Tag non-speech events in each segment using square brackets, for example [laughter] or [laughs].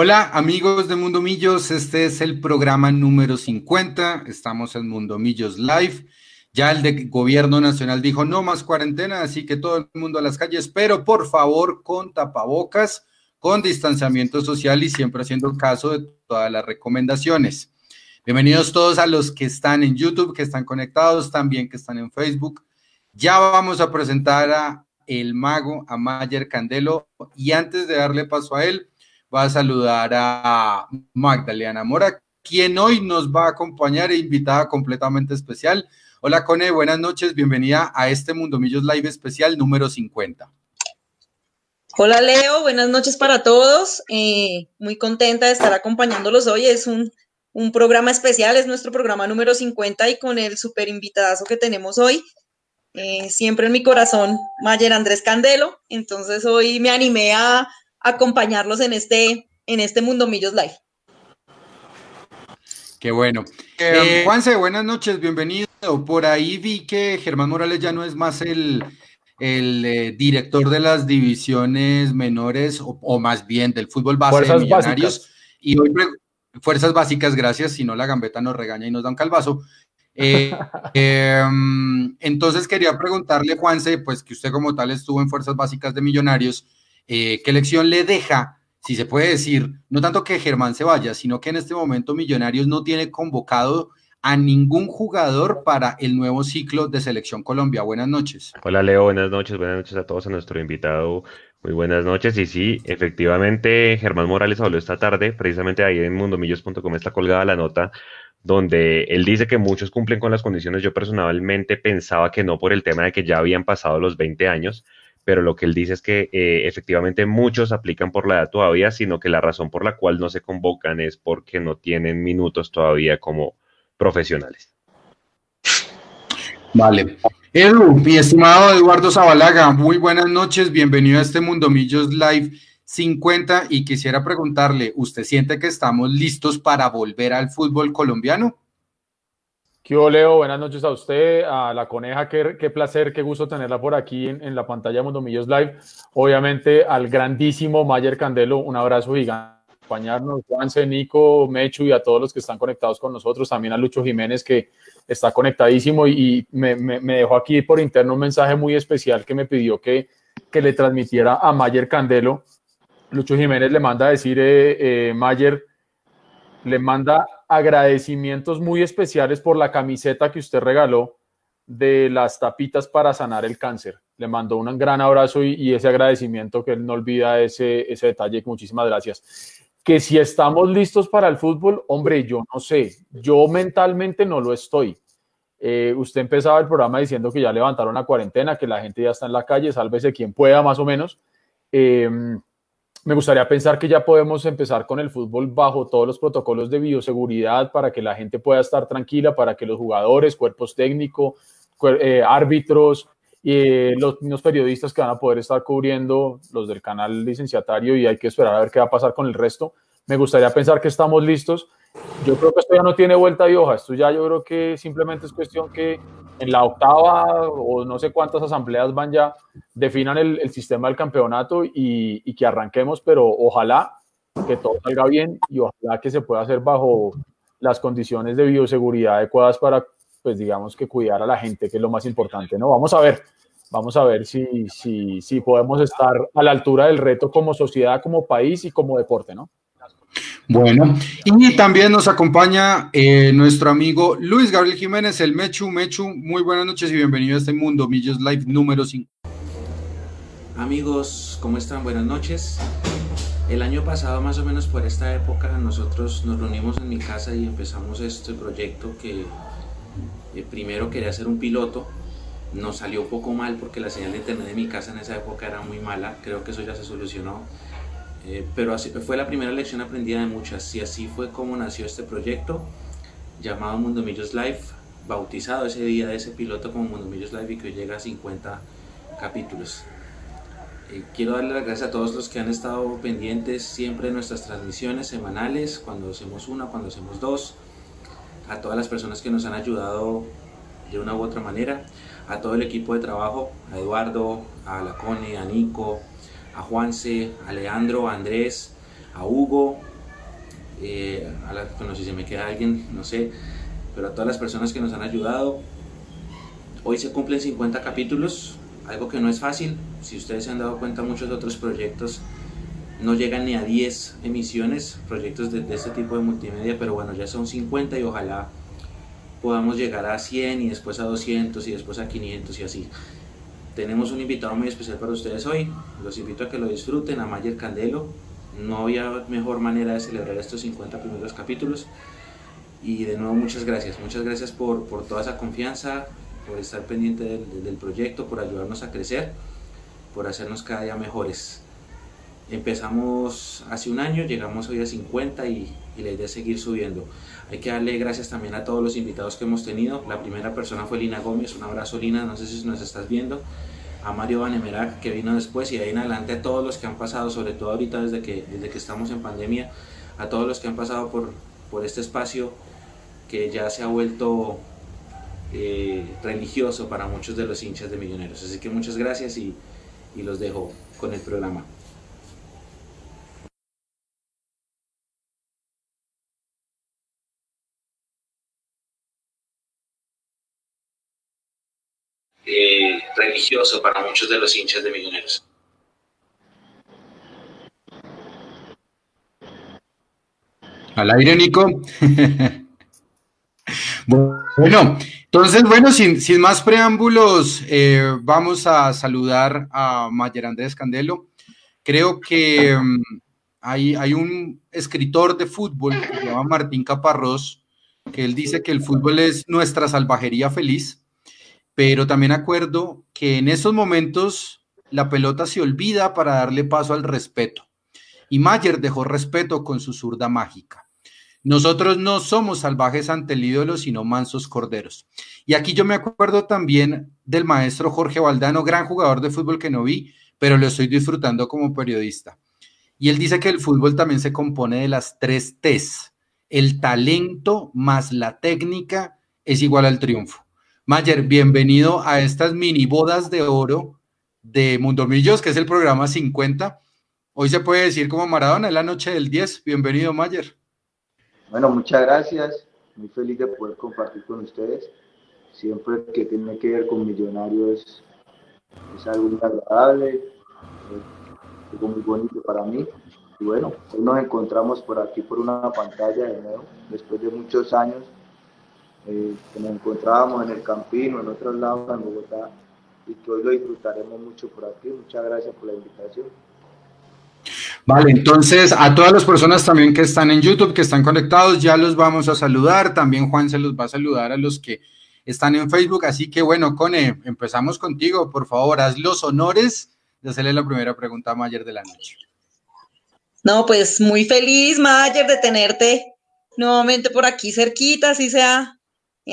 Hola amigos de Mundo Millos, este es el programa número 50, estamos en Mundo Millos Live. Ya el de gobierno nacional dijo no más cuarentena, así que todo el mundo a las calles, pero por favor con tapabocas, con distanciamiento social y siempre haciendo caso de todas las recomendaciones. Bienvenidos todos a los que están en YouTube, que están conectados, también que están en Facebook. Ya vamos a presentar a el mago, a Mayer Candelo, y antes de darle paso a él, va a saludar a Magdalena Mora, quien hoy nos va a acompañar invitada completamente especial. Hola Cone, buenas noches, bienvenida a este Mundo Millos Live especial número 50. Hola Leo, buenas noches para todos. Eh, muy contenta de estar acompañándolos hoy. Es un, un, programa especial, es nuestro programa número 50 y con el super invitadazo que tenemos hoy. Eh, siempre en mi corazón, Mayer Andrés Candelo. Entonces hoy me animé a, acompañarlos en este, en este Mundo Millos Live. Qué bueno. Eh, Juanse, buenas noches, bienvenido. Por ahí vi que Germán Morales ya no es más el, el eh, director de las divisiones menores, o, más bien del fútbol base de Millonarios. Y hoy, fuerzas básicas, gracias, si no la gambeta nos regaña y nos da un calvazo. Eh, [laughs] em, entonces quería preguntarle, Juanse, pues que usted como tal estuvo en Fuerzas Básicas de Millonarios, eh, qué lección le deja, si se puede decir, no tanto que Germán se vaya, sino que en este momento Millonarios no tiene convocado a ningún jugador para el nuevo ciclo de Selección Colombia. Buenas noches. Hola Leo, buenas noches, buenas noches a todos, a nuestro invitado. Muy buenas noches. Y sí, efectivamente, Germán Morales habló esta tarde, precisamente ahí en mundomillos.com está colgada la nota donde él dice que muchos cumplen con las condiciones. Yo personalmente pensaba que no por el tema de que ya habían pasado los 20 años, pero lo que él dice es que eh, efectivamente muchos aplican por la edad todavía, sino que la razón por la cual no se convocan es porque no tienen minutos todavía como profesionales. Vale. Edu, mi estimado Eduardo Zabalaga, muy buenas noches, bienvenido a este Mundo Millos Live 50 y quisiera preguntarle, ¿usted siente que estamos listos para volver al fútbol colombiano? ¿Qué Leo? Buenas noches a usted, a la coneja, qué, placer, qué gusto tenerla por aquí en, la pantalla de Mundo Millos Live. Obviamente al grandísimo Mayer Candelo, un abrazo gigante acompañarnos, Juanse, Nico, Mechu y a todos los que están conectados con nosotros, también a Lucho Jiménez que está conectadísimo y, me, me, dejó aquí por interno un mensaje muy especial que me pidió que, que le transmitiera a Mayer Candelo. Lucho Jiménez le manda a decir, eh, eh, Mayer, le manda agradecimientos muy especiales por la camiseta que usted regaló de las tapitas para sanar el cáncer. Le mandó un gran abrazo y, ese agradecimiento que él no olvida ese, ese detalle. Muchísimas gracias. Que si estamos listos para el fútbol, hombre, yo no sé. Yo mentalmente no lo estoy. Eh, usted empezaba el programa diciendo que ya levantaron la cuarentena, que la gente ya está en la calle, sálvese quien pueda más o menos. Eh, me gustaría pensar que ya podemos empezar con el fútbol bajo todos los protocolos de bioseguridad para que la gente pueda estar tranquila, para que los jugadores, cuerpos técnicos, eh, árbitros y eh, los mismos periodistas que van a poder estar cubriendo los del canal licenciatario y hay que esperar a ver qué va a pasar con el resto. Me gustaría pensar que estamos listos. Yo creo que esto ya no tiene vuelta de hoja. Esto ya yo creo que simplemente es cuestión que en la octava o no sé cuántas asambleas van ya, definan el, sistema del campeonato y, que arranquemos, pero ojalá que todo salga bien y ojalá que se pueda hacer bajo las condiciones de bioseguridad adecuadas para, pues digamos que cuidar a la gente, que es lo más importante, ¿no? Vamos a ver, vamos a ver si, si, si podemos estar a la altura del reto como sociedad, como país y como deporte, ¿no? Bueno, y también nos acompaña eh, nuestro amigo Luis Gabriel Jiménez, el Mechu. Mechu, muy buenas noches y bienvenido a este Mundo Millos Live número 5. Amigos, ¿cómo están? Buenas noches. El año pasado, más o menos por esta época, nosotros nos reunimos en mi casa y empezamos este proyecto que eh, primero quería hacer un piloto. Nos salió un poco mal porque la señal de internet de mi casa en esa época era muy mala. Creo que eso ya se solucionó eh, pero así, fue la primera lección aprendida de muchas. Y así fue como nació este proyecto llamado Mundo Millos Live, bautizado ese día de ese piloto como Mundo Millos Live y que hoy llega a 50 capítulos. Eh, quiero darle las gracias a todos los que han estado pendientes siempre de nuestras transmisiones semanales, cuando hacemos una, cuando hacemos dos, a todas las personas que nos han ayudado de una u otra manera, a todo el equipo de trabajo, a Eduardo, a Lacone, a Nico, a Juanse, a Leandro, a Andrés, a Hugo, eh, a la, me queda alguien, no sé, pero a todas las personas que nos han ayudado. Hoy se cumplen 50 capítulos, algo que no es fácil. Si ustedes se han dado cuenta, muchos otros proyectos no llegan ni a 10 emisiones, proyectos de, de, este tipo de multimedia, pero bueno, ya son 50 y ojalá podamos llegar a 100 y después a 200 y después a 500 y así. Tenemos un invitado muy especial para ustedes hoy, los invito a que lo disfruten, a Mayer Candelo. No había mejor manera de celebrar estos 50 primeros capítulos. Y de nuevo muchas gracias, muchas gracias por, por toda esa confianza, por estar pendiente del, del proyecto, por ayudarnos a crecer, por hacernos cada día mejores. Empezamos hace un año, llegamos hoy a 50 y, y, la idea es seguir subiendo. Hay que darle gracias también a todos los invitados que hemos tenido. La primera persona fue Lina Gómez, un abrazo Lina, no sé si nos estás viendo. A Mario Vanemerac que vino después y ahí en adelante a todos los que han pasado, sobre todo ahorita desde que, desde que estamos en pandemia, a todos los que han pasado por, por este espacio que ya se ha vuelto eh, religioso para muchos de los hinchas de Millonarios. Así que muchas gracias y, y los dejo con el programa. Eh, religioso para muchos de los hinchas de Millonarios. Al aire, Nico. [laughs] bueno, entonces, bueno, sin, sin más preámbulos, eh, vamos a saludar a Mayer Andrés Candelo. Creo que um, hay, hay un escritor de fútbol que se llama Martín Caparrós, que él dice que el fútbol es nuestra salvajería feliz pero también acuerdo que en esos momentos la pelota se olvida para darle paso al respeto. Y Mayer dejó respeto con su zurda mágica. Nosotros no somos salvajes ante el ídolo, sino mansos corderos. Y aquí yo me acuerdo también del maestro Jorge Valdano, gran jugador de fútbol que no vi, pero lo estoy disfrutando como periodista. Y él dice que el fútbol también se compone de las tres T's. El talento más la técnica es igual al triunfo. Mayer, bienvenido a estas mini bodas de oro de Mundomillos, que es el programa 50. Hoy se puede decir como Maradona, es la noche del 10. Bienvenido, Mayer. Bueno, muchas gracias. Muy feliz de poder compartir con ustedes. Siempre que tiene que ver con millonarios es algo muy agradable, algo muy bonito para mí. Y bueno, hoy nos encontramos por aquí por una pantalla de nuevo, después de muchos años eh, que nos encontrábamos en el Campino, en otros lados, en Bogotá, y que hoy lo disfrutaremos mucho por aquí. Muchas gracias por la invitación. Vale, entonces a todas las personas también que están en YouTube, que están conectados, ya los vamos a saludar. También Juan se los va a saludar a los que están en Facebook. Así que bueno, Cone, empezamos contigo. Por favor, haz los honores de hacerle la primera pregunta a Mayer de la noche. No, pues muy feliz, Mayer, de tenerte nuevamente por aquí cerquita, así sea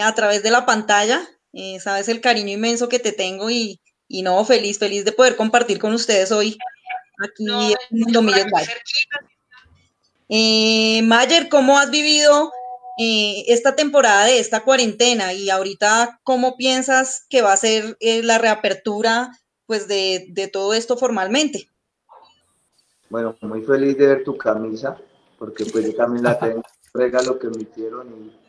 a través de la pantalla. Eh, sabes el cariño inmenso que te tengo y, y, no, feliz, feliz de poder compartir con ustedes hoy aquí no, en Domillos Live. Eh, Mayer, ¿cómo has vivido eh, esta temporada de esta cuarentena y ahorita cómo piensas que va a ser eh, la reapertura pues de, de, todo esto formalmente? Bueno, muy feliz de ver tu camisa, porque pues yo también la [laughs] tengo, regalo que me hicieron y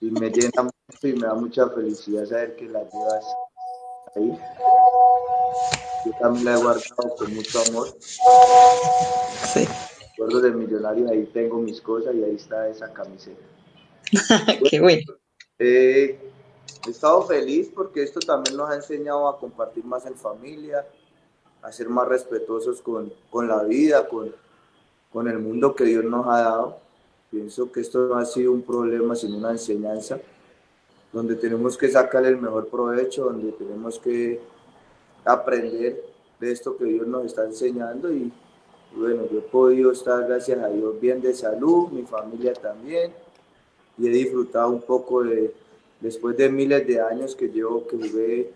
y me llena y me da mucha felicidad saber que la llevas ahí. Yo también la he guardado con mucho amor. Sí. Recuerdo de millonario, ahí tengo mis cosas y ahí está esa camiseta. [laughs] Qué bueno. Eh, he estado feliz porque esto también nos ha enseñado a compartir más en familia, a ser más respetuosos con, con la vida, con, con el mundo que Dios nos ha dado Pienso que esto no ha sido un problema, sino una enseñanza, donde tenemos que sacarle el mejor provecho, donde tenemos que aprender de esto que Dios nos está enseñando y, bueno, yo he podido estar, gracias a Dios, bien de salud, mi familia también, y he disfrutado un poco de, después de miles de años que llevo que jugué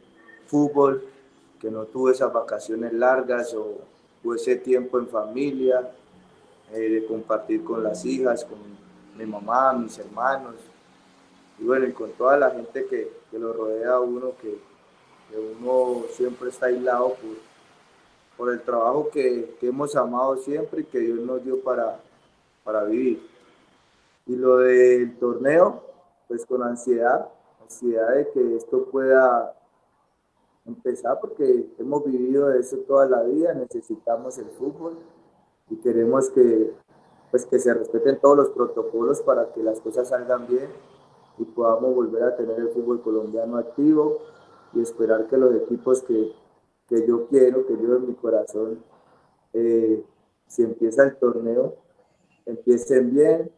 fútbol, que no tuve esas vacaciones largas o, o ese tiempo en familia, eh, de compartir con las hijas, con mi mamá, mis hermanos, y bueno, y con toda la gente que, que lo rodea uno, que, uno siempre está aislado por, por el trabajo que, que, hemos amado siempre y que Dios nos dio para, para vivir. Y lo del torneo, pues con ansiedad, ansiedad de que esto pueda empezar porque hemos vivido eso toda la vida, necesitamos el fútbol y queremos que, pues, que se respeten todos los protocolos para que las cosas salgan bien y podamos volver a tener el fútbol colombiano activo y esperar que los equipos que, que yo quiero, que yo en mi corazón, eh, si empieza el torneo, empiecen bien,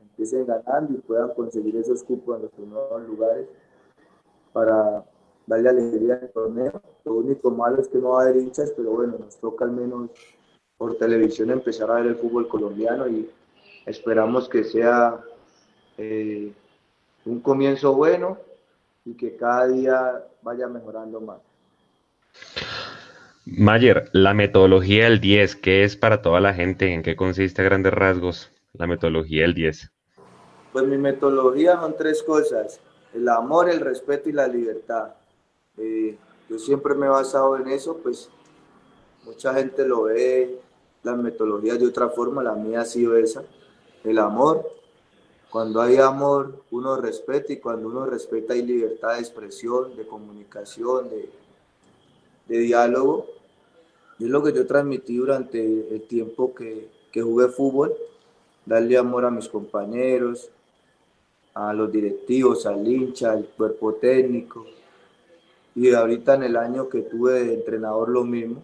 empiecen ganando y puedan conseguir esos cupos en los primeros lugares para darle alegría al torneo. Lo único malo es que no va a haber hinchas, pero bueno, nos toca al menos por televisión empezar a ver el fútbol colombiano y esperamos que sea eh, un comienzo bueno y que cada día vaya mejorando más. Mayer, la metodología del 10, ¿qué es para toda la gente? ¿En qué consiste a grandes rasgos la metodología del 10? Pues mi metodología son tres cosas, el amor, el respeto y la libertad. Eh, yo siempre me he basado en eso, pues mucha gente lo ve, las metodologías de otra forma, la mía ha sido esa, el amor. Cuando hay amor, uno respeta y cuando uno respeta hay libertad de expresión, de comunicación, de, de diálogo. Y es lo que yo transmití durante el tiempo que, que jugué fútbol, darle amor a mis compañeros, a los directivos, al hincha, al cuerpo técnico, y ahorita en el año que tuve de entrenador lo mismo.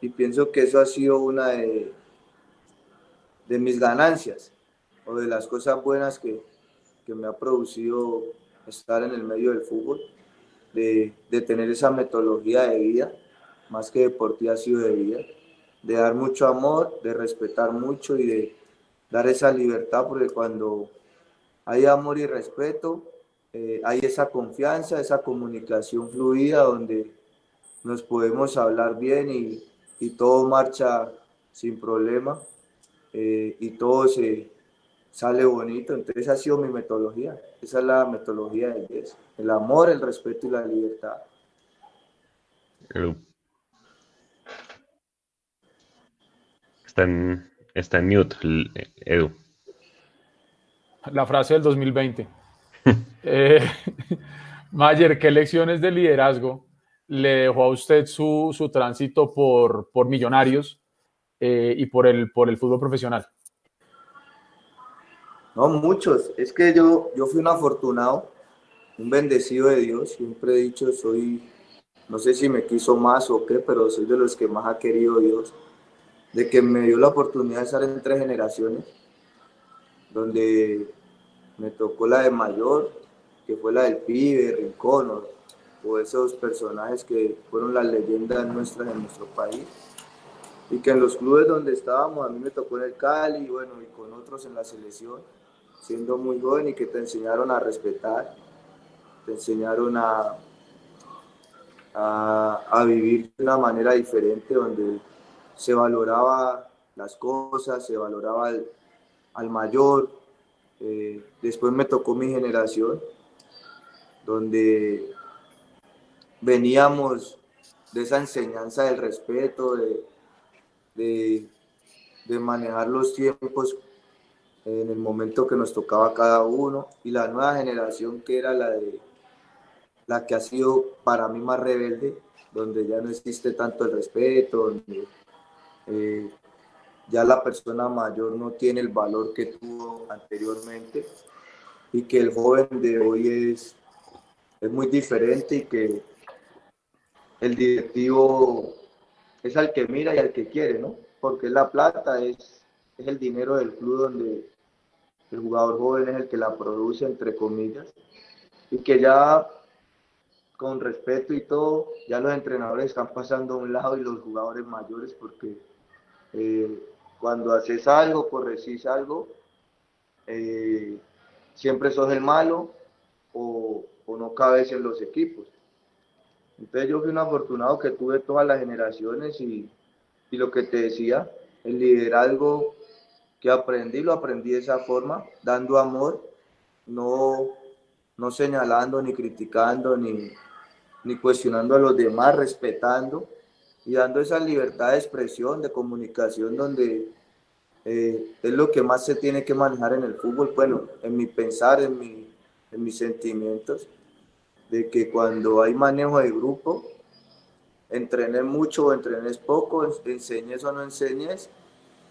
Y pienso que eso ha sido una de, de mis ganancias o de las cosas buenas que, que me ha producido estar en el medio del fútbol, de, de, tener esa metodología de vida, más que deportiva ha sido de vida, de dar mucho amor, de respetar mucho y de dar esa libertad, porque cuando hay amor y respeto, eh, hay esa confianza, esa comunicación fluida donde nos podemos hablar bien y, y todo marcha sin problema eh, y todo se sale bonito. Entonces, esa ha sido mi metodología. Esa es la metodología de 10. El amor, el respeto y la libertad. Está en, está en mute, Edu. La frase del 2020. [laughs] Eh, Mayer, ¿qué lecciones de liderazgo le dejó a usted su, su tránsito por, por Millonarios eh, y por el, por el fútbol profesional? No, muchos. Es que yo, yo fui un afortunado, un bendecido de Dios. Siempre he dicho, soy, no sé si me quiso más o qué, pero soy de los que más ha querido Dios. De que me dio la oportunidad de estar en tres generaciones, donde me tocó la de mayor, que fue la del pibe, Rincón, o, esos personajes que fueron las leyendas nuestras en nuestro país. Y que en los clubes donde estábamos, a mí me tocó en el Cali, y bueno, y con otros en la selección, siendo muy joven y que te enseñaron a respetar, te enseñaron a, a, vivir de una manera diferente, donde se valoraba las cosas, se valoraba al, mayor, eh, después me tocó mi generación, donde veníamos de esa enseñanza del respeto, de, de, manejar los tiempos en el momento que nos tocaba cada uno, y la nueva generación que era la de la que ha sido para mí más rebelde, donde ya no existe tanto el respeto, donde eh, ya la persona mayor no tiene el valor que tuvo anteriormente y que el joven de hoy es, es muy diferente y que el directivo es al que mira y al que quiere, ¿no? Porque la plata es, es el dinero del club donde el jugador joven es el que la produce, entre comillas, y que ya con respeto y todo, ya los entrenadores están pasando a un lado y los jugadores mayores porque eh, cuando haces algo, corregís algo, eh, siempre sos el malo o, no cabes en los equipos. Entonces yo fui un afortunado que tuve todas las generaciones y, y lo que te decía, el liderazgo que aprendí, lo aprendí de esa forma, dando amor, no, no señalando, ni criticando, ni, ni cuestionando a los demás, respetando y dando esa libertad de expresión, de comunicación, donde eh, es lo que más se tiene que manejar en el fútbol, bueno, en mi pensar, en, mi, en mis sentimientos, de que cuando hay manejo de grupo, entrenes mucho o entrenes poco, enseñes o no enseñes,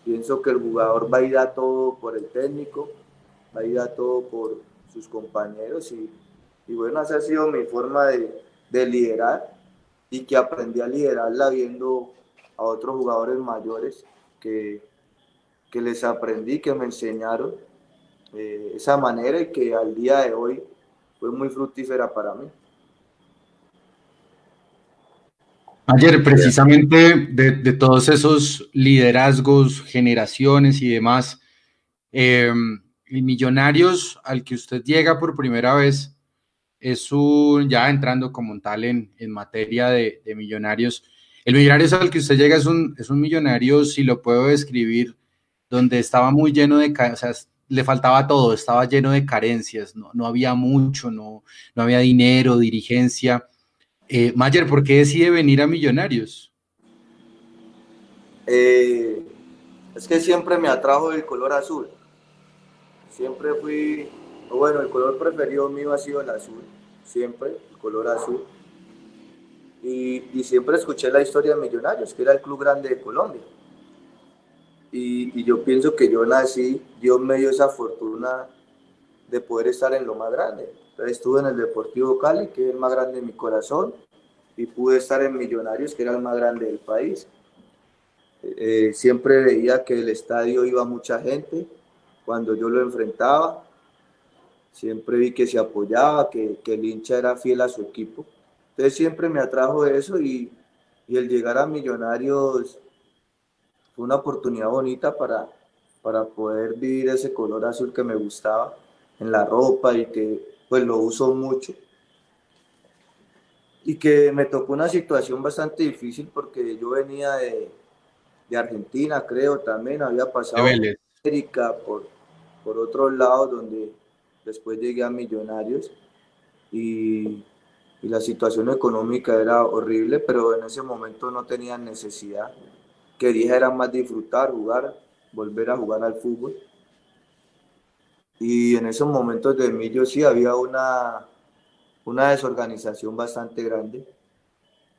pienso que el jugador va a ir a todo por el técnico, va a ir a todo por sus compañeros y, bueno, esa ha sido mi forma de, de liderar y que aprendí a liderarla viendo a otros jugadores mayores que, que les aprendí, que me enseñaron eh, esa manera y que al día de hoy fue muy fructífera para mí. Ayer, precisamente de, de todos esos liderazgos, generaciones y demás, eh, Millonarios al que usted llega por primera vez, es un, ya entrando como tal en, en materia de, de, millonarios, el millonario al que usted llega es un, es un millonario, si lo puedo describir, donde estaba muy lleno de, o sea, le faltaba todo, estaba lleno de carencias, no, no había mucho, no, no había dinero, dirigencia. Eh, Mayer, ¿por qué decide venir a Millonarios? Eh, es que siempre me atrajo el color azul. Siempre fui bueno, el color preferido mío ha sido el azul, siempre, el color azul. Y, siempre escuché la historia de Millonarios, que era el club grande de Colombia. Y, y, yo pienso que yo nací, Dios me dio esa fortuna de poder estar en lo más grande. Estuve en el Deportivo Cali, que es el más grande de mi corazón, y pude estar en Millonarios, que era el más grande del país. Eh, siempre veía que el estadio iba mucha gente cuando yo lo enfrentaba siempre vi que se apoyaba, que, que, el hincha era fiel a su equipo. Entonces siempre me atrajo eso y, y, el llegar a Millonarios fue una oportunidad bonita para, para poder vivir ese color azul que me gustaba en la ropa y que pues lo uso mucho. Y que me tocó una situación bastante difícil porque yo venía de, de Argentina, creo, también había pasado América por, por otros lados donde después llegué a Millonarios y, y, la situación económica era horrible, pero en ese momento no tenía necesidad. Quería era más disfrutar, jugar, volver a jugar al fútbol. Y en esos momentos de yo sí había una, una desorganización bastante grande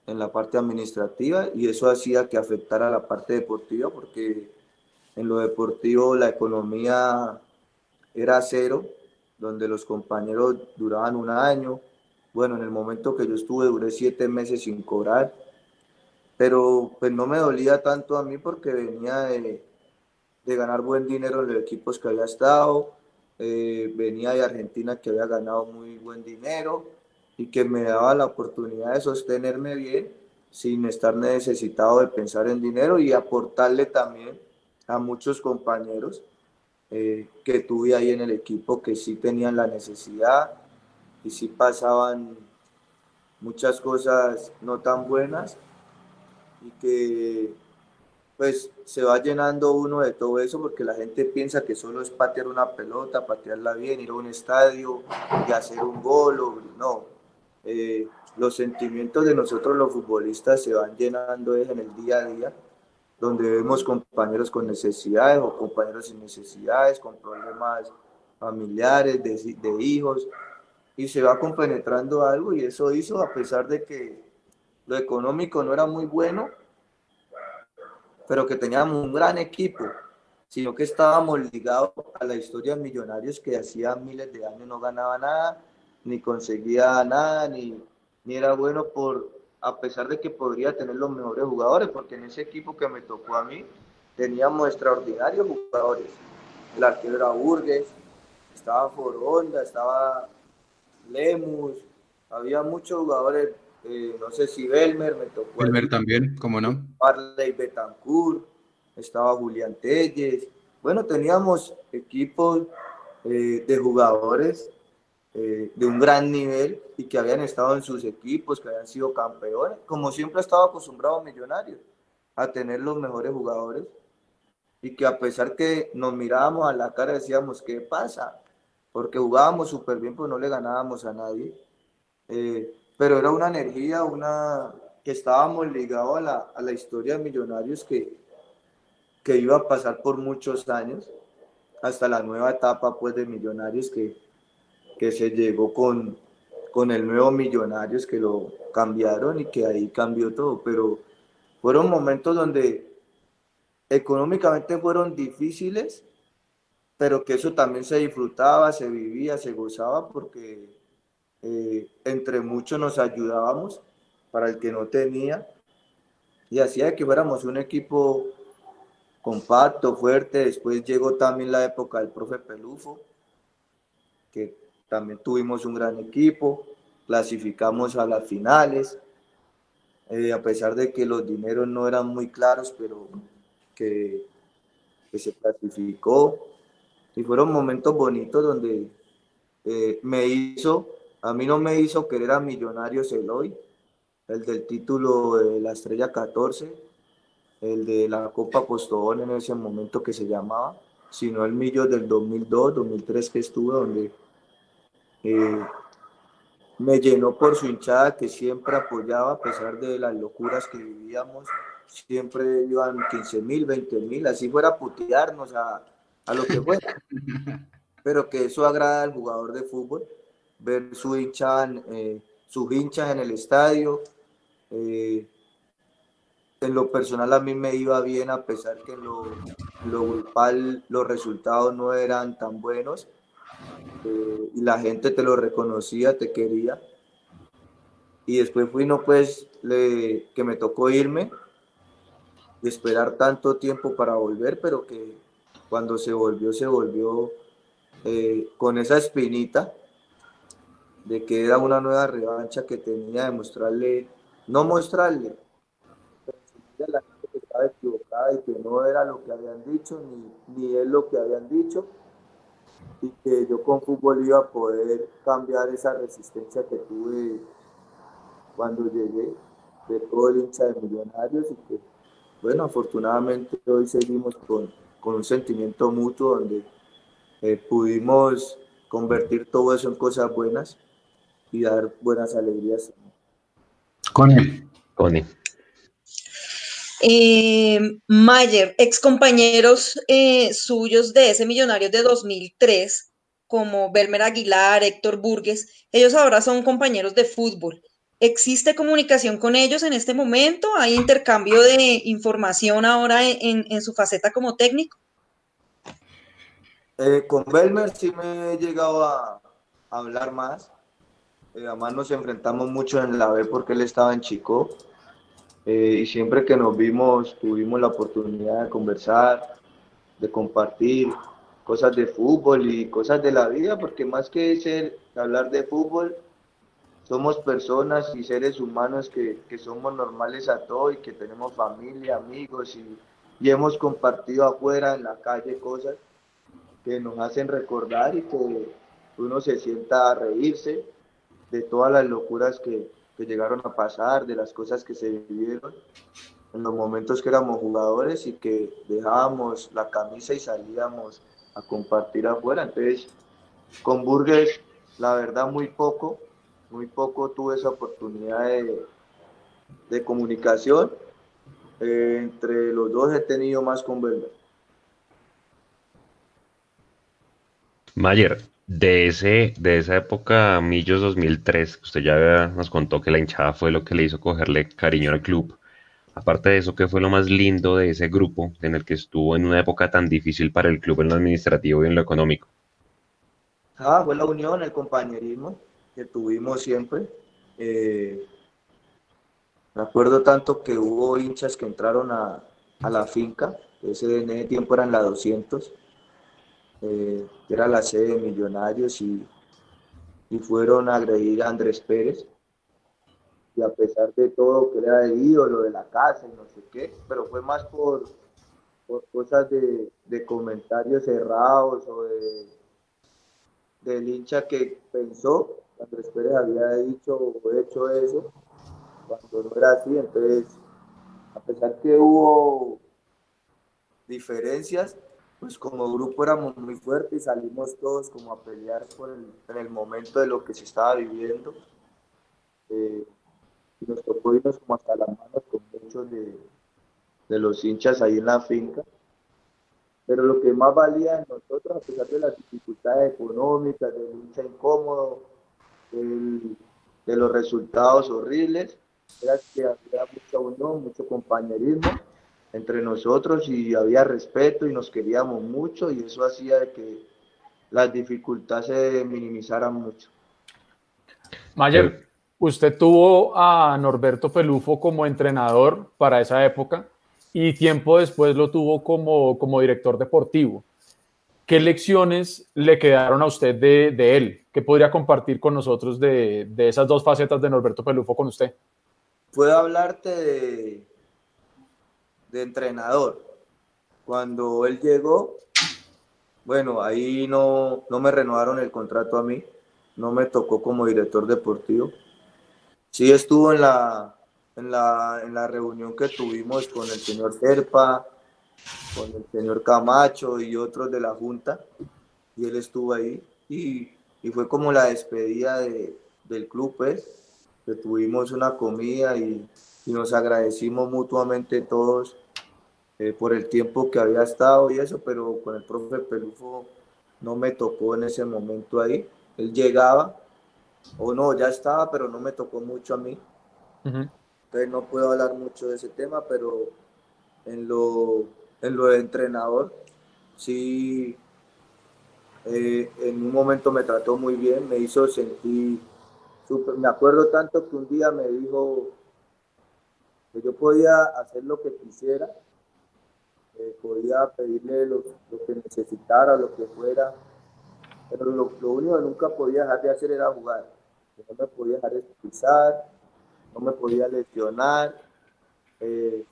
en la parte administrativa y eso hacía que afectara la parte deportiva porque en lo deportivo la economía era cero donde los compañeros duraban un año. Bueno, en el momento que yo estuve duré siete meses sin cobrar, pero pues no me dolía tanto a mí porque venía de, de ganar buen dinero en los equipos que había estado, eh, venía de Argentina que había ganado muy buen dinero y que me daba la oportunidad de sostenerme bien sin estar necesitado de pensar en dinero y aportarle también a muchos compañeros eh, que tuve ahí en el equipo que sí tenían la necesidad y sí pasaban muchas cosas no tan buenas y que pues se va llenando uno de todo eso porque la gente piensa que solo es patear una pelota, patearla bien, ir a un estadio y hacer un gol, o, no. Eh, los sentimientos de nosotros los futbolistas se van llenando en el día a día donde vemos compañeros con necesidades o compañeros sin necesidades, con problemas familiares, de, de hijos, y se va compenetrando algo y eso hizo, a pesar de que lo económico no era muy bueno, pero que teníamos un gran equipo, sino que estábamos ligados a la historia de millonarios que hacía miles de años no ganaba nada, ni conseguía nada, ni, ni era bueno por, a pesar de que podría tener los mejores jugadores, porque en ese equipo que me tocó a mí teníamos extraordinarios jugadores. El arquero era Burgues, estaba Foronda, estaba Lemus, había muchos jugadores, eh, no sé si Belmer me tocó. Belmer también, ¿cómo no? Parley Betancourt, estaba Julián Telles. Bueno, teníamos equipos eh, de jugadores eh, de un gran nivel y que habían estado en sus equipos, que habían sido campeones, como siempre ha estado acostumbrado Millonarios, a tener los mejores jugadores y que a pesar que nos mirábamos a la cara decíamos, ¿qué pasa? Porque jugábamos súper bien, pues no le ganábamos a nadie. Eh, pero era una energía, una que estábamos ligados a la, a la historia de Millonarios que, que iba a pasar por muchos años, hasta la nueva etapa pues de Millonarios que, que se llegó con, con el nuevo Millonarios que lo cambiaron y que ahí cambió todo, pero fueron momentos donde económicamente fueron difíciles, pero que eso también se disfrutaba, se vivía, se gozaba, porque eh, entre muchos nos ayudábamos para el que no tenía, y hacía que fuéramos un equipo compacto, fuerte. Después llegó también la época del profe Pelufo, que también tuvimos un gran equipo, clasificamos a las finales, eh, a pesar de que los dineros no eran muy claros, pero que, que se clasificó. Y fueron momentos bonitos donde eh, me hizo, a mí no me hizo querer a Millonarios Eloy, el del título de la Estrella 14, el de la Copa Postobón en ese momento que se llamaba, sino el Millo del 2002, 2003 que estuve, donde eh, me llenó por su hinchada que siempre apoyaba a pesar de las locuras que vivíamos. Siempre iban 15 mil, 20 mil, así fuera a putearnos a, a lo que fuera. [laughs] Pero que eso agrada al jugador de fútbol, ver su hincha, eh, sus hinchas en el estadio. Eh, en lo personal a mí me iba bien a pesar que en lo, lo los resultados no eran tan buenos eh, y la gente te lo reconocía, te quería. Y después fui, no pues, que me tocó irme y esperar tanto tiempo para volver, pero que cuando se volvió, se volvió con esa espinita de que era una nueva revancha que tenía de mostrarle, no mostrarle, pero la gente que estaba equivocada y que no era lo que habían dicho, ni, ni es lo que habían dicho y que yo con fútbol iba a poder cambiar esa resistencia que tuve cuando llegué de todo el hincha de millonarios y que bueno afortunadamente hoy seguimos con, con un sentimiento mutuo donde eh, pudimos convertir todo eso en cosas buenas y dar buenas alegrías. Con él. Con él. Eh, Mayer, ex compañeros eh, suyos de ese Millonarios de 2003, como Belmer Aguilar, Héctor Burgues, ellos ahora son compañeros de fútbol. ¿Existe comunicación con ellos en este momento? ¿Hay intercambio de información ahora en, en su faceta como técnico? Eh, con Belmer sí me he llegado a hablar más. Eh, además nos enfrentamos mucho en la B porque él estaba en Chico eh, y siempre que nos vimos tuvimos la oportunidad de conversar, de compartir cosas de fútbol y cosas de la vida, porque más que ser hablar de fútbol, somos personas y seres humanos que, que somos normales a todo y que tenemos familia, amigos y, y hemos compartido afuera en la calle cosas que nos hacen recordar y que uno se sienta a reírse de todas las locuras que, que llegaron a pasar, de las cosas que se vivieron en los momentos que éramos jugadores y que dejábamos la camisa y salíamos a compartir afuera. Entonces, con Burgues, la verdad, muy poco, muy poco tuve esa oportunidad de, de comunicación. Eh, entre los dos he tenido más con. Mayer, de, ese, de esa época, Millos 2003, usted ya nos contó que la hinchada fue lo que le hizo cogerle cariño al club. Aparte de eso, ¿qué fue lo más lindo de ese grupo en el que estuvo en una época tan difícil para el club en lo administrativo y en lo económico? Ah, fue la unión, el compañerismo que tuvimos siempre. Eh, me acuerdo tanto que hubo hinchas que entraron a, a la finca, ese en ese tiempo eran la 200, eh, era la sede de Millonarios y, y fueron a agredir a Andrés Pérez. Y a pesar de todo, que era el ídolo de la casa y no sé qué, pero fue más por, por cosas de, de comentarios cerrados o de, del hincha que pensó que Andrés Pérez había dicho o hecho eso, cuando no era así. Entonces, a pesar que hubo diferencias, pues como grupo éramos muy fuertes y salimos todos como a pelear por el, en el momento de lo que se estaba viviendo. Eh, y nos tocó irnos como hasta las manos con muchos de, los hinchas ahí en la finca. Pero lo que más valía en nosotros, a pesar de las dificultades económicas, del hincha incómodo, de los resultados horribles, era que había mucha unión, mucho compañerismo entre nosotros y había respeto y nos queríamos mucho y eso hacía que las dificultades se minimizaran mucho. Mayer, usted tuvo a Norberto Pelufo como entrenador para esa época y tiempo después lo tuvo como, como director deportivo. ¿Qué lecciones le quedaron a usted de, de él? ¿Qué podría compartir con nosotros de, de, esas dos facetas de Norberto Pelufo con usted? Puedo hablarte de, de entrenador. Cuando él llegó, bueno, ahí no, no me renovaron el contrato a mí, no me tocó como director deportivo. Sí estuvo en la, en la, en la reunión que tuvimos con el señor Serpa, con el señor Camacho y otros de la Junta, y él estuvo ahí, y, y fue como la despedida de, del club, pues, que tuvimos una comida y, y nos agradecimos mutuamente todos eh, por el tiempo que había estado y eso, pero con el profe Pelufo no me tocó en ese momento ahí. Él llegaba, o no, ya estaba, pero no me tocó mucho a mí. Entonces no puedo hablar mucho de ese tema, pero en lo, en lo de entrenador, sí, eh, en un momento me trató muy bien, me hizo sentir, super, me acuerdo tanto que un día me dijo yo podía hacer lo que quisiera eh, podía pedirle lo, que necesitara, lo que fuera, pero lo, único que nunca podía dejar de hacer era jugar. No me podía dejar de pisar, no me podía lesionar, eh,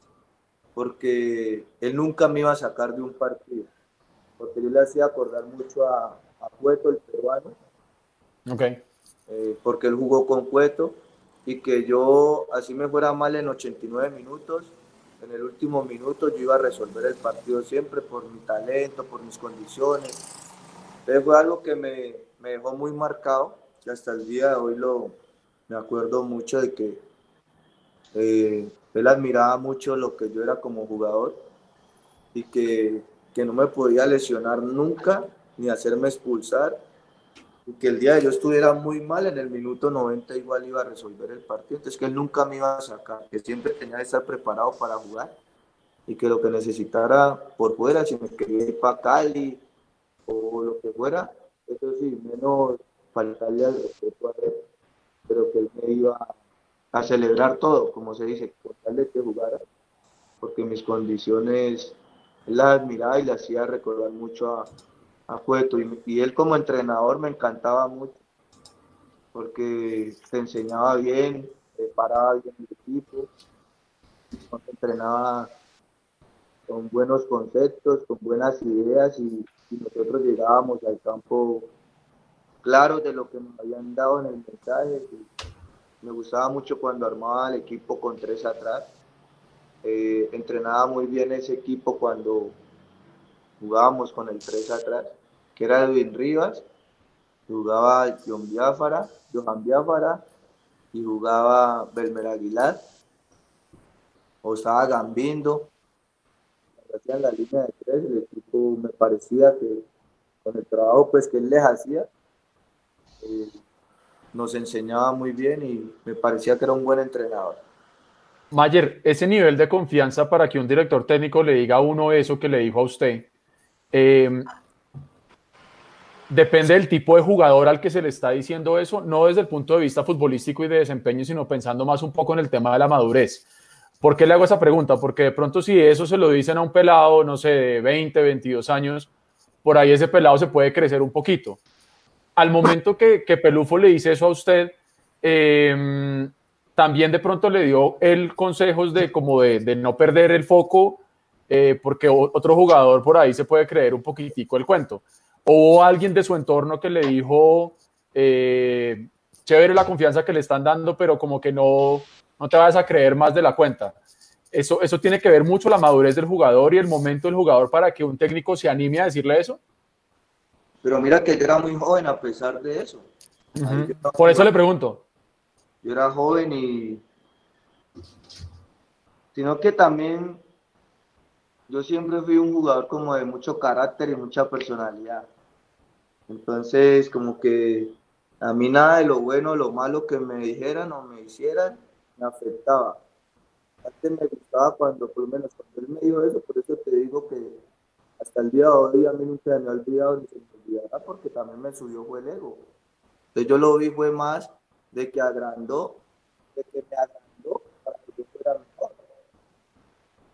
porque él nunca me iba a sacar de un partido, porque yo le hacía acordar mucho a, a Cueto, el peruano, okay. Eh, porque él jugó con Cueto y que yo, así me fuera mal en 89 minutos, en el último minuto yo iba a resolver el partido siempre por mi talento, por mis condiciones. Entonces fue algo que me, me dejó muy marcado y hasta el día de hoy lo, me acuerdo mucho de que eh, él admiraba mucho lo que yo era como jugador y que, que no me podía lesionar nunca ni hacerme expulsar que el día de yo estuviera muy mal, en el minuto 90 igual iba a resolver el partido. Entonces que él nunca me iba a sacar, que siempre tenía que estar preparado para jugar y que lo que necesitara por fuera, si me quería ir para Cali o lo que fuera, eso sí, menos faltarle al respeto a él, pero que él me iba a celebrar todo, como se dice, por de que jugara, porque mis condiciones, las admiraba y le hacía recordar mucho a, a Cueto. Y, él como entrenador me encantaba mucho, porque te enseñaba bien, preparaba bien el equipo, entrenaba con buenos conceptos, con buenas ideas y, nosotros llegábamos al campo claros de lo que nos habían dado en el mensaje. me gustaba mucho cuando armaba el equipo con tres atrás. Eh, entrenaba muy bien ese equipo cuando jugábamos con el 3 atrás, que era Edwin Rivas, jugaba John Biafara, Johan Biafara y jugaba Belmer Aguilar, o estaba Gambindo, hacían la línea de tres, el equipo me parecía que con el trabajo pues que él les hacía, eh, nos enseñaba muy bien y me parecía que era un buen entrenador. Mayer, ese nivel de confianza para que un director técnico le diga a uno eso que le dijo a usted, eh, depende del tipo de jugador al que se le está diciendo eso, no desde el punto de vista futbolístico y de desempeño, sino pensando más un poco en el tema de la madurez. ¿Por qué le hago esa pregunta? Porque de pronto si eso se lo dicen a un pelado, no sé, de 20, 22 años, por ahí ese pelado se puede crecer un poquito. Al momento que, Pelufo le dice eso a usted, eh, también de pronto le dio el consejos de como de no perder el foco eh, porque otro jugador por ahí se puede creer un poquitico el cuento. O alguien de su entorno que le dijo, eh, chévere la confianza que le están dando, pero como que no, no te vas a creer más de la cuenta. Eso, eso tiene que ver mucho la madurez del jugador y el momento del jugador para que un técnico se anime a decirle eso. Pero mira que yo era muy joven a pesar de eso. Por eso le pregunto. Yo era joven y sino que también yo siempre fui un jugador como de mucho carácter y mucha personalidad. Entonces, como que a mí nada de lo bueno o lo malo que me dijeran o me hicieran me afectaba. Antes me gustaba cuando, por lo menos cuando él me dijo eso, por eso te digo que hasta el día de hoy a mí nunca me ha olvidado ni se me olvidará porque también me subió fue el ego. Entonces yo lo vi fue más de que agrandó, de que me agrandó para que yo fuera mejor.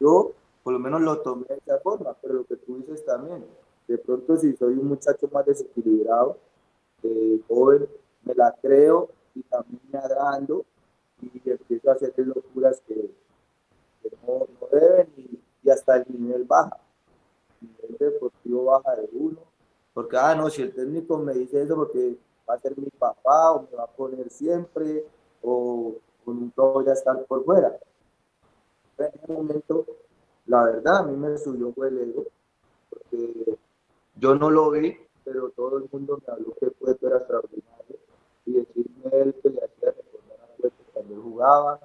Yo por lo menos lo tomé de esa forma, pero lo que tú dices también, de pronto si soy un muchacho más desequilibrado, eh, joven, me la creo y también me agrando y empiezo a hacer locuras que, no, deben y, hasta el nivel baja. El nivel deportivo baja de uno, porque, ah, no, si el técnico me dice eso porque va a ser mi papá o me va a poner siempre o, nunca voy a estar por fuera. En ese momento, la verdad, a mí me subió fue el ego, porque yo no lo vi, pero todo el mundo me habló que fue extraordinario y decirme él que le hacía recordar a cuando jugaba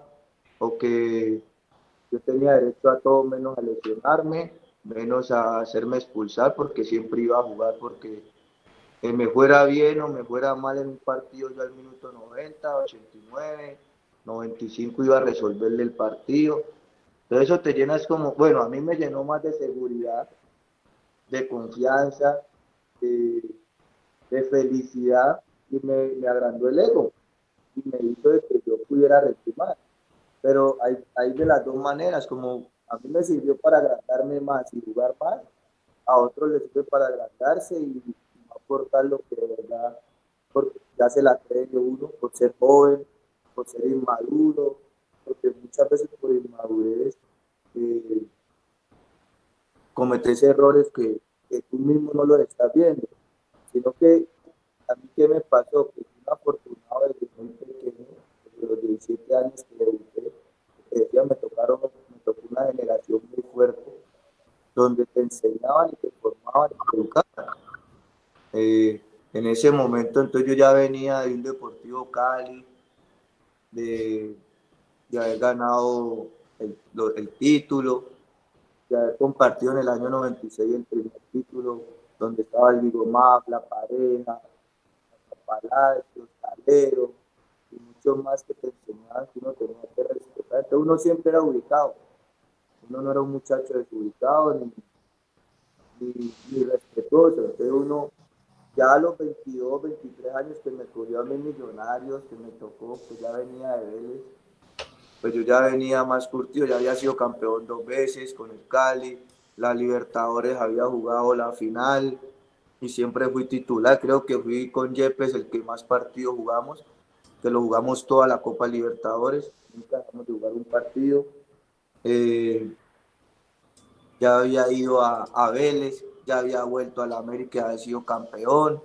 o que yo tenía derecho a todo menos a lesionarme, menos a hacerme expulsar porque siempre iba a jugar porque que me fuera bien o me fuera mal en un partido yo al minuto 90, 89, 95 iba a resolverle el partido. Todo eso te llenas como, bueno, a mí me llenó más de seguridad, de confianza, de, felicidad y me, agrandó el ego y me hizo de que yo pudiera retomar. Pero hay, hay de las dos maneras, como a mí me sirvió para agrandarme más y jugar más, a otros les sirve para agrandarse y aportar lo que de verdad porque ya se la cree uno por ser joven, por ser inmaduro, porque muchas veces por inmadurez eh, cometes errores que, tú mismo no lo estás viendo, sino que a mí que me pasó, que fui afortunado desde muy pequeño, desde los 17 años que debuté, que decía, me tocaron, me tocó una generación muy fuerte, donde te enseñaban y te formaban y te educaban. Eh, en ese momento, entonces yo ya venía de un Deportivo Cali, de, haber ganado el, título, de haber compartido en el año 96 el primer título, donde estaba el Vigo la Pareja, Palacios, Calero, y muchos más que te enseñaban que uno tenía que respetar. Entonces uno siempre era ubicado. Uno no era un muchacho desubicado ni, ni, ni respetuoso. Entonces uno ya a los 22, 23 años que me cogió a mis millonarios, que me tocó, que ya venía de Vélez, pues yo ya venía más curtido, ya había sido campeón dos veces con el Cali, la Libertadores había jugado la final y siempre fui titular, creo que fui con Yepes el que más partidos jugamos, que lo jugamos toda la Copa Libertadores, nunca dejamos de jugar un partido. Eh, ya había ido a, a Vélez, ya había vuelto a la América, había sido campeón,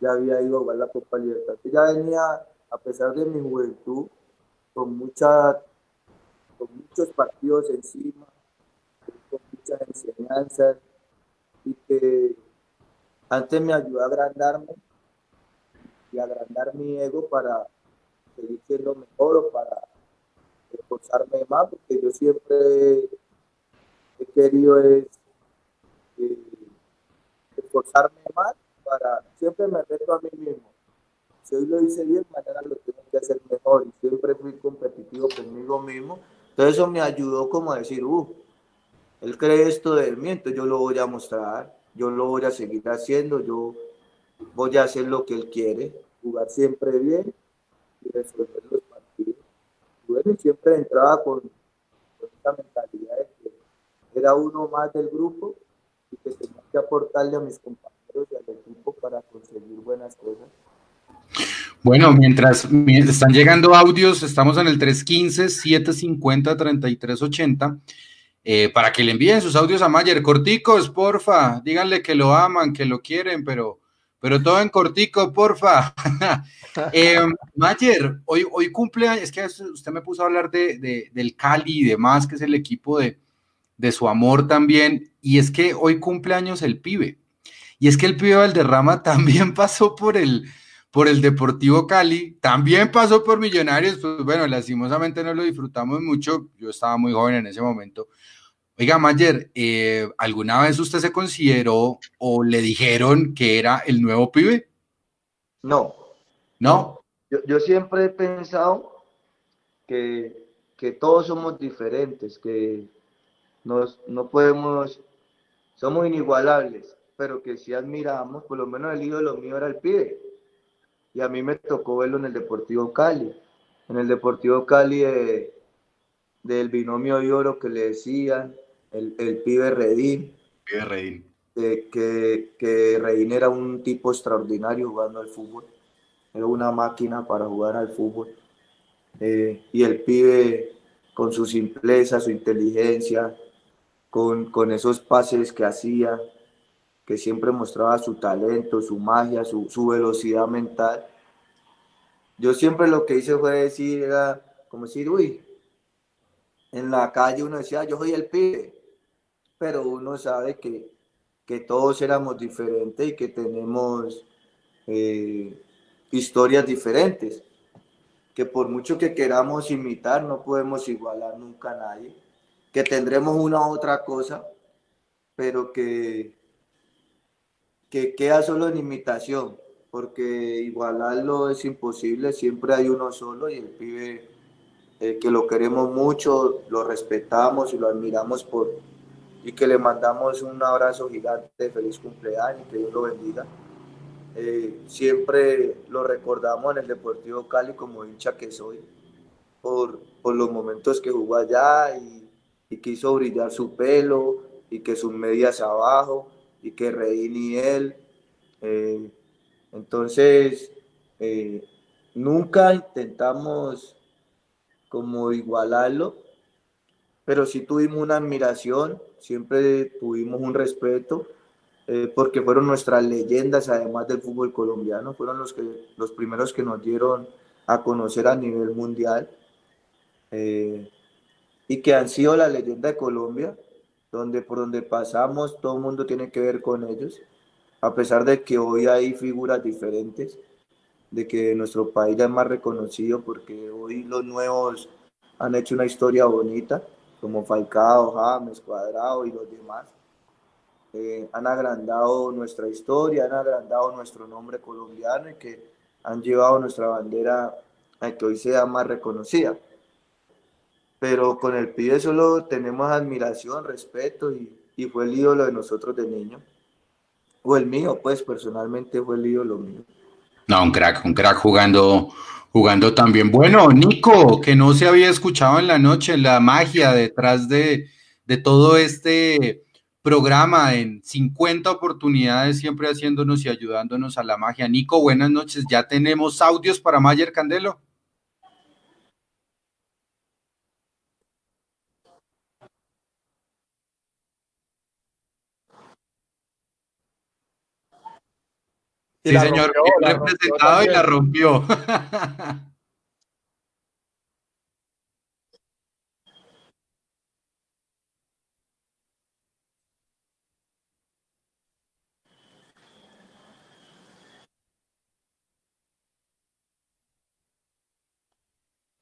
ya había ido a jugar la Copa Libertad. Ya venía, a pesar de mi juventud, con, mucha, con muchos partidos encima, con muchas enseñanzas, y que antes me ayudó a agrandarme y agrandar mi ego para seguir siendo mejor o para esforzarme más, porque yo siempre he querido es eh, esforzarme más para, siempre me reto a mí mismo. Si hoy lo hice bien, mañana lo tengo que hacer mejor y siempre fui competitivo conmigo mismo. Entonces eso me ayudó como a decir, uh, él cree esto de mí, entonces yo lo voy a mostrar, yo lo voy a seguir haciendo, yo voy a hacer lo que él quiere, jugar siempre bien y resolver los partidos. Y siempre entraba con, con esa mentalidad de que era uno más del grupo y que tenía que aportarle a mis compañeros y al equipo para conseguir buenas cosas. Bueno, mientras están llegando audios, estamos en el 315-750-3380. Eh, para que le envíen sus audios a Mayer. Corticos, porfa, díganle que lo aman, que lo quieren, pero, pero todo en cortico, porfa. [laughs] eh, Mayer, hoy, hoy cumple, es que usted me puso a hablar de, del Cali y demás, que es el equipo de, de su amor también, y es que hoy cumple años el pibe. Y es que el pibe Valderrama [laughs] también pasó por el, por el Deportivo Cali, también pasó por Millonarios, pues bueno, lastimosamente no lo disfrutamos mucho, yo estaba muy joven en ese momento. Oiga, Mayer, eh, ¿alguna vez usted se consideró o le dijeron que era el nuevo pibe? No. ¿No? Yo, yo siempre he pensado que, que todos somos diferentes, que nos, no podemos, somos inigualables, pero que si admiramos, por lo menos el ídolo mío era el pibe. Y a mí me tocó verlo en el Deportivo Cali. En el Deportivo Cali de, del binomio de oro que le decían, el, el pibe Redín. Pibe Redín. Que, que, que Redín era un tipo extraordinario jugando al fútbol. Era una máquina para jugar al fútbol. Eh, y el pibe con su simpleza, su inteligencia, con, con esos pases que hacía, que siempre mostraba su talento, su magia, su, su, velocidad mental. Yo siempre lo que hice fue decir, era como decir, uy, en la calle uno decía, yo soy el pibe, pero uno sabe que, que todos éramos diferentes y que tenemos eh, historias diferentes, que por mucho que queramos imitar, no podemos igualar nunca a nadie, que tendremos una u otra cosa, pero que que queda solo en imitación, porque igualarlo es imposible, siempre hay uno solo y el pibe eh, que lo queremos mucho, lo respetamos y lo admiramos por y que le mandamos un abrazo gigante, feliz cumpleaños, que Dios lo bendiga. Eh, siempre lo recordamos en el Deportivo Cali como hincha que soy, por, por los momentos que jugó allá y, y quiso brillar su pelo y que sus medias abajo y que reí ni él. Eh, entonces, eh, nunca intentamos como igualarlo, pero sí tuvimos una admiración, siempre tuvimos un respeto, eh, porque fueron nuestras leyendas, además del fútbol colombiano, fueron los, que, los primeros que nos dieron a conocer a nivel mundial y que han sido la leyenda de Colombia donde por donde pasamos todo el mundo tiene que ver con ellos, a pesar de que hoy hay figuras diferentes, de que nuestro país ya es más reconocido porque hoy los nuevos han hecho una historia bonita, como Falcao, James, Cuadrado y los demás. Eh, han agrandado nuestra historia, han agrandado nuestro nombre colombiano y que han llevado nuestra bandera a que hoy sea más reconocida pero con el pibe solo tenemos admiración, respeto y, y, fue el ídolo de nosotros de niño. O el mío, pues personalmente fue el ídolo mío. No, un crack, un crack jugando, jugando también. Bueno, Nico, que no se había escuchado en la noche, la magia detrás de, de todo este programa en 50 oportunidades, siempre haciéndonos y ayudándonos a la magia. Nico, buenas noches. Ya tenemos audios para Mayer Candelo. Sí, señor, rompió, bien representado y la rompió. [laughs]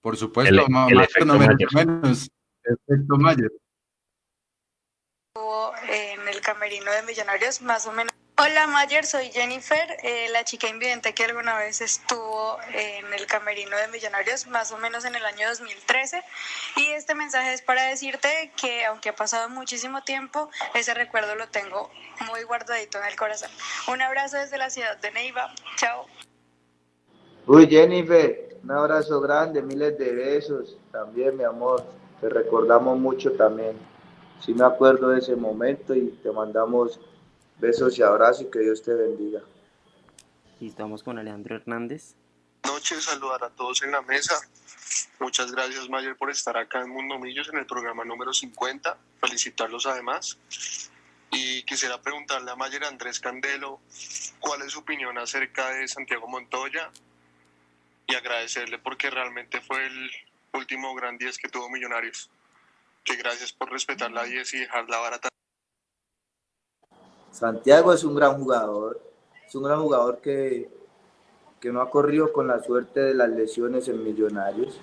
Por supuesto, El- no, el más efecto no menos, menos. Efecto Mayer. estuvo en el camerino de Millonarios, más o menos. Hola Mayer, soy Jennifer, eh, la chica invidente que alguna vez estuvo en el camerino de Millonarios, más o menos en el año 2013. Y este mensaje es para decirte que aunque ha pasado muchísimo tiempo, ese recuerdo lo tengo muy guardadito en el corazón. Un abrazo desde la ciudad de Neiva. Chao. Uy, Jennifer, un abrazo grande, miles de besos. También, mi amor, te recordamos mucho también. Sí me acuerdo de ese momento y te mandamos besos y abrazos y que Dios te bendiga. Y estamos con Alejandro Hernández. noches, saludar a todos en la mesa. Muchas gracias, Mayer, por estar acá en Mundo Millos en el programa número 50. Felicitarlos además. Y quisiera preguntarle a Mayer Andrés Candelo cuál es su opinión acerca de Santiago Montoya y agradecerle porque realmente fue el último gran 10 que tuvo Millonarios. Que gracias por respetar la 10 y dejar la barata. Santiago es un gran jugador, es un gran jugador que, que no ha corrido con la suerte de las lesiones en Millonarios,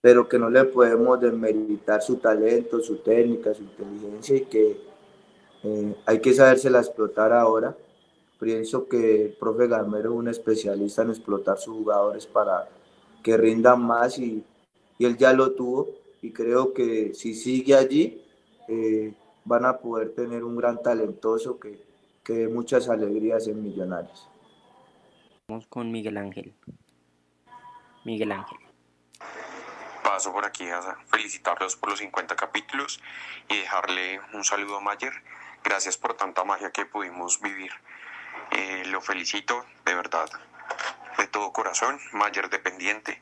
pero que no le podemos desmeritar su talento, su técnica, su inteligencia y que eh, hay que sabérsela explotar ahora. Pienso que el profe Gamero es un especialista en explotar sus jugadores para que rindan más y, y él ya lo tuvo y creo que si sigue allí eh, van a poder tener un gran talentoso que, que dé muchas alegrías en Millonarios. Vamos con Miguel Ángel. Miguel Ángel. Paso por aquí a felicitarlos por los 50 capítulos y dejarle un saludo a Mayer. Gracias por tanta magia que pudimos vivir. Eh, lo felicito, de verdad, de todo corazón. Mayer dependiente.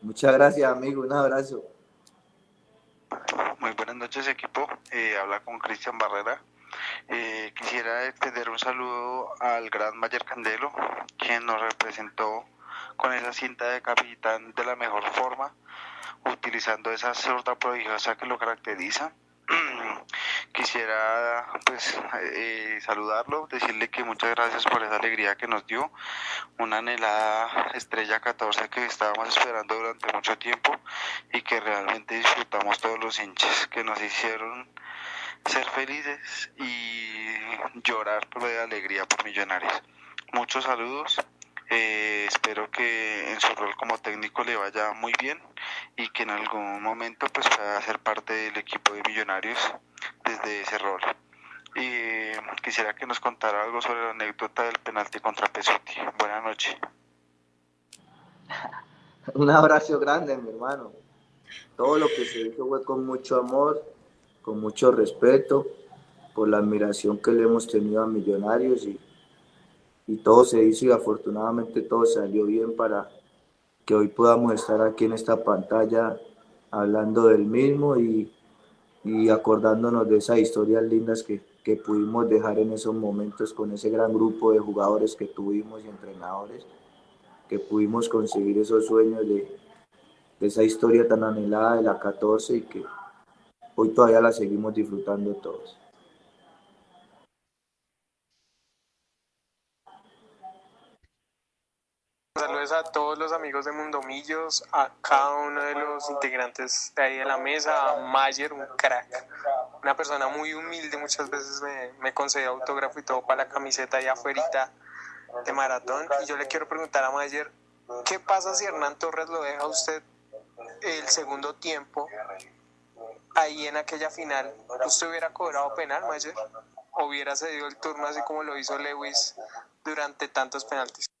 Muchas gracias, amigo. Un abrazo. Muy buenas noches, equipo. Eh, habla con Cristian Barrera. Eh, quisiera extender un saludo al gran Mayer Candelo, quien nos representó con esa cinta de capitán de la mejor forma, utilizando esa sorda prodigiosa que lo caracteriza. [clears throat] Quisiera pues eh, saludarlo, decirle que muchas gracias por esa alegría que nos dio, una anhelada estrella 14 que estábamos esperando durante mucho tiempo y que realmente disfrutamos todos los hinchas que nos hicieron ser felices y llorar por de alegría por Millonarios. Muchos saludos eh, espero que en su rol como técnico le vaya muy bien y que en algún momento pues pueda ser parte del equipo de Millonarios desde ese rol. Y quisiera que nos contara algo sobre la anécdota del penalti contra Pesuti. Buenas noches. [laughs] Un abrazo grande, mi hermano. Todo lo que se hizo fue con mucho amor, con mucho respeto, por la admiración que le hemos tenido a Millonarios y y todo se hizo y afortunadamente todo salió bien para que hoy podamos estar aquí en esta pantalla hablando del mismo y, y acordándonos de esas historias lindas que, que, pudimos dejar en esos momentos con ese gran grupo de jugadores que tuvimos y entrenadores, que pudimos conseguir esos sueños de, de esa historia tan anhelada de la 14 y que hoy todavía la seguimos disfrutando todos. Saludos a todos los amigos de Mundomillos, a cada uno de los integrantes de ahí de la mesa, a Mayer, un crack, una persona muy humilde, muchas veces me, me concede autógrafo y todo para la camiseta allá afuera de maratón. Y yo le quiero preguntar a Mayer, ¿qué pasa si Hernán Torres lo deja a usted el segundo tiempo ahí en aquella final? ¿Usted hubiera cobrado penal, Mayer? ¿O hubiera cedido el turno así como lo hizo Lewis durante tantos penaltis?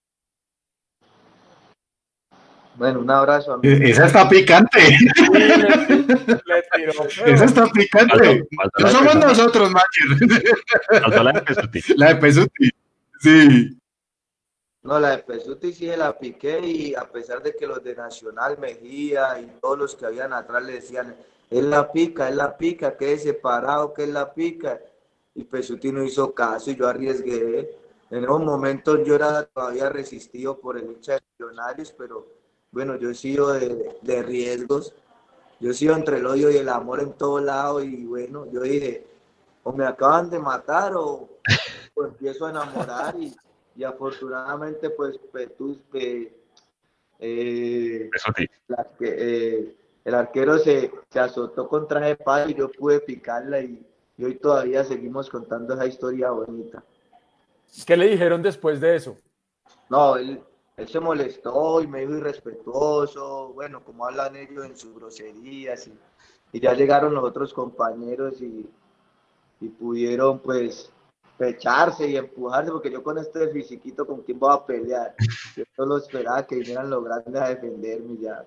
Bueno, un abrazo. Amigo. Esa está picante. [laughs] Esa está picante. No somos nosotros, Macher. la de Pesuti. [laughs] La de Pesuti. Sí. No, la de Pesuti sí la piqué y a pesar de que los de Nacional, Mejía y todos los que habían atrás le decían, es la pica, es la pica, que es separado, que es la pica. Y Pesuti no hizo caso y yo arriesgué. En esos momentos yo era todavía resistido por el hincha de Millonarios, pero bueno, yo he sido de, de, riesgos, yo he sido entre el odio y el amor en todo lado y bueno, yo dije, o me acaban de matar o, o empiezo a enamorar y, y afortunadamente pues Petus, eh, eh, la, eh, el arquero se, se azotó con traje de y yo pude picarla y, y hoy todavía seguimos contando esa historia bonita. ¿Qué le dijeron después de eso? No, él, él se molestó y me dijo irrespetuoso, bueno, como hablan ellos en sus groserías, y, ya llegaron los otros compañeros y, y, pudieron pues pecharse y empujarse, porque yo con este fisiquito, ¿con quién voy a pelear? Yo solo esperaba que vinieran los grandes a defenderme ya.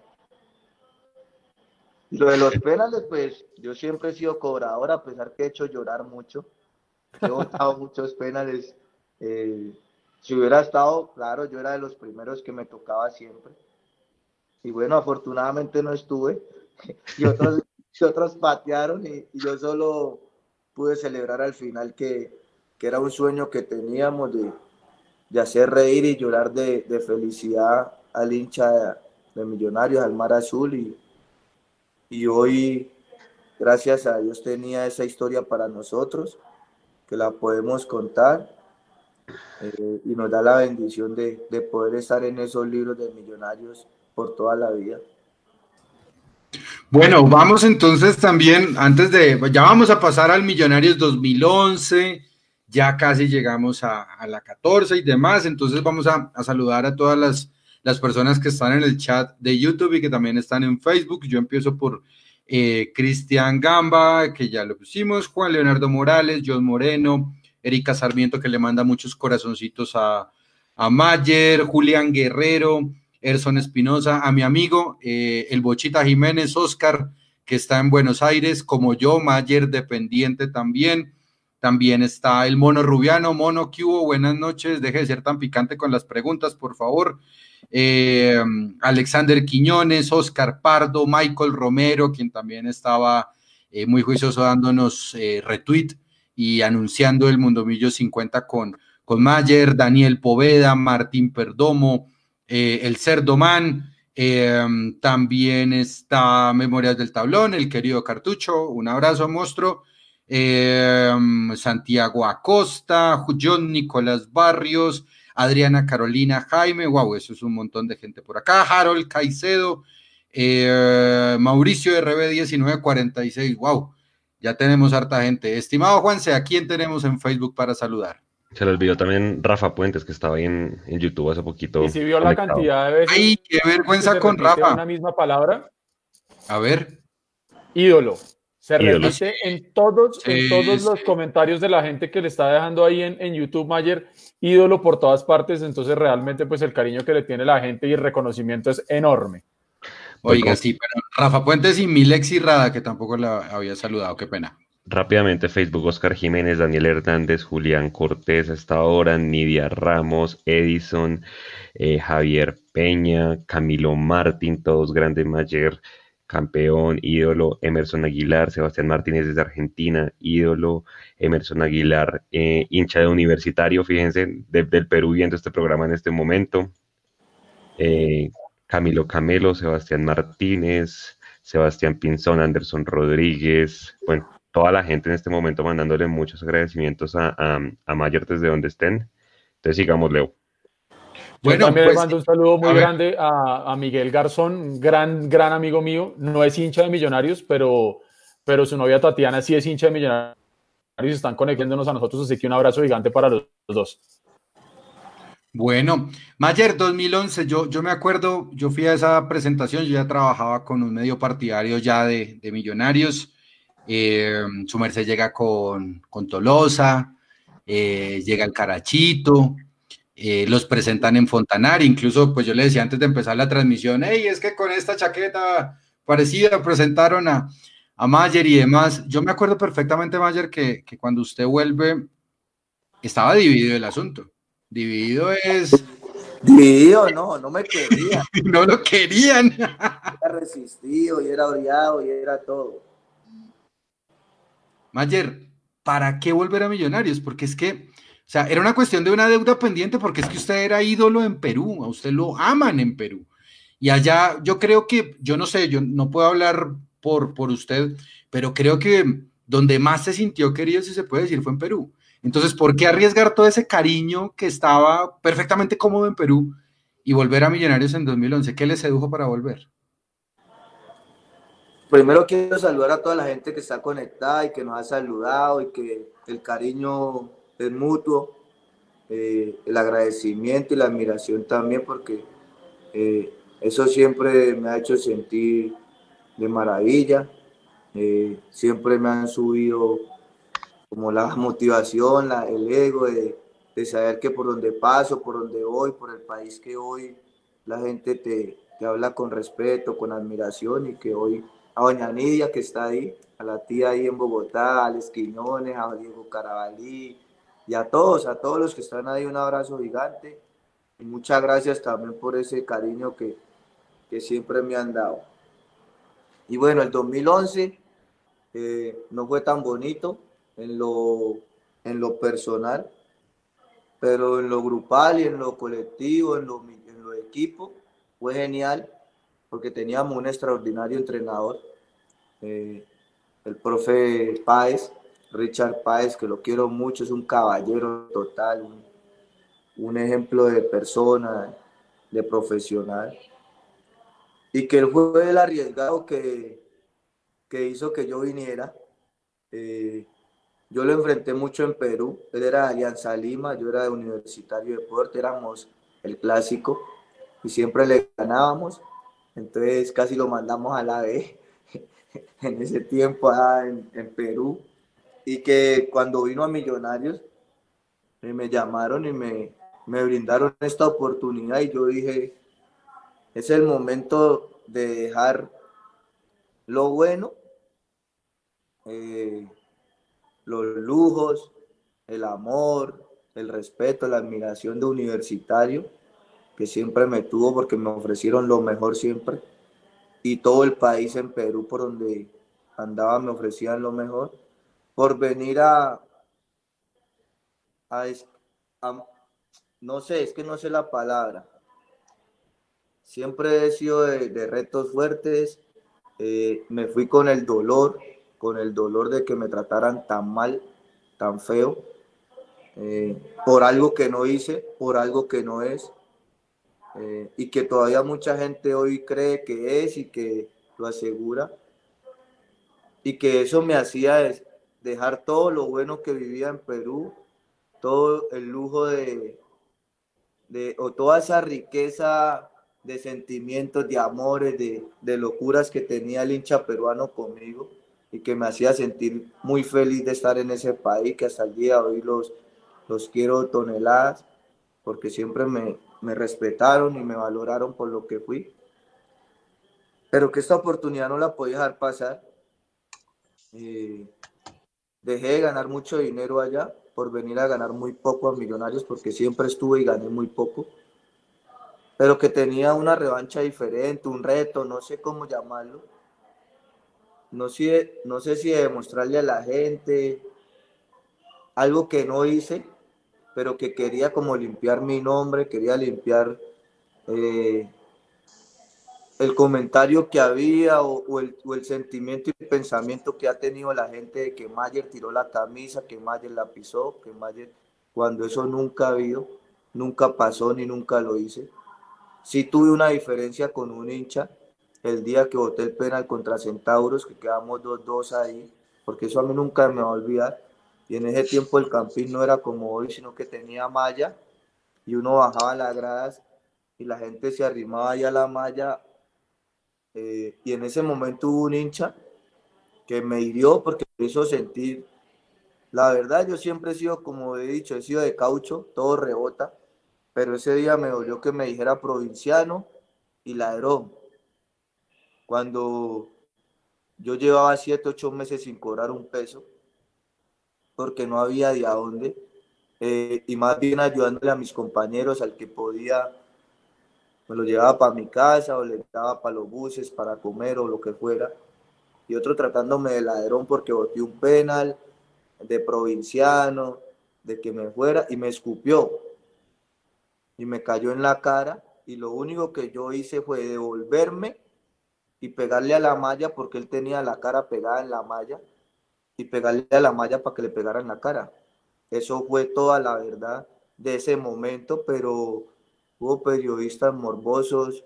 Lo de los penales, pues yo siempre he sido cobrador, a pesar que he hecho llorar mucho. He votado muchos penales. Eh, si hubiera estado, claro, yo era de los primeros que me tocaba siempre. Y bueno, afortunadamente no estuve. [laughs] Y otros, y otros patearon y, yo solo pude celebrar al final que, que era un sueño que teníamos de, de hacer reír y llorar de, de, felicidad al hincha de, de Millonarios, al Mar Azul. Y, y hoy, gracias a Dios, tenía esa historia para nosotros, que la podemos contar eh, y nos da la bendición de, de poder estar en esos libros de millonarios por toda la vida. Bueno, vamos entonces también, antes de, ya vamos a pasar al Millonarios 2011, ya casi llegamos a, la 14 y demás, entonces vamos a, a saludar a todas las, las, personas que están en el chat de YouTube y que también están en Facebook. Yo empiezo por eh, Cristian Gamba, que ya lo pusimos, Juan Leonardo Morales, John Moreno, Erika Sarmiento, que le manda muchos corazoncitos a, a Mayer, Julián Guerrero, Erson Espinosa, a mi amigo, eh, el Bochita Jiménez, Oscar, que está en Buenos Aires, como yo, Mayer dependiente también. También está el Mono Rubiano, Mono, ¿qué hubo? Buenas noches, deje de ser tan picante con las preguntas, por favor. Eh, Alexander Quiñones, Oscar Pardo, Michael Romero, quien también estaba eh, muy juicioso dándonos retweet y anunciando el Mundomillo 50 con, con Mayer, Daniel Poveda, Martín Perdomo, eh, el Cerdomán, eh, también está Memorias del Tablón, el querido Cartucho, un abrazo monstruo, eh, Santiago Acosta, John Nicolás Barrios, Adriana Carolina Jaime, wow, eso es un montón de gente por acá, Harold Caicedo, eh, Mauricio RB 1946, wow, ya tenemos harta gente. Estimado Juanse, ¿a quién tenemos en Facebook para saludar? Se le olvidó también Rafa Puentes, que estaba ahí en, en YouTube hace poquito. Y si vio la cantidad de veces. ¡Ay, qué vergüenza que se con Rafa! Una misma palabra. A ver. Ídolo. Se Ídolo. repite en todos, Sí, en todos los comentarios de la gente que le está dejando ahí en, en YouTube, Mayer, ídolo por todas partes. Entonces, realmente, pues el cariño que le tiene la gente y el reconocimiento es enorme. Oiga, sí, pero Rafa Puentes y Milex Rada, que tampoco la había saludado, qué pena. Rápidamente, Facebook, Oscar Jiménez, Daniel Hernández, Julián Cortés, hasta ahora, Nidia Ramos, Edison, eh, Javier Peña, Camilo Martín, todos grandes Mayer, campeón, ídolo, Emerson Aguilar, Sebastián Martínez desde Argentina, ídolo, Emerson Aguilar, eh, hincha de universitario, fíjense, desde el Perú viendo este programa en este momento. Eh, Camilo Camelo, Sebastián Martínez, Sebastián Pinzón, Anderson Rodríguez, bueno, toda la gente en este momento mandándole muchos agradecimientos a, a, a Mayer desde donde estén. Entonces sigamos, Leo. Yo Bueno, también pues, le mando un saludo muy a grande a, a Miguel Garzón, un gran, gran amigo mío. No es hincha de Millonarios, pero, pero su novia Tatiana sí es hincha de Millonarios. Están conectándonos a nosotros, así que un abrazo gigante para los dos. Bueno, Mayer 2011, yo, yo me acuerdo, yo fui a esa presentación, yo ya trabajaba con un medio partidario ya de, de Millonarios, eh, su merced llega con, con Tolosa, eh, llega el Carachito, eh, los presentan en Fontanar, incluso pues yo le decía antes de empezar la transmisión, hey, es que con esta chaqueta parecida presentaron a, a Mayer y demás. Yo me acuerdo perfectamente, Mayer, que, que cuando usted vuelve, estaba dividido el asunto. Dividido es, Dividido, no, no me quería. [laughs] no lo querían. Era resistido y era odiado y era todo. Mayer, ¿para qué volver a Millonarios? Porque es que, o sea, era una cuestión de una deuda pendiente porque es que usted era ídolo en Perú, a usted lo aman en Perú. Y allá yo creo que, yo no sé, yo no puedo hablar por, por usted, pero creo que donde más se sintió querido, si se puede decir, fue en Perú. Entonces, ¿por qué arriesgar todo ese cariño que estaba perfectamente cómodo en Perú y volver a Millonarios en 2011? ¿Qué le sedujo para volver? Primero quiero saludar a toda la gente que está conectada y que nos ha saludado y que el cariño es mutuo, eh, el agradecimiento y la admiración también porque eh, eso siempre me ha hecho sentir de maravilla, eh, siempre me han subido como la motivación, la, el ego de, de, saber que por donde paso, por donde voy, por el país que voy, la gente te, te habla con respeto, con admiración y que hoy a Doña Nidia que está ahí, a la tía ahí en Bogotá, a Alex Quiñones, a Diego Carabalí y a todos, a todos los que están ahí, un abrazo gigante y muchas gracias también por ese cariño que, que siempre me han dado. Y bueno, el 2011 eh, no fue tan bonito en lo, en lo personal, pero en lo grupal y en lo colectivo, en lo, en lo equipo, fue genial porque teníamos un extraordinario entrenador, eh, el profe Páez, Richard Páez, que lo quiero mucho, es un caballero total, un, ejemplo de persona, de profesional, y que él fue el arriesgado que, que hizo que yo viniera. Eh, yo lo enfrenté mucho en Perú, él era de Alianza Lima, yo era de Universitario de Deporte, éramos el clásico y siempre le ganábamos, entonces casi lo mandamos a la B [laughs] en ese tiempo en, en, Perú y que cuando vino a Millonarios eh, me llamaron y me, me brindaron esta oportunidad y yo dije, es el momento de dejar lo bueno. Eh, los lujos, el amor, el respeto, la admiración de universitario, que siempre me tuvo porque me ofrecieron lo mejor siempre. Y todo el país en Perú por donde andaba me ofrecían lo mejor. Por venir a, a, no sé, es que no sé la palabra. Siempre he sido de, retos fuertes. Eh, me fui con el dolor, con el dolor de que me trataran tan mal, tan feo, eh, por algo que no hice, por algo que no es, eh, y que todavía mucha gente hoy cree que es y que lo asegura, y que eso me hacía dejar todo lo bueno que vivía en Perú, todo el lujo de, de o toda esa riqueza de sentimientos, de amores, de, de locuras que tenía el hincha peruano conmigo y que me hacía sentir muy feliz de estar en ese país, que hasta el día de hoy los, los quiero toneladas, porque siempre me, me respetaron y me valoraron por lo que fui. Pero que esta oportunidad no la podía dejar pasar. Eh, dejé de ganar mucho dinero allá por venir a ganar muy poco a Millonarios, porque siempre estuve y gané muy poco. Pero que tenía una revancha diferente, un reto, no sé cómo llamarlo no sé, no sé si demostrarle a la gente algo que no hice, pero que quería como limpiar mi nombre, quería limpiar eh, el comentario que había o, el, sentimiento y pensamiento que ha tenido la gente de que Mayer tiró la camisa, que Mayer la pisó, que Mayer, cuando eso nunca ha habido, nunca pasó ni nunca lo hice. Sí tuve una diferencia con un hincha el día que voté el penal contra Centauros, que quedamos 2-2 ahí, porque eso a mí nunca me va a olvidar. Y en ese tiempo el campín no era como hoy, sino que tenía malla y uno bajaba las gradas y la gente se arrimaba ahí a la malla. Eh, y en ese momento hubo un hincha que me hirió porque me hizo sentir. La verdad, yo siempre he sido, como he dicho, he sido de caucho, todo rebota, pero ese día me dolió que me dijera provinciano y ladrón cuando yo llevaba siete, ocho meses sin cobrar un peso, porque no había de a dónde, eh, y más bien ayudándole a mis compañeros, al que podía, me lo llevaba para mi casa o le daba para los buses, para comer o lo que fuera, y otro tratándome de ladrón porque boté un penal, de provinciano, de que me fuera, y me escupió, y me cayó en la cara, y lo único que yo hice fue devolverme y pegarle a la malla porque él tenía la cara pegada en la malla y pegarle a la malla para que le pegara en la cara. Eso fue toda la verdad de ese momento, pero hubo periodistas morbosos,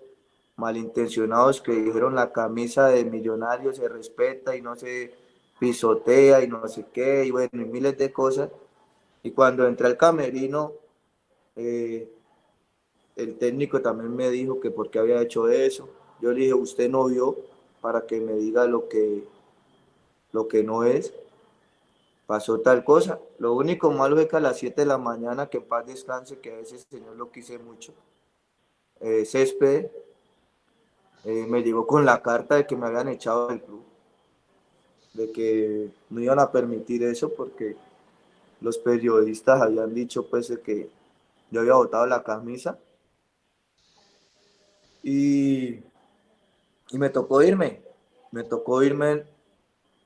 malintencionados que dijeron la camisa de millonario se respeta y no se pisotea y no sé qué, y bueno, y miles de cosas. Y cuando entré al camerino, eh, el técnico también me dijo que por qué había hecho eso yo le dije, usted no vio para que me diga lo que, lo que no es. Pasó tal cosa. Lo único malo es que a las 7 de la mañana, que en paz descanse, que a veces Señor lo quise mucho, eh, Césped eh, me llegó con la carta de que me habían echado del club, de que no iban a permitir eso porque los periodistas habían dicho pues que yo había botado la camisa y y me tocó irme, me tocó irme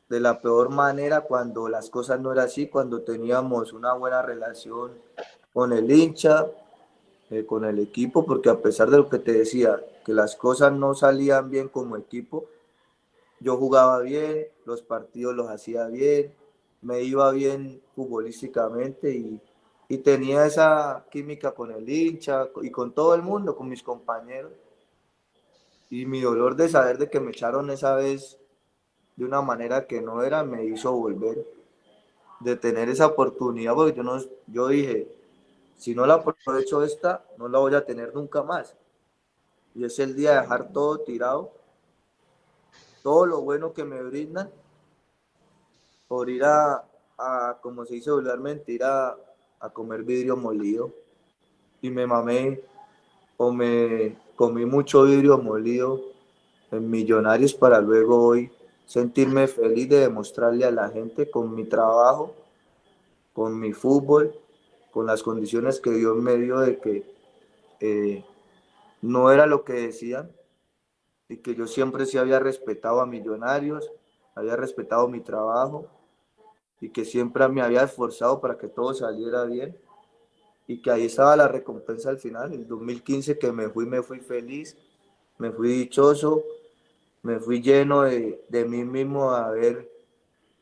de la peor manera cuando las cosas no eran así, cuando teníamos una buena relación con el hincha, eh, con el equipo, porque a pesar de lo que te decía, que las cosas no salían bien como equipo, yo jugaba bien, los partidos los hacía bien, me iba bien futbolísticamente y, y tenía esa química con el hincha y con todo el mundo, con mis compañeros. Y mi dolor de saber de que me echaron esa vez de una manera que no era, me hizo volver, de tener esa oportunidad, porque yo, no, yo dije, si no la aprovecho esta, no la voy a tener nunca más. Y es el día de dejar todo tirado, todo lo bueno que me brindan, por ir a, como se dice vulgarmente, ir a, a comer vidrio molido. Y me mamé o me comí mucho vidrio molido en Millonarios para luego hoy sentirme feliz de demostrarle a la gente con mi trabajo, con mi fútbol, con las condiciones que dio en medio de que eh, no era lo que decían y que yo siempre sí había respetado a Millonarios, había respetado mi trabajo y que siempre me había esforzado para que todo saliera bien y que ahí estaba la recompensa al final. En 2015 que me fui, me fui feliz, me fui dichoso, me fui lleno de, de mí mismo a haber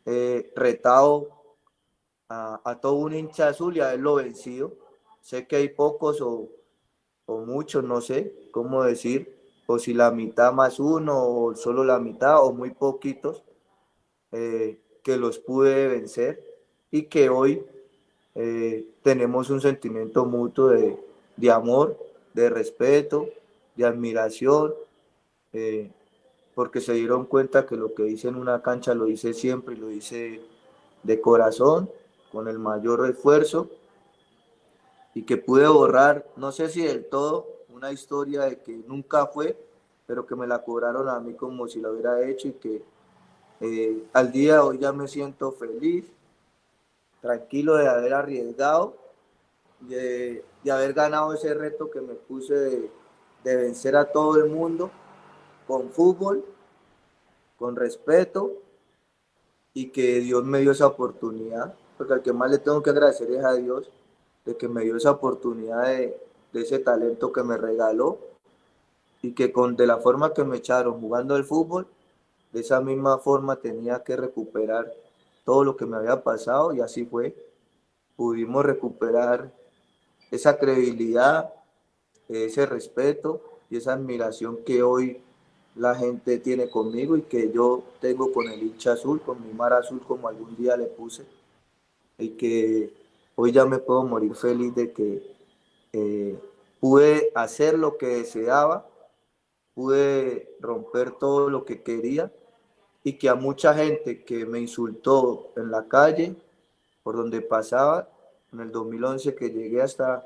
eh, retado a, a, todo un hincha azul y haberlo vencido. Sé que hay pocos o, o muchos, no sé cómo decir, o si la mitad más uno, o solo la mitad, o muy poquitos, eh, que los pude vencer y que hoy eh, tenemos un sentimiento mutuo de, de, amor, de respeto, de admiración, eh, porque se dieron cuenta que lo que hice en una cancha lo hice siempre y lo hice de corazón, con el mayor esfuerzo, y que pude borrar, no sé si del todo, una historia de que nunca fue, pero que me la cobraron a mí como si lo hubiera hecho y que eh, al día de hoy ya me siento feliz, tranquilo de haber arriesgado, de, de haber ganado ese reto que me puse de, vencer a todo el mundo con fútbol, con respeto y que Dios me dio esa oportunidad, porque al que más le tengo que agradecer es a Dios de que me dio esa oportunidad de, de ese talento que me regaló y que con de la forma que me echaron jugando el fútbol, de esa misma forma tenía que recuperar todo lo que me había pasado y así fue. Pudimos recuperar esa credibilidad, ese respeto y esa admiración que hoy la gente tiene conmigo y que yo tengo con el hincha azul, con mi mar azul como algún día le puse y que hoy ya me puedo morir feliz de que eh, pude hacer lo que deseaba, pude romper todo lo que quería y que a mucha gente que me insultó en la calle, por donde pasaba, en el 2011 que llegué hasta,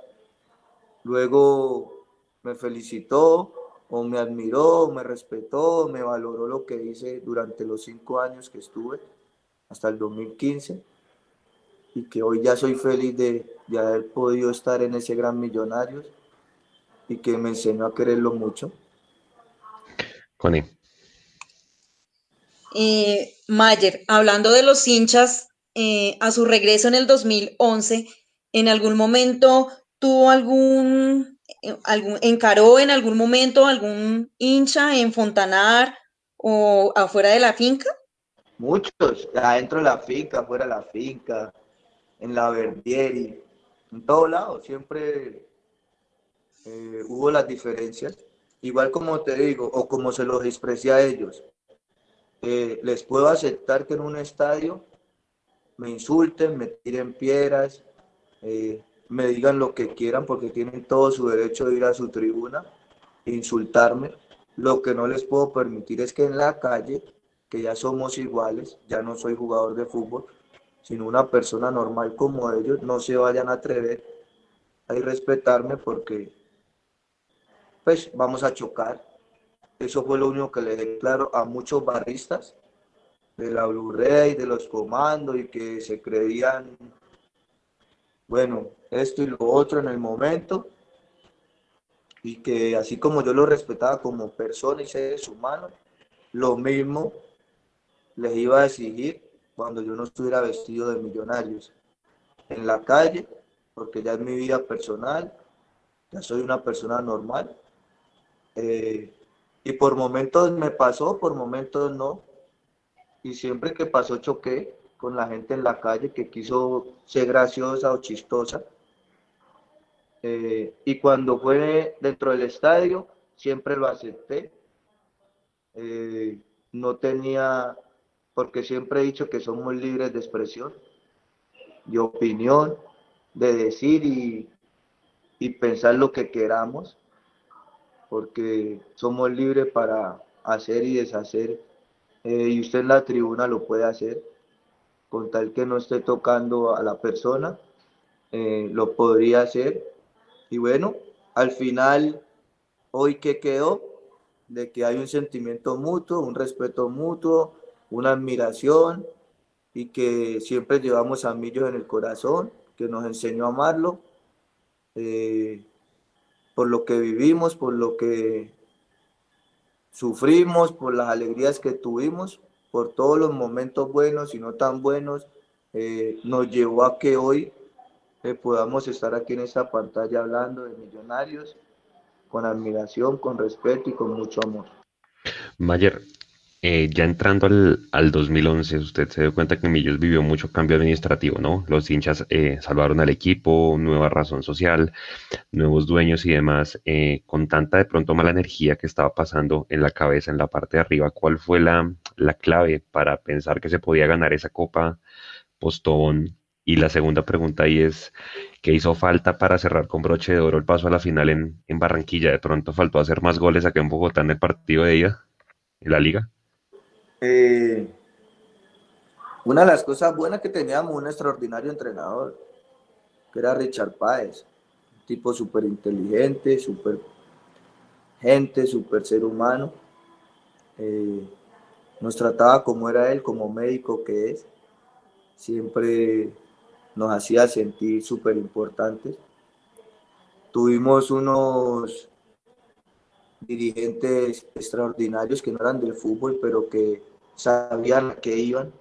luego me felicitó o me admiró, me respetó, me valoró lo que hice durante los cinco años que estuve, hasta el 2015, y que hoy ya soy feliz de, de haber podido estar en ese gran Millonarios y que me enseñó a quererlo mucho. Connie. Eh, Mayer, hablando de los hinchas, eh, a su regreso en el 2011, ¿en algún momento tuvo algún, eh, algún, encaró en algún momento algún hincha en Fontanar o afuera de la finca? Muchos, adentro de la finca, afuera de la finca, en la Verdieri, en todos lados, siempre hubo las diferencias. Igual como te digo, o como se los expresé a ellos, eh, les puedo aceptar que en un estadio me insulten, me tiren piedras, eh, me digan lo que quieran porque tienen todo su derecho de ir a su tribuna, insultarme. Lo que no les puedo permitir es que en la calle, que ya somos iguales, ya no soy jugador de fútbol, sino una persona normal como ellos, no se vayan a atrever a irrespetarme porque pues vamos a chocar eso fue lo único que le declaro a muchos barristas de la Blu-ray, de los comandos y que se creían, bueno, esto y lo otro en el momento. Y que así como yo lo respetaba como persona y seres humanos, lo mismo les iba a exigir cuando yo no estuviera vestido de millonarios en la calle, porque ya es mi vida personal, ya soy una persona normal. Eh, y por momentos me pasó, por momentos no. Y siempre que pasó choqué con la gente en la calle que quiso ser graciosa o chistosa. Eh, y cuando fue dentro del estadio, siempre lo acepté. Eh, no tenía, porque siempre he dicho que somos libres de expresión, de opinión, de decir y, y pensar lo que queramos, porque somos libres para hacer y deshacer, eh, y usted en la tribuna lo puede hacer, con tal que no esté tocando a la persona, eh, lo podría hacer. Y bueno, al final, hoy que quedó, de que hay un sentimiento mutuo, un respeto mutuo, una admiración y que siempre llevamos a Millos en el corazón, que nos enseñó a amarlo, eh, por lo que vivimos, por lo que sufrimos, por las alegrías que tuvimos, por todos los momentos buenos y no tan buenos, eh, nos llevó a que hoy eh, podamos estar aquí en esta pantalla hablando de millonarios con admiración, con respeto y con mucho amor. Mayer, eh, ya entrando al, al, 2011, usted se dio cuenta que Millos vivió mucho cambio administrativo, ¿no? Los hinchas eh, salvaron al equipo, nueva razón social, nuevos dueños y demás. Eh, con tanta de pronto mala energía que estaba pasando en la cabeza, en la parte de arriba, ¿cuál fue la, la clave para pensar que se podía ganar esa copa postón? Y la segunda pregunta ahí es, ¿qué hizo falta para cerrar con broche de oro el paso a la final en, en Barranquilla? ¿De pronto faltó hacer más goles acá en Bogotá en el partido de ella, en la liga? Eh, una de las cosas buenas que teníamos un extraordinario entrenador, que era Richard Páez, un tipo súper inteligente, súper gente, súper ser humano. Eh, nos trataba como era él, como médico que es. Siempre nos hacía sentir súper importantes. Tuvimos unos dirigentes extraordinarios que no eran del fútbol, pero que sabían a qué iban,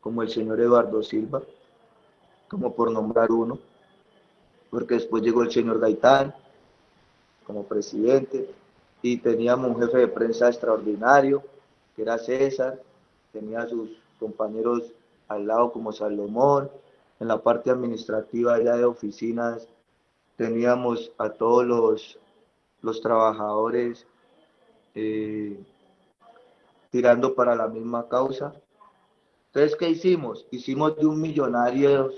como el señor Eduardo Silva, como por nombrar uno, porque después llegó el señor Gaitán como presidente y teníamos un jefe de prensa extraordinario, que era César, tenía sus compañeros al lado como Salomón, en la parte administrativa ya de oficinas teníamos a todos los los trabajadores eh, tirando para la misma causa. Entonces, ¿qué hicimos? Hicimos de un millonario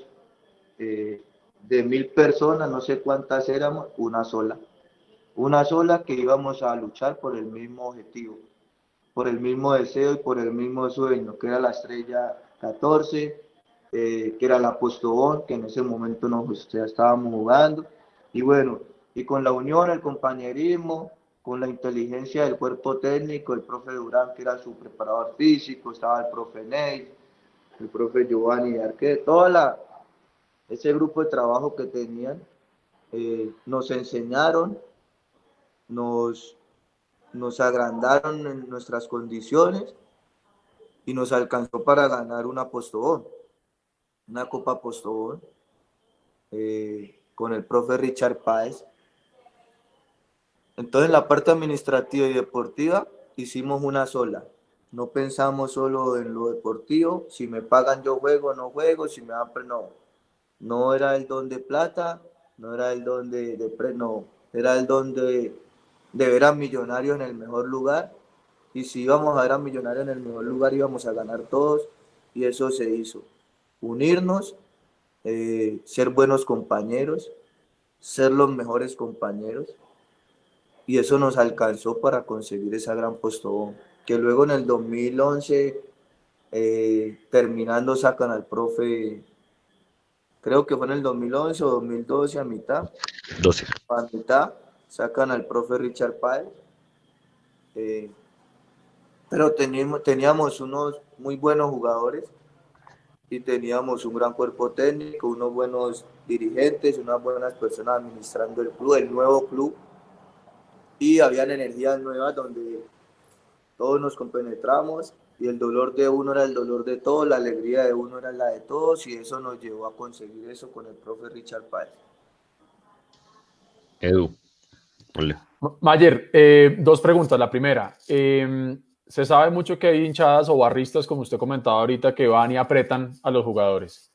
eh, de mil personas, no sé cuántas éramos, una sola. Una sola que íbamos a luchar por el mismo objetivo, por el mismo deseo y por el mismo sueño, que era la estrella 14, eh, que era la Postobón, que en ese momento nos ya estábamos jugando. Y bueno, y con la unión, el compañerismo, con la inteligencia del cuerpo técnico, el profe Durán, que era su preparador físico, estaba el profe Ney, el profe Giovanni Arque, toda ese grupo de trabajo que tenían, eh, nos enseñaron, nos, nos agrandaron en nuestras condiciones y nos alcanzó para ganar una Postobón, una Copa Postobón, eh, con el profe Richard Páez, entonces, en la parte administrativa y deportiva hicimos una sola. No pensamos solo en lo deportivo, si me pagan yo juego, no juego, si me dan, no. No era el don de plata, no era el don de, de era el don de, ver a Millonarios en el mejor lugar. Y si íbamos a ver a Millonarios en el mejor lugar, íbamos a ganar todos. Y eso se hizo. Unirnos, eh, ser buenos compañeros, ser los mejores compañeros y eso nos alcanzó para conseguir esa gran postobón. Que luego en el 2011, eh, terminando, sacan al profe, creo que fue en el 2011 o 2012 a mitad. 12. A mitad, sacan al profe Richard Páez. Eh, pero teníamos, teníamos unos muy buenos jugadores y teníamos un gran cuerpo técnico, unos buenos dirigentes, unas buenas personas administrando el club, el nuevo club y habían energías nuevas donde todos nos compenetramos y el dolor de uno era el dolor de todos, la alegría de uno era la de todos y eso nos llevó a conseguir eso con el profe Richard Páez. Edu, Mayer, eh, dos preguntas. La primera, em, se sabe mucho que hay hinchadas o barristas, como usted comentaba ahorita, que van y apretan a los jugadores.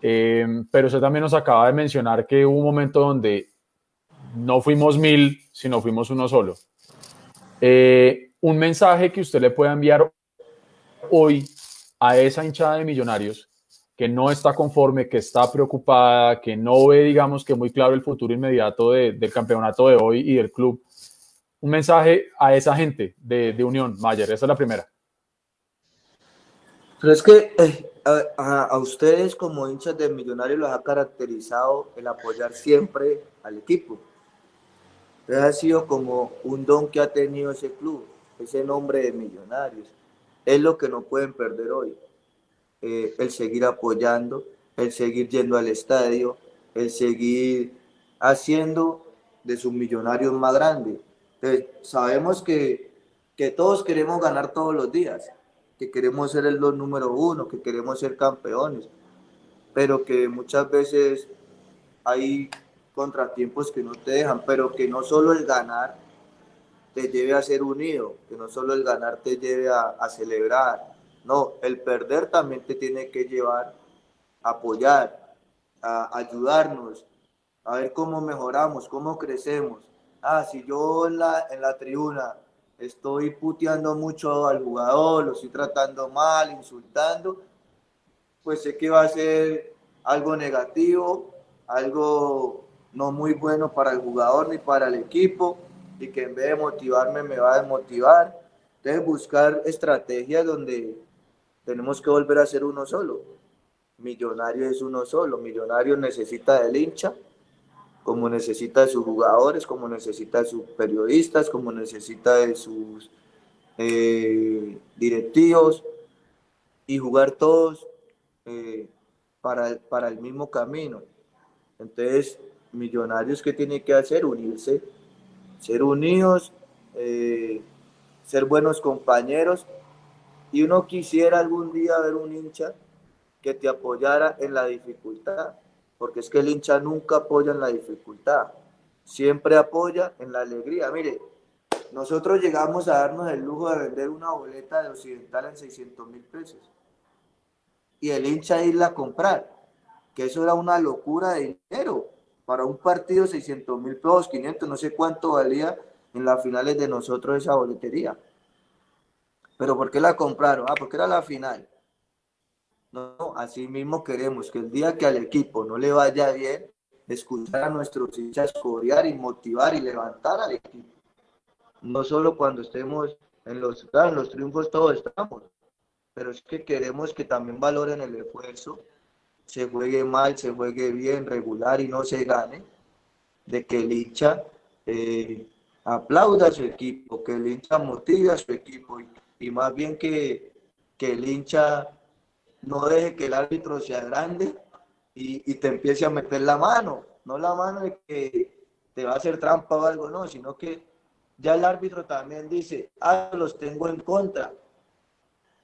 Em, pero usted también nos acaba de mencionar que hubo un momento donde no fuimos mil, sino fuimos uno solo. Eh, un mensaje que usted le pueda enviar hoy a esa hinchada de millonarios que no está conforme, que está preocupada, que no ve, digamos, que muy claro el futuro inmediato del campeonato de hoy y del club. Un mensaje a esa gente de, Unión, Mayer, esa es la primera. Pero es que eh, a, ustedes como hinchas de Millonarios los ha caracterizado el apoyar siempre al equipo. Ha sido como un don que ha tenido ese club, ese nombre de Millonarios. Es lo que no pueden perder hoy. Eh, el seguir apoyando, el seguir yendo al estadio, el seguir haciendo de sus millonarios más grandes. sabemos que, que todos queremos ganar todos los días, que queremos ser el dos número uno, que queremos ser campeones, pero que muchas veces hay contratiempos que no te dejan, pero que no solo el ganar te lleve a ser unido, que no solo el ganar te lleve a, celebrar, no, el perder también te tiene que llevar a apoyar, a ayudarnos, a ver cómo mejoramos, cómo crecemos. Ah, si yo en la, en la tribuna estoy puteando mucho al jugador, lo estoy tratando mal, insultando, pues sé que va a ser algo negativo, algo no muy bueno para el jugador ni para el equipo y que en vez de motivarme me va a desmotivar. Entonces buscar estrategias donde tenemos que volver a ser uno solo. Millonario es uno solo, Millonario necesita del hincha como necesita de sus jugadores, como necesita de sus periodistas, como necesita de sus eh, directivos y jugar todos eh, para, para el mismo camino. Entonces, Millonarios, ¿qué tiene que hacer? Unirse, ser unidos, eh, ser buenos compañeros. Y uno quisiera algún día ver un hincha que te apoyara en la dificultad porque es que el hincha nunca apoya en la dificultad, siempre apoya en la alegría. Mire, nosotros llegamos a darnos el lujo de vender una boleta de Occidental en 600 mil pesos y el hincha irla a comprar, que eso era una locura de dinero. Para un partido 600 mil pesos, 500, no sé cuánto valía en las finales de nosotros esa boletería. Pero ¿por qué la compraron? Ah, porque era la final. No, así mismo queremos que el día que al equipo no le vaya bien, escuchar a nuestros hinchas corear y motivar y levantar al equipo. No solo cuando estemos en los, en los triunfos todos estamos, pero es que queremos que también valoren el esfuerzo, se juegue mal, se juegue bien, regular y no se gane, de que el hincha eh, aplauda a su equipo, que el hincha motive a su equipo y, más bien que, que el hincha no deje que el árbitro sea grande y, te empiece a meter la mano, no la mano de que te va a hacer trampa o algo, no, sino que ya el árbitro también dice, ah, los tengo en contra.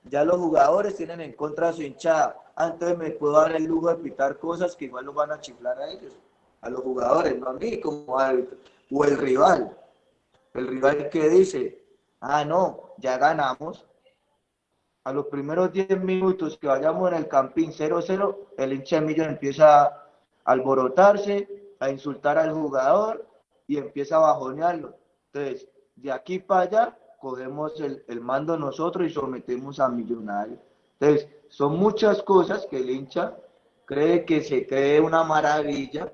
Ya los jugadores tienen en contra a su hinchada. Ah, me puedo dar el lujo de pitar cosas que igual los van a chiflar a ellos, a los jugadores, no a mí como árbitro. O el rival. El rival que dice, ah, no, ya ganamos, a los primeros 10 minutos que vayamos en el campín 0-0, el hincha de empieza a alborotarse, a insultar al jugador y empieza a bajonearlo. Entonces, de aquí para allá, cogemos el, mando nosotros y sometemos a Millonarios. Entonces, son muchas cosas que el hincha cree que se cree una maravilla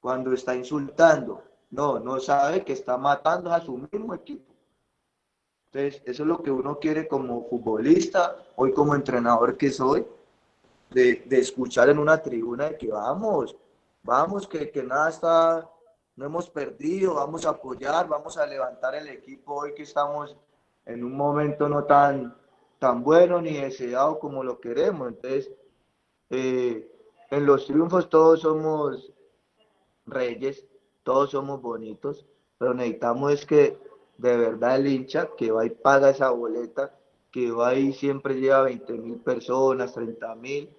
cuando está insultando. No, no sabe que está matando a su mismo equipo. Entonces, eso es lo que uno quiere como futbolista, hoy como entrenador que soy, de, escuchar en una tribuna de que vamos, vamos, que, que nada está, no hemos perdido, vamos a apoyar, vamos a levantar el equipo hoy que estamos en un momento no tan, tan bueno ni deseado como lo queremos. Entonces, eh, en los triunfos todos somos reyes, todos somos bonitos, pero necesitamos es que de verdad el hincha que va y paga esa boleta, que va y siempre lleva 20 mil personas, 30 mil,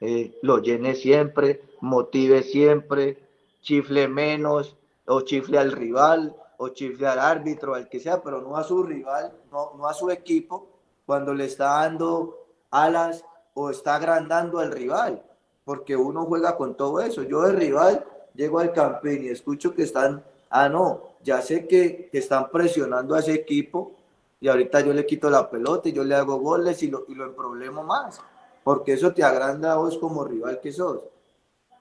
eh, lo llene siempre, motive siempre, chifle menos, o chifle al rival, o chifle al árbitro, al que sea, pero no a su rival, no, no a su equipo, cuando le está dando alas o está agrandando al rival, porque uno juega con todo eso. Yo de rival llego al campín y escucho que están, ah, no, ya sé que, que están presionando a ese equipo y ahorita yo le quito la pelota y yo le hago goles y lo, y lo emproblemo más, porque eso te agranda a vos como rival que sos.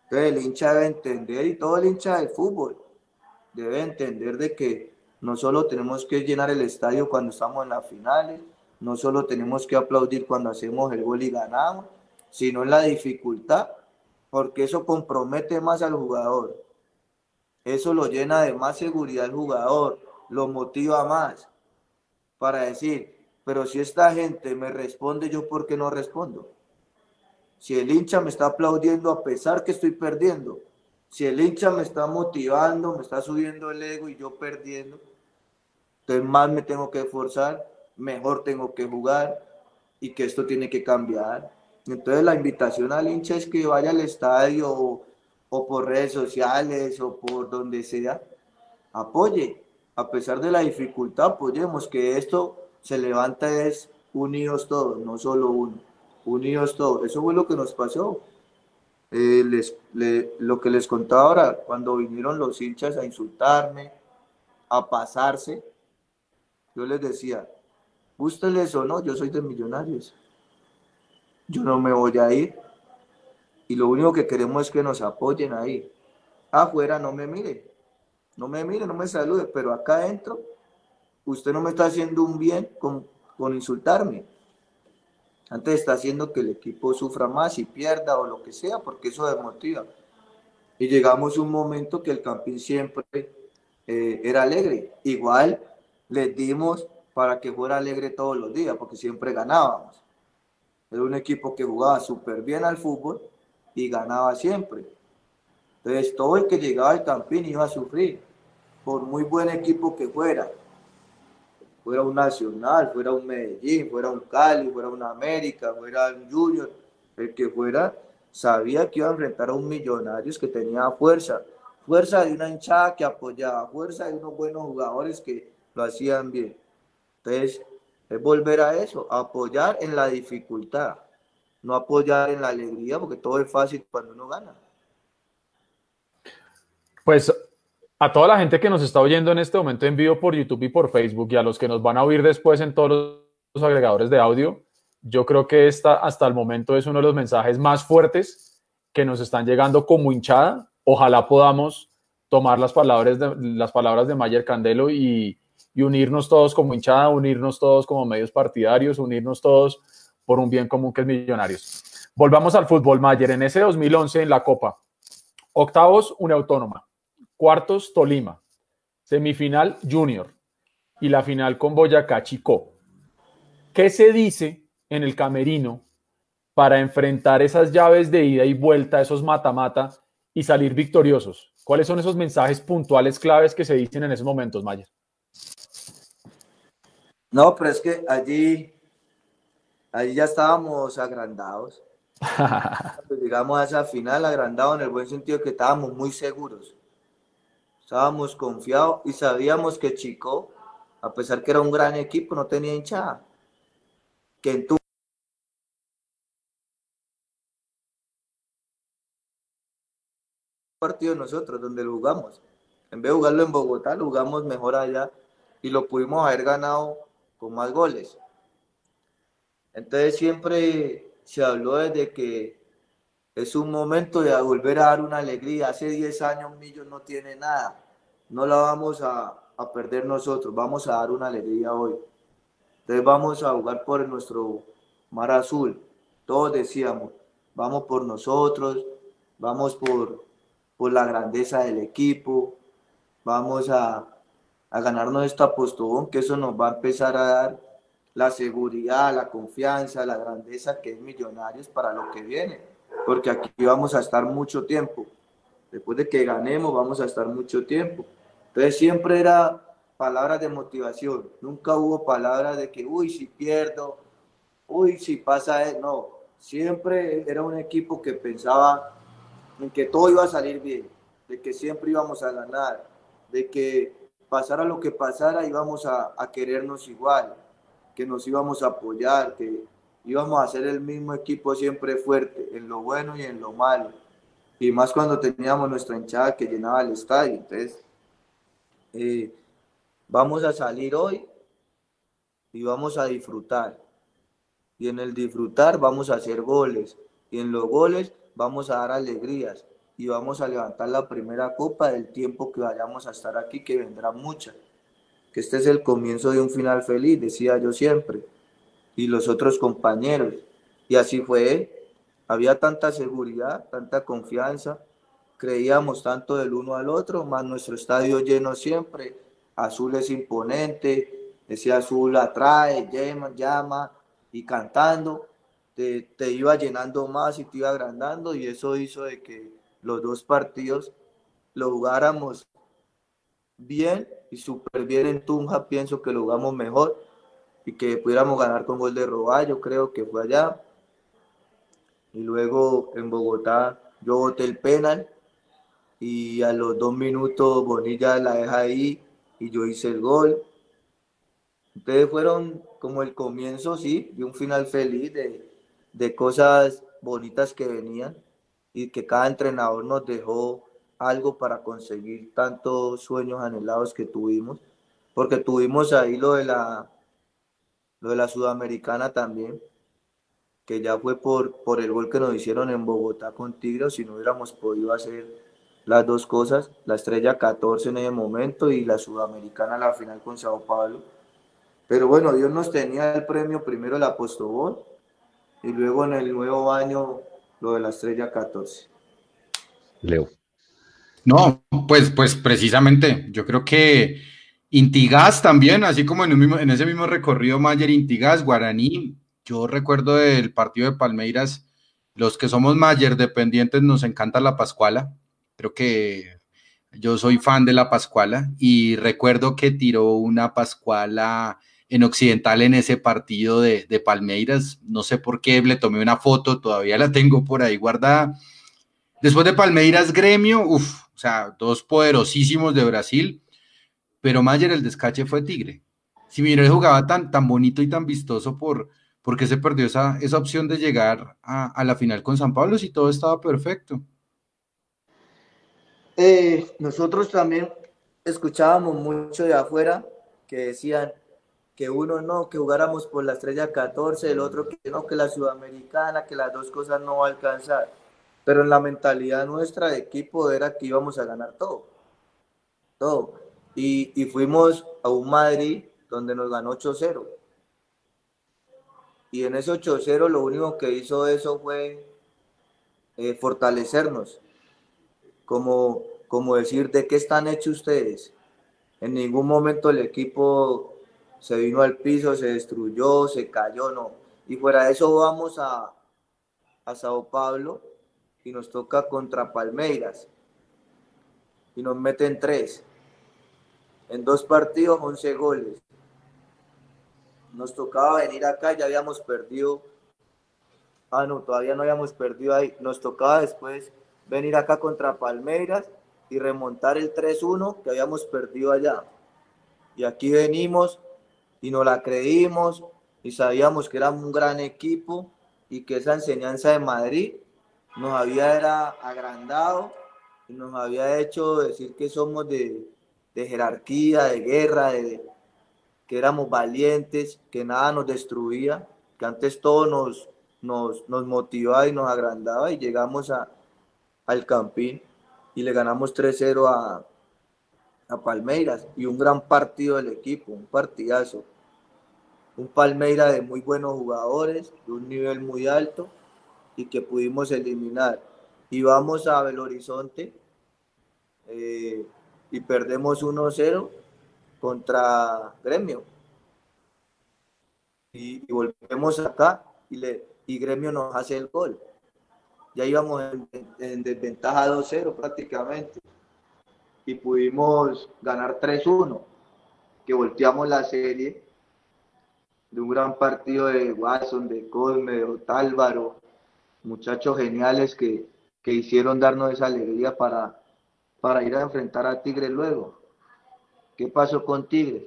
Entonces el hincha debe entender y todo el hincha del fútbol debe entender de que no solo tenemos que llenar el estadio cuando estamos en las finales, no solo tenemos que aplaudir cuando hacemos el gol y ganamos, sino en la dificultad, porque eso compromete más al jugador. Eso lo llena de más seguridad al jugador, lo motiva más para decir, pero si esta gente me responde, yo por qué no respondo. Si el hincha me está aplaudiendo a pesar que estoy perdiendo, si el hincha me está motivando, me está subiendo el ego y yo perdiendo, entonces más me tengo que esforzar, mejor tengo que jugar y que esto tiene que cambiar. Entonces la invitación al hincha es que vaya al estadio o, por redes sociales o por donde sea, apoye, a pesar de la dificultad, apoyemos que esto se levanta es unidos todos, no solo uno, unidos todos. Eso fue lo que nos pasó. Eh, les, lo que les contaba ahora, cuando vinieron los hinchas a insultarme, a pasarse, yo les decía, gústeles o no, yo soy de millonarios. Yo no me voy a ir. Y lo único que queremos es que nos apoyen ahí. Afuera no me mire, no me mire, no me salude, pero acá adentro usted no me está haciendo un bien con, con insultarme. Antes está haciendo que el equipo sufra más y pierda o lo que sea, porque eso desmotiva. Y llegamos a un momento que el Campín siempre eh, era alegre. Igual les dimos para que fuera alegre todos los días, porque siempre ganábamos. Era un equipo que jugaba súper bien al fútbol y ganaba siempre. Entonces todo el que llegaba al Campín iba a sufrir, por muy buen equipo que fuera fuera un Nacional, fuera un Medellín, fuera un Cali, fuera un América, fuera un Junior, el que fuera, sabía que iba a enfrentar a un Millonarios que tenía fuerza, fuerza de una hinchada que apoyaba, fuerza de unos buenos jugadores que lo hacían bien. Entonces, es volver a eso, apoyar en la dificultad, no apoyar en la alegría, porque todo es fácil cuando uno gana. Pues a toda la gente que nos está oyendo en este momento en vivo por YouTube y por Facebook y a los que nos van a oír después en todos los agregadores de audio, yo creo que esta hasta el momento es uno de los mensajes más fuertes que nos están llegando como hinchada. Ojalá podamos tomar las palabras de, las palabras de Mayer Candelo y, y unirnos todos como hinchada, unirnos todos como medios partidarios, unirnos todos por un bien común que es Millonarios. Volvamos al fútbol, Mayer. En ese 2011 en la Copa, octavos, una autónoma cuartos Tolima, semifinal Junior y la final con Boyacá Chico. ¿Qué se dice en el camerino para enfrentar esas llaves de ida y vuelta, esos mata-mata y salir victoriosos? ¿Cuáles son esos mensajes puntuales claves que se dicen en esos momentos, Mayer? No, pero es que allí, allí ya estábamos agrandados. [laughs] llegamos a esa final agrandado en el buen sentido que estábamos muy seguros Estábamos confiados y sabíamos que Chico, a pesar que era un gran equipo, no tenía hinchada. Que en tu partido nosotros, donde lo jugamos. En vez de jugarlo en Bogotá, lo jugamos mejor allá y lo pudimos haber ganado con más goles. Entonces siempre se habló desde que es un momento de volver a dar una alegría. Hace 10 años Millos no tiene nada. No la vamos a, perder nosotros. Vamos a dar una alegría hoy. Entonces vamos a jugar por nuestro mar azul. Todos decíamos, vamos por nosotros, vamos por, por la grandeza del equipo, vamos a, a ganarnos esta postobón, que eso nos va a empezar a dar la seguridad, la confianza, la grandeza que es Millonarios para lo que viene porque aquí vamos a estar mucho tiempo. Después de que ganemos, vamos a estar mucho tiempo. Entonces siempre era palabras de motivación, nunca hubo palabras de que, uy, si pierdo, uy, si pasa, no, siempre era un equipo que pensaba en que todo iba a salir bien, de que siempre íbamos a ganar, de que pasara lo que pasara íbamos a, a querernos igual, que nos íbamos a apoyar, que íbamos a ser el mismo equipo siempre fuerte, en lo bueno y en lo malo. y más cuando teníamos nuestra hinchada que llenaba el estadio. Entonces, eh, vamos a salir hoy y vamos a disfrutar. Y en el disfrutar vamos a hacer goles. Y en los goles vamos a dar alegrías. Y vamos a levantar la primera copa del tiempo que vayamos a estar aquí, que vendrá mucha. Que este es el comienzo de un final feliz, decía yo siempre. Y los otros compañeros. Y así fue. Había tanta seguridad, tanta confianza. Creíamos tanto del uno al otro, más nuestro estadio lleno siempre. Azul es imponente, ese azul atrae, llama, llama y cantando te, te, iba llenando más y te iba agrandando y eso hizo de que los dos partidos lo jugáramos bien y súper bien en Tunja, pienso que lo jugamos mejor y que pudiéramos ganar con gol de Roballo, creo que fue allá. Y luego en Bogotá yo boté el penal y a los dos minutos Bonilla la deja ahí y yo hice el gol. Ustedes fueron como el comienzo, sí, de un final feliz, de, de cosas bonitas que venían y que cada entrenador nos dejó algo para conseguir tantos sueños anhelados que tuvimos, porque tuvimos ahí lo de la, lo de la Sudamericana también, que ya fue por, por el gol que nos hicieron en Bogotá con Tigres, si no hubiéramos podido hacer las dos cosas, la estrella 14 en ese momento y la Sudamericana la final con Sao Paulo. Pero bueno, Dios nos tenía el premio primero el Apostobol y luego en el nuevo año lo de la estrella 14. Leo. No, pues, pues precisamente, yo creo que Intigas también, así como en, el mismo, en ese mismo recorrido Mayer, Intigas, Guaraní, yo recuerdo del partido de Palmeiras, los que somos Mayer dependientes nos encanta la Pascuala, creo que yo soy fan de la Pascuala y recuerdo que tiró una Pascuala en Occidental en ese partido de, de Palmeiras, no sé por qué, le tomé una foto, todavía la tengo por ahí guardada. Después de Palmeiras, Gremio, uff, o sea, dos poderosísimos de Brasil, pero Mayer el descache fue Tigre. Si Millonarios jugaba tan, tan bonito y tan vistoso, por, qué se perdió esa, esa opción de llegar a, la final con San Pablo si todo estaba perfecto? Eh, nosotros también escuchábamos mucho de afuera que decían que uno no, que jugáramos por la estrella 14, el otro que no, que la sudamericana, que las dos cosas no alcanzar pero en la mentalidad nuestra de equipo era que íbamos a ganar todo, todo. Y, fuimos a un Madrid donde nos ganó 8-0. Y en ese 8-0 lo único que hizo eso fue eh, fortalecernos, como, como decir, ¿de qué están hechos ustedes? En ningún momento el equipo se vino al piso, se destruyó, se cayó, no. Y fuera de eso vamos a, a Sao Paulo y nos toca contra Palmeiras y nos meten tres. En dos partidos, 11 goles. Nos tocaba venir acá, ya habíamos perdido. Ah, no, todavía no habíamos perdido ahí. Nos tocaba después venir acá contra Palmeiras y remontar el 3-1 que habíamos perdido allá. Y aquí venimos y nos la creímos y sabíamos que era un gran equipo y que esa enseñanza de Madrid nos había era agrandado y nos había hecho decir que somos de, jerarquía, de guerra, de, que éramos valientes, que nada nos destruía, que antes todo nos, nos, nos motivaba y nos agrandaba y llegamos a, al Campín y le ganamos 3-0 a, a Palmeiras y un gran partido del equipo, un partidazo. Un Palmeira de muy buenos jugadores, de un nivel muy alto y que pudimos eliminar. Y vamos a Belo Horizonte eh, y perdemos 1-0 contra Gremio. Y, volvemos acá y, le, y Gremio nos hace el gol. Ya íbamos en, desventaja 2-0 prácticamente. Y pudimos ganar 3-1, que volteamos la serie de un gran partido de Watson, de Colme, de Otálvaro, muchachos geniales que, hicieron darnos esa alegría para, para ir a enfrentar a Tigres luego. ¿Qué pasó con Tigres?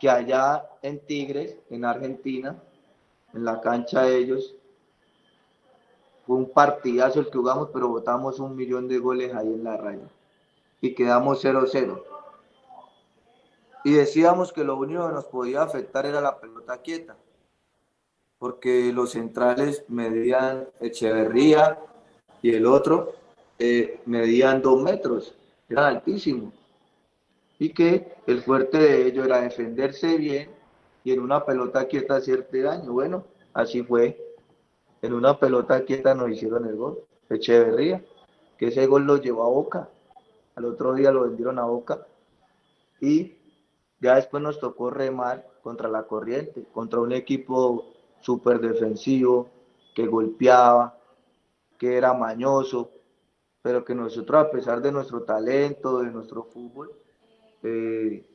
Que allá en Tigres, en Argentina, en la cancha de ellos, fue un partidazo el que jugamos, pero botamos un millón de goles ahí en la raya y quedamos 0-0. Y decíamos que lo único que nos podía afectar era la pelota quieta, porque los centrales medían Echeverría y el otro medían dos metros, eran altísimos. Y que el fuerte de ellos era defenderse bien y en una pelota quieta hacerte daño. Bueno, así fue. En una pelota quieta nos hicieron el gol. Echeverría, que ese gol lo llevó a Boca. Al otro día lo vendieron a Boca. Y ya después nos tocó remar contra la corriente, contra un equipo súper defensivo, que golpeaba, que era mañoso, pero que nosotros a pesar de nuestro talento, de nuestro fútbol, eh,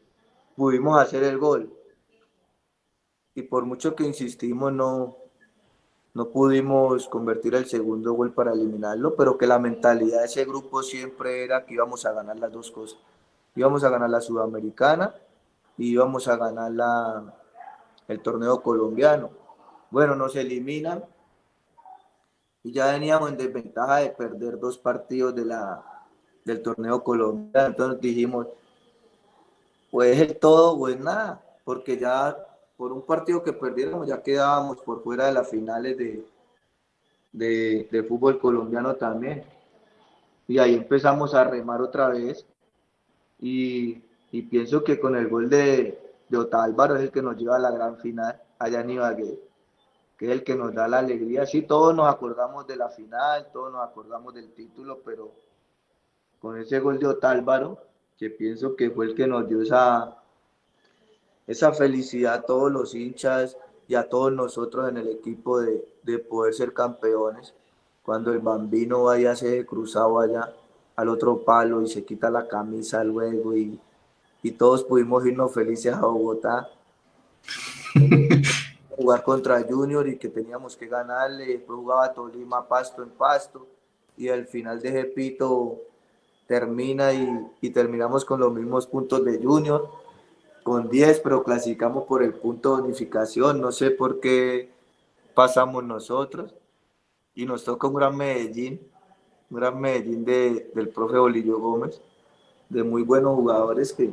pudimos hacer el gol. Y por mucho que insistimos, no, no pudimos convertir el segundo gol para eliminarlo, pero que la mentalidad de ese grupo siempre era que íbamos a ganar las dos cosas. Íbamos a ganar la sudamericana y íbamos a ganar la, el torneo colombiano. Bueno, nos eliminan y ya veníamos en desventaja de perder dos partidos de la, del torneo colombiano. Entonces dijimos, pues el todo pues nada, porque ya por un partido que perdiéramos ya quedábamos por fuera de las finales de, de, fútbol colombiano también. Y ahí empezamos a remar otra vez y y pienso que con el gol de, de Otálvaro es el que nos lleva a la gran final allá en Ibagué, que es el que nos da la alegría. Sí, todos nos acordamos de la final, todos nos acordamos del título, pero con ese gol de Otálvaro, que pienso que fue el que nos dio esa, esa felicidad a todos los hinchas y a todos nosotros en el equipo de, de poder ser campeones. Cuando el bambino vaya a ser cruzado allá al otro palo y se quita la camisa luego y, y todos pudimos irnos felices a Bogotá. [laughs] jugar contra Junior y que teníamos que ganarle, después jugaba Tolima pasto en pasto y al final de Jepito termina y, terminamos con los mismos puntos de Junior, con 10, pero clasificamos por el punto de unificación, no sé por qué pasamos nosotros y nos toca un gran Medellín, un gran Medellín de, del profe Bolillo Gómez, de muy buenos jugadores que,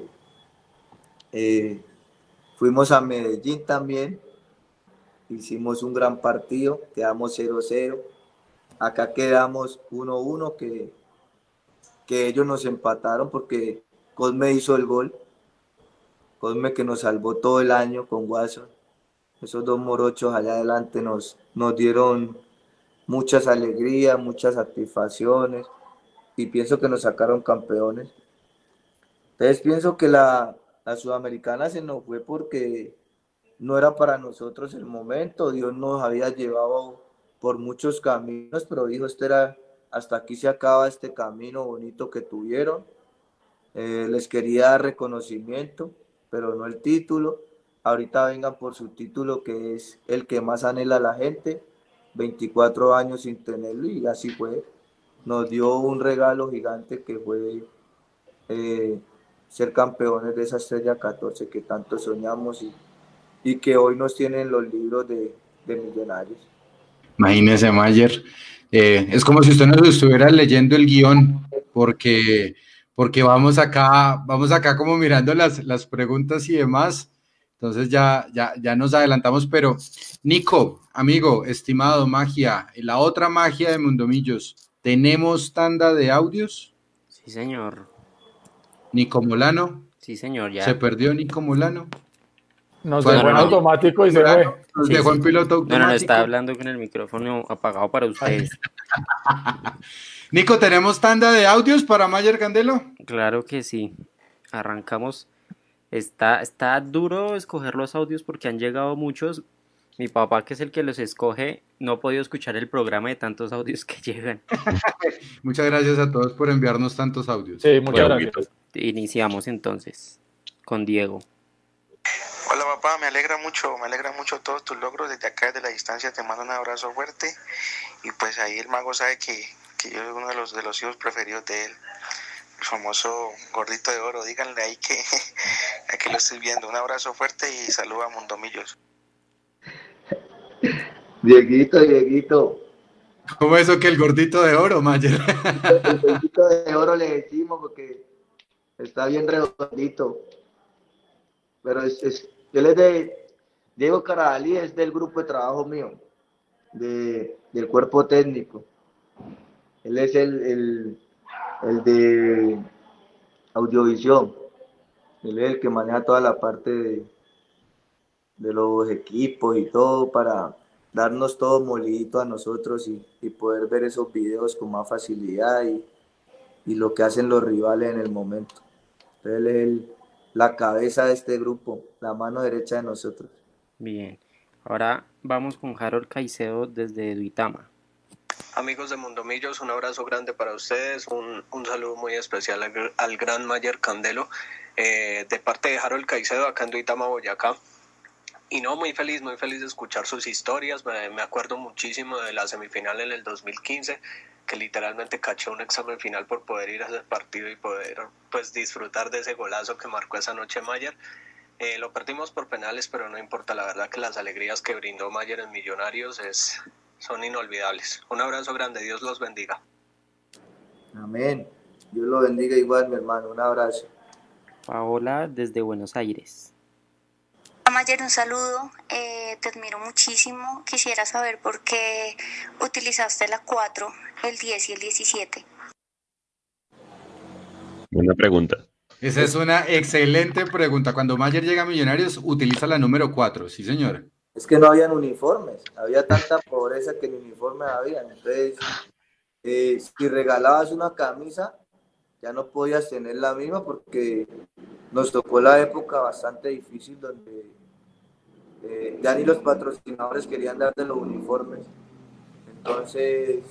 eh, fuimos a Medellín también, hicimos un gran partido, quedamos 0-0. Acá quedamos 1-1 que, que ellos nos empataron porque Cosme hizo el gol. Cosme que nos salvó todo el año con Watson. Esos dos morochos allá adelante nos, nos dieron muchas alegrías, muchas satisfacciones y pienso que nos sacaron campeones. Entonces pienso que la, la sudamericana se nos fue porque no era para nosotros el momento, Dios nos había llevado por muchos caminos, pero dijo, este era, hasta aquí se acaba este camino bonito que tuvieron. Eh, les quería dar reconocimiento, pero no el título. Ahorita vengan por su título, que es el que más anhela la gente. 24 años sin tenerlo y así fue. Nos dio un regalo gigante que fue eh, ser campeones de esa estrella 14 que tanto soñamos y, y que hoy nos tienen los libros de, de millonarios. Imagínese, Mayer. Eh, es como si usted nos estuviera leyendo el guion, porque, porque vamos acá, vamos acá como mirando las, las preguntas y demás. Entonces ya, ya, ya nos adelantamos, pero Nico, amigo, estimado, magia, la otra magia de Mundomillos, ¿tenemos tanda de audios? Sí, señor. Nico Molano. Sí, señor, ya. Se perdió Nico Molano. Nos dejó en automático y se fue. Nos dejó en piloto automático. No, no, está hablando con el micrófono apagado para ustedes. [laughs] Nico, ¿tenemos tanda de audios para Mayer Candelo? Claro que sí. Arrancamos. Está, está duro escoger los audios porque han llegado muchos. Mi papá, que es el que los escoge, no ha podido escuchar el programa de tantos audios que llegan. [laughs] Muchas gracias a todos por enviarnos tantos audios. Sí, muchas bueno, gracias. Iniciamos entonces con Diego. Hola papá, me alegra mucho, me alegra mucho todos tus logros. Desde acá, desde la distancia, te mando un abrazo fuerte. Y pues ahí el mago sabe que, que yo soy uno de los, de los hijos preferidos de él. El famoso gordito de oro. Díganle ahí que [laughs] aquí lo estoy viendo. Un abrazo fuerte y saluda a Mundomillos. Dieguito, Dieguito, ¿Cómo eso que el gordito de oro, Mayer? El gordito de oro le decimos porque está bien redondito. Pero es, es, él es de, Diego Carajali es del grupo de trabajo mío, de, del cuerpo técnico. Él es el, el, el de audiovisión. Él es el que maneja toda la parte de, los equipos y todo para darnos todo molidito a nosotros y, poder ver esos videos con más facilidad y, lo que hacen los rivales en el momento. Él es el, la cabeza de este grupo, la mano derecha de nosotros. Bien, ahora vamos con Harold Caicedo desde Duitama. Amigos de Mundomillos, un abrazo grande para ustedes, un, un saludo muy especial al, al gran Mayer Candelo, eh, de parte de Harold Caicedo, acá en Duitama, Boyacá. Y no, muy feliz, muy feliz de escuchar sus historias. Me, me, acuerdo muchísimo de la semifinal en el 2015, que literalmente caché un examen final por poder ir a ese partido y poder pues disfrutar de ese golazo que marcó esa noche Mayer. Eh, lo perdimos por penales, pero no importa, la verdad que las alegrías que brindó Mayer en Millonarios es, son inolvidables. Un abrazo grande, Dios los bendiga. Amén. Dios lo bendiga igual, mi hermano. Un abrazo. Paola desde Buenos Aires. Mayer, un saludo, eh, te admiro muchísimo. Quisiera saber por qué utilizaste la 4, el 10 y el 17. Buena pregunta. Esa es una excelente pregunta. Cuando Mayer llega a Millonarios, utiliza la número 4, sí, señor. Es que no habían uniformes, había tanta pobreza que ni uniformes había. Entonces, eh, si regalabas una camisa, ya no podías tener la misma porque nos tocó la época bastante difícil donde eh, ya ni los patrocinadores querían darte los uniformes. Entonces,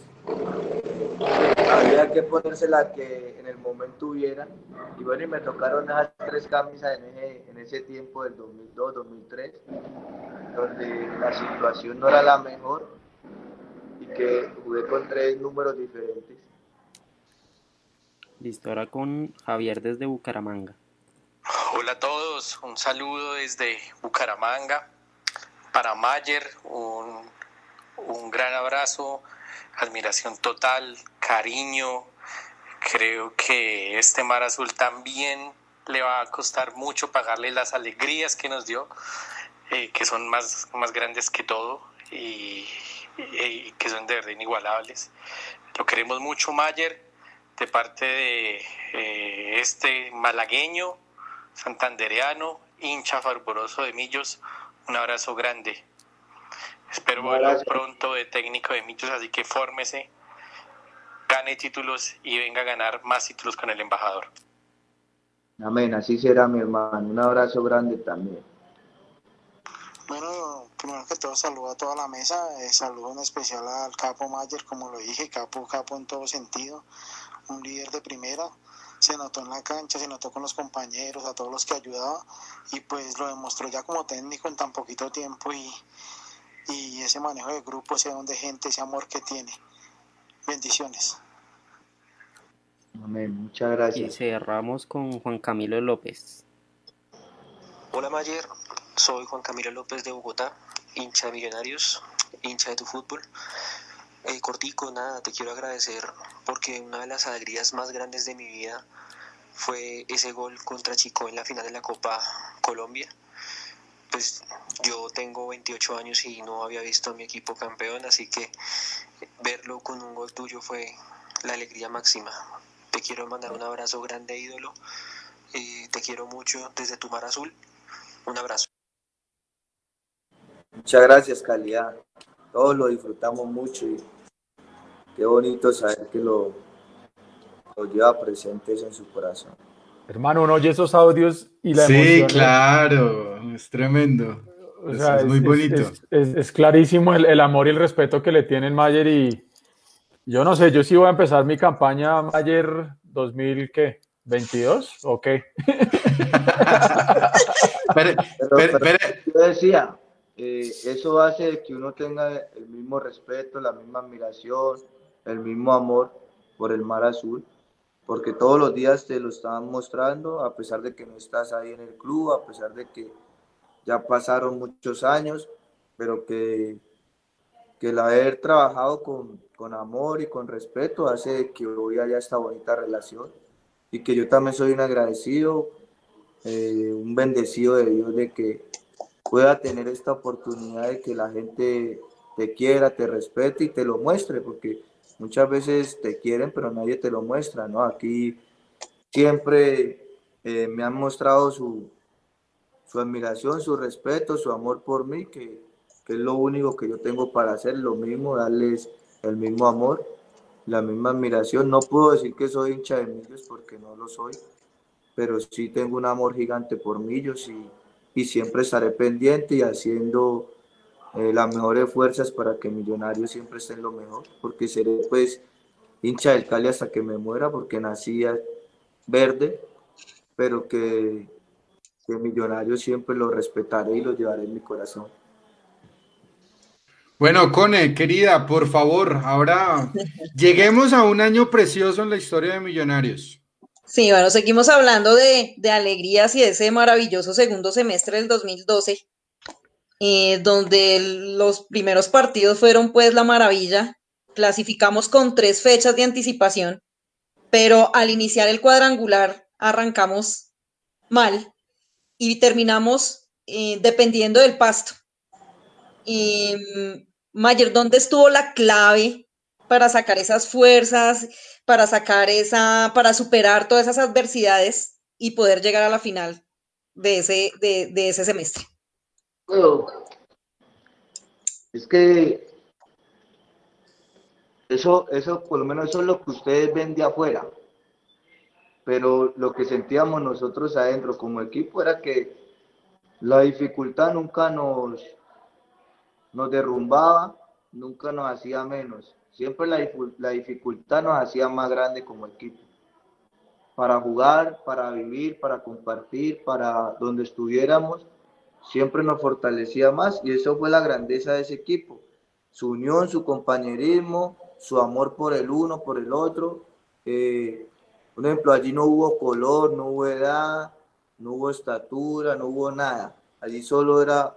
había que ponerse la que en el momento hubiera. Y bueno, y me tocaron esas tres camisas en ese, en ese tiempo del 2002, 2003, donde la situación no era la mejor y que jugué con tres números diferentes. Listo, ahora con Javier desde Bucaramanga. Hola a todos, un saludo desde Bucaramanga. Para Mayer, un, un gran abrazo, admiración total, cariño. Creo que este Mar Azul también le va a costar mucho pagarle las alegrías que nos dio, eh, que son más, más grandes que todo y, que son de verdad inigualables. Lo queremos mucho, Mayer, de parte de eh, este malagueño, santandereano, hincha fervoroso de Millos. Un abrazo grande. Espero verlo pronto de técnico de Millos, así que fórmese, gane títulos y venga a ganar más títulos con el embajador. Amén, así será mi hermano. Un abrazo grande también. Bueno, primero que todo saludo a toda la mesa, eh, saludo en especial al Capo Mayer, como lo dije, Capo, Capo en todo sentido, un líder de primera, se notó en la cancha, se notó con los compañeros, a todos los que ayudaba y pues lo demostró ya como técnico en tan poquito tiempo y, y ese manejo de grupo, ese don de gente, ese amor que tiene. Bendiciones. Amén, muchas gracias. Y cerramos con Juan Camilo López. Hola Mayer, soy Juan Camilo López de Bogotá, hincha de Millonarios, hincha de tu fútbol. Eh, cortico, nada, te quiero agradecer porque una de las alegrías más grandes de mi vida fue ese gol contra Chico en la final de la Copa Colombia. Pues yo tengo 28 años y no había visto a mi equipo campeón, así que verlo con un gol tuyo fue la alegría máxima. Te quiero mandar un abrazo grande, ídolo. Eh, te quiero mucho desde tu mar azul. Un abrazo. Muchas gracias, calidad. Todos lo disfrutamos mucho y qué bonito saber que lo, lo lleva presentes en su corazón. Hermano, uno oye esos audios y la sí, emoción. Sí, claro, es tremendo. O es, sea, es, muy bonito. Es, es clarísimo el, el, amor y el respeto que le tienen Mayer y yo no sé, yo sí voy a empezar mi campaña Mayer 2000, ¿qué? ¿22 o qué? [laughs] pero, pero, pero, yo decía, eh, eso hace que uno tenga el mismo respeto, la misma admiración, el mismo amor por el mar azul, porque todos los días te lo están mostrando, a pesar de que no estás ahí en el club, a pesar de que ya pasaron muchos años, pero que, que el haber trabajado con, con amor y con respeto hace que hoy haya esta bonita relación y que yo también soy un agradecido, eh, un bendecido de Dios de que pueda tener esta oportunidad de que la gente te quiera, te respete y te lo muestre, porque muchas veces te quieren, pero nadie te lo muestra, ¿no? Aquí siempre eh, me han mostrado su, su admiración, su respeto, su amor por mí, que, que, es lo único que yo tengo para hacer, lo mismo, darles el mismo amor, la misma admiración. No puedo decir que soy hincha de Millos porque no lo soy, pero sí tengo un amor gigante por Millos y, y siempre estaré pendiente y haciendo eh, las mejores fuerzas para que Millonarios siempre esté en lo mejor, porque seré pues hincha del Cali hasta que me muera, porque nací verde, pero que, que Millonarios siempre lo respetaré y lo llevaré en mi corazón. Bueno, Cone, querida, por favor, ahora [laughs] lleguemos a un año precioso en la historia de Millonarios. Sí, bueno, seguimos hablando de, de alegrías y de ese maravilloso segundo semestre del 2012 eh, donde los primeros partidos fueron pues la maravilla. Clasificamos con tres fechas de anticipación, pero al iniciar el cuadrangular arrancamos mal y terminamos eh, dependiendo del pasto. Y, Mayer, ¿dónde estuvo la clave para sacar esas fuerzas, para sacar esa, para superar todas esas adversidades y poder llegar a la final de ese, de, ese semestre? es que eso, eso, por lo menos eso es lo que ustedes ven de afuera. Pero lo que sentíamos nosotros adentro como equipo era que la dificultad nunca nos, nos derrumbaba, nunca nos hacía menos. Siempre la, la dificultad nos hacía más grande como equipo. Para jugar, para vivir, para compartir, para donde estuviéramos, siempre nos fortalecía más y eso fue la grandeza de ese equipo. Su unión, su compañerismo, su amor por el uno, por el otro. Eh, por ejemplo, allí no hubo color, no hubo edad, no hubo estatura, no hubo nada. Allí solo era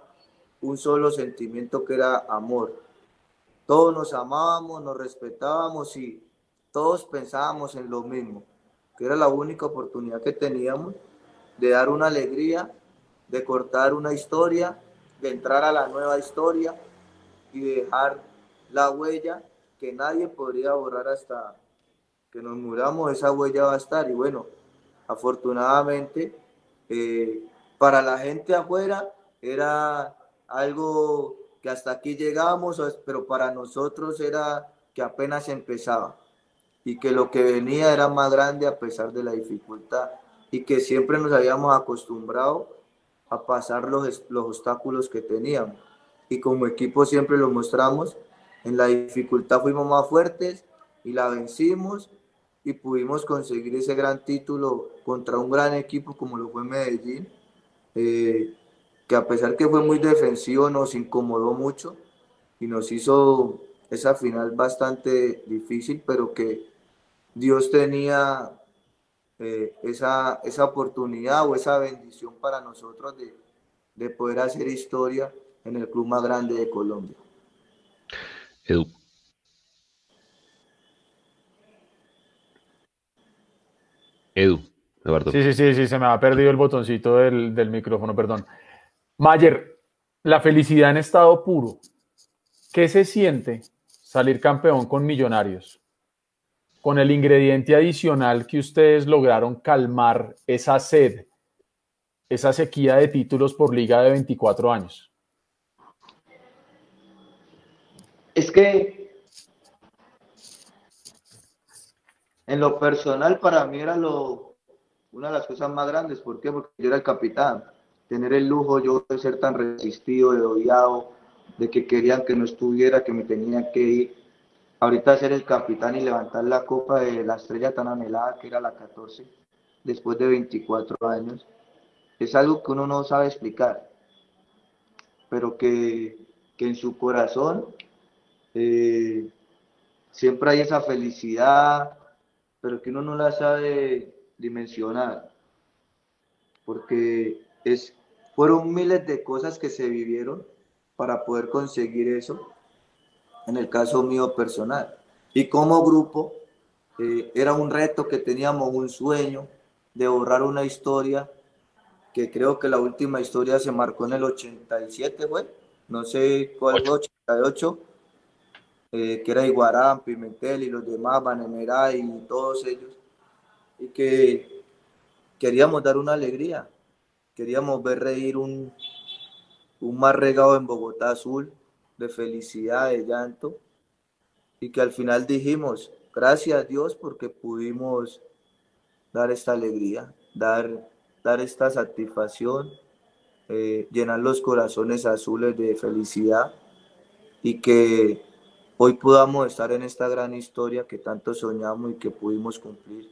un solo sentimiento que era amor. Todos nos amábamos, nos respetábamos y todos pensábamos en lo mismo, que era la única oportunidad que teníamos de dar una alegría de cortar una historia, de entrar a la nueva historia y dejar la huella que nadie podría borrar hasta que nos muramos, esa huella va a estar. Y bueno, afortunadamente, eh, para la gente afuera era algo que hasta aquí llegamos, pero para nosotros era que apenas empezaba y que lo que venía era más grande a pesar de la dificultad y que siempre nos habíamos acostumbrado a pasar los, los obstáculos que teníamos. Y como equipo siempre lo mostramos, en la dificultad fuimos más fuertes y la vencimos y pudimos conseguir ese gran título contra un gran equipo como lo fue Medellín, eh, que a pesar que fue muy defensivo nos incomodó mucho y nos hizo esa final bastante difícil, pero que Dios tenía eh, esa, esa oportunidad o esa bendición para nosotros de, de poder hacer historia en el club más grande de Colombia. Edu. Edu, Eduardo. Sí, sí, sí, sí, se me ha perdido el botoncito del, del micrófono, perdón. Mayer, la felicidad en estado puro. ¿Qué se siente salir campeón con Millonarios? con el ingrediente adicional que ustedes lograron calmar esa sed, esa sequía de títulos por liga de 24 años? Es que en lo personal para mí era lo, una de las cosas más grandes. ¿Por qué? Porque yo era el capitán. Tener el lujo yo de ser tan resistido, de odiado, de que querían que no estuviera, que me tenía que ir. Ahorita ser el capitán y levantar la copa de la estrella tan anhelada que era la 14, después de 24 años, es algo que uno no sabe explicar, pero que, en su corazón eh, siempre hay esa felicidad, pero que uno no la sabe dimensionar, porque es, fueron miles de cosas que se vivieron para poder conseguir eso en el caso mío personal. Y como grupo, eh, era un reto que teníamos, un sueño de borrar una historia que creo que la última historia se marcó en el 87, fue, no sé cuál, 88, eh, que era Iguarán, Pimentel y los demás, Banemera y todos ellos, y que queríamos dar una alegría, queríamos ver reír un, un mar regado en Bogotá azul, de felicidad, de llanto, y que al final dijimos, gracias a Dios porque pudimos dar esta alegría, dar, dar esta satisfacción, eh, llenar los corazones azules de felicidad y que hoy podamos estar en esta gran historia que tanto soñamos y que pudimos cumplir,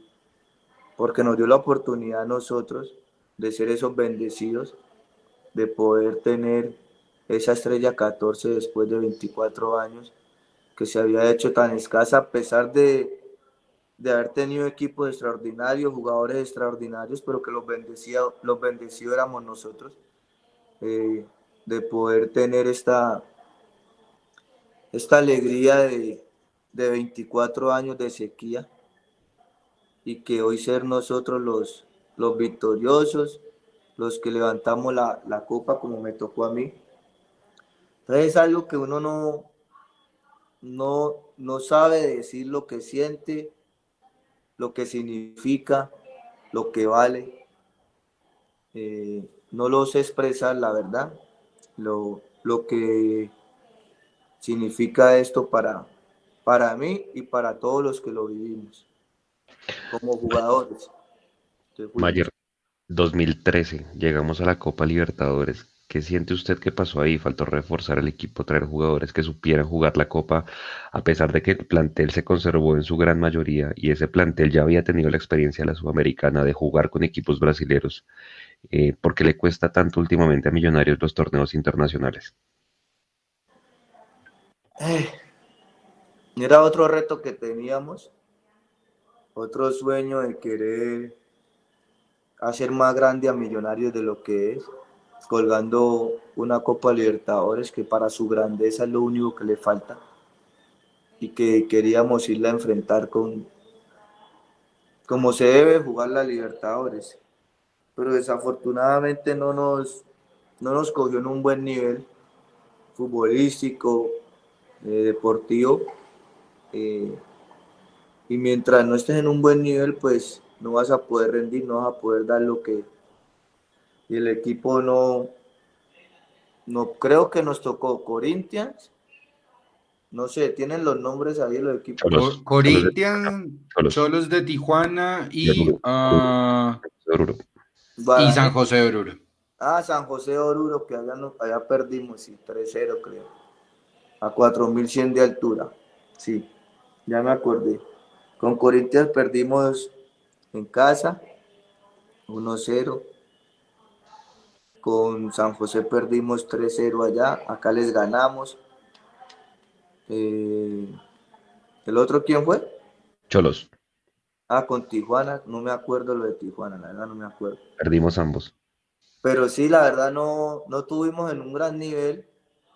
porque nos dio la oportunidad a nosotros de ser esos bendecidos, de poder tener esa estrella 14 después de 24 años que se había hecho tan escasa a pesar de, de haber tenido equipos extraordinarios, jugadores extraordinarios, pero que los los bendecidos éramos nosotros, eh, de poder tener esta, esta alegría de, de 24 años de sequía y que hoy ser nosotros los, los victoriosos, los que levantamos la, la copa como me tocó a mí. Entonces es algo que uno no, no, no sabe decir lo que siente, lo que significa, lo que vale. Eh, no lo sé expresar, la verdad, lo, lo que significa esto para, para mí y para todos los que lo vivimos como jugadores. Mayer, 2013, llegamos a la Copa Libertadores. ¿Qué siente usted que pasó ahí? Faltó reforzar el equipo, traer jugadores que supieran jugar la Copa, a pesar de que el plantel se conservó en su gran mayoría y ese plantel ya había tenido la experiencia de la Sudamericana de jugar con equipos brasileños. Eh, ¿Por qué le cuesta tanto últimamente a Millonarios los torneos internacionales? Eh, era otro reto que teníamos, otro sueño de querer hacer más grande a Millonarios de lo que es colgando una Copa Libertadores que para su grandeza es lo único que le falta y que queríamos irla a enfrentar con como se debe jugar la Libertadores. Pero desafortunadamente no nos, no nos cogió en un buen nivel futbolístico, eh, deportivo. Eh, y mientras no estés en un buen nivel, pues no vas a poder rendir, no vas a poder dar lo que, y el equipo no, no creo que nos tocó Corinthians. No sé, tienen los nombres ahí los equipos. Corinthians, Cholos de Tijuana y, uh, y San José de Oruro. Ah, San José de Oruro, que allá, no, allá perdimos, sí, 3-0 creo. A 4100 de altura. Sí, ya me acordé. Con Corinthians perdimos en casa 1-0 con San José perdimos 3-0 allá, acá les ganamos. Eh, ¿El otro quién fue? Cholos. Ah, con Tijuana, no me acuerdo lo de Tijuana, la verdad no me acuerdo. Perdimos ambos. Pero sí, la verdad no, no tuvimos en un gran nivel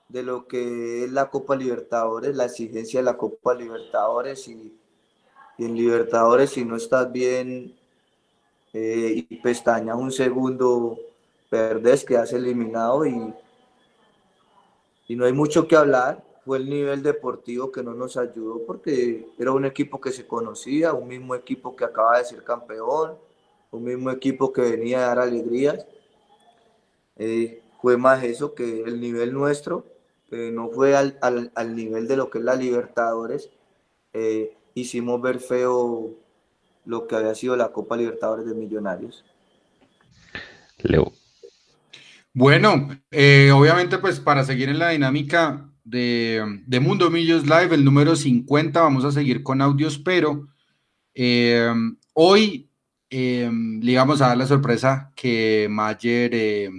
de lo que es la Copa Libertadores, la exigencia de la Copa Libertadores y, en Libertadores si no estás bien eh, y pestañas un segundo perdés, quedas eliminado y, y no hay mucho que hablar. Fue el nivel deportivo que no nos ayudó porque era un equipo que se conocía, un mismo equipo que acaba de ser campeón, un mismo equipo que venía a dar alegrías. Eh, fue más eso que el nivel nuestro, no fue al, al, al, nivel de lo que es la Libertadores. Eh, hicimos ver feo lo que había sido la Copa Libertadores de Millonarios. Leo, bueno, eh, obviamente pues para seguir en la dinámica de, de, Mundo Millos Live, el número 50, vamos a seguir con audios, pero eh, hoy eh, le íbamos a dar la sorpresa que Mayer eh,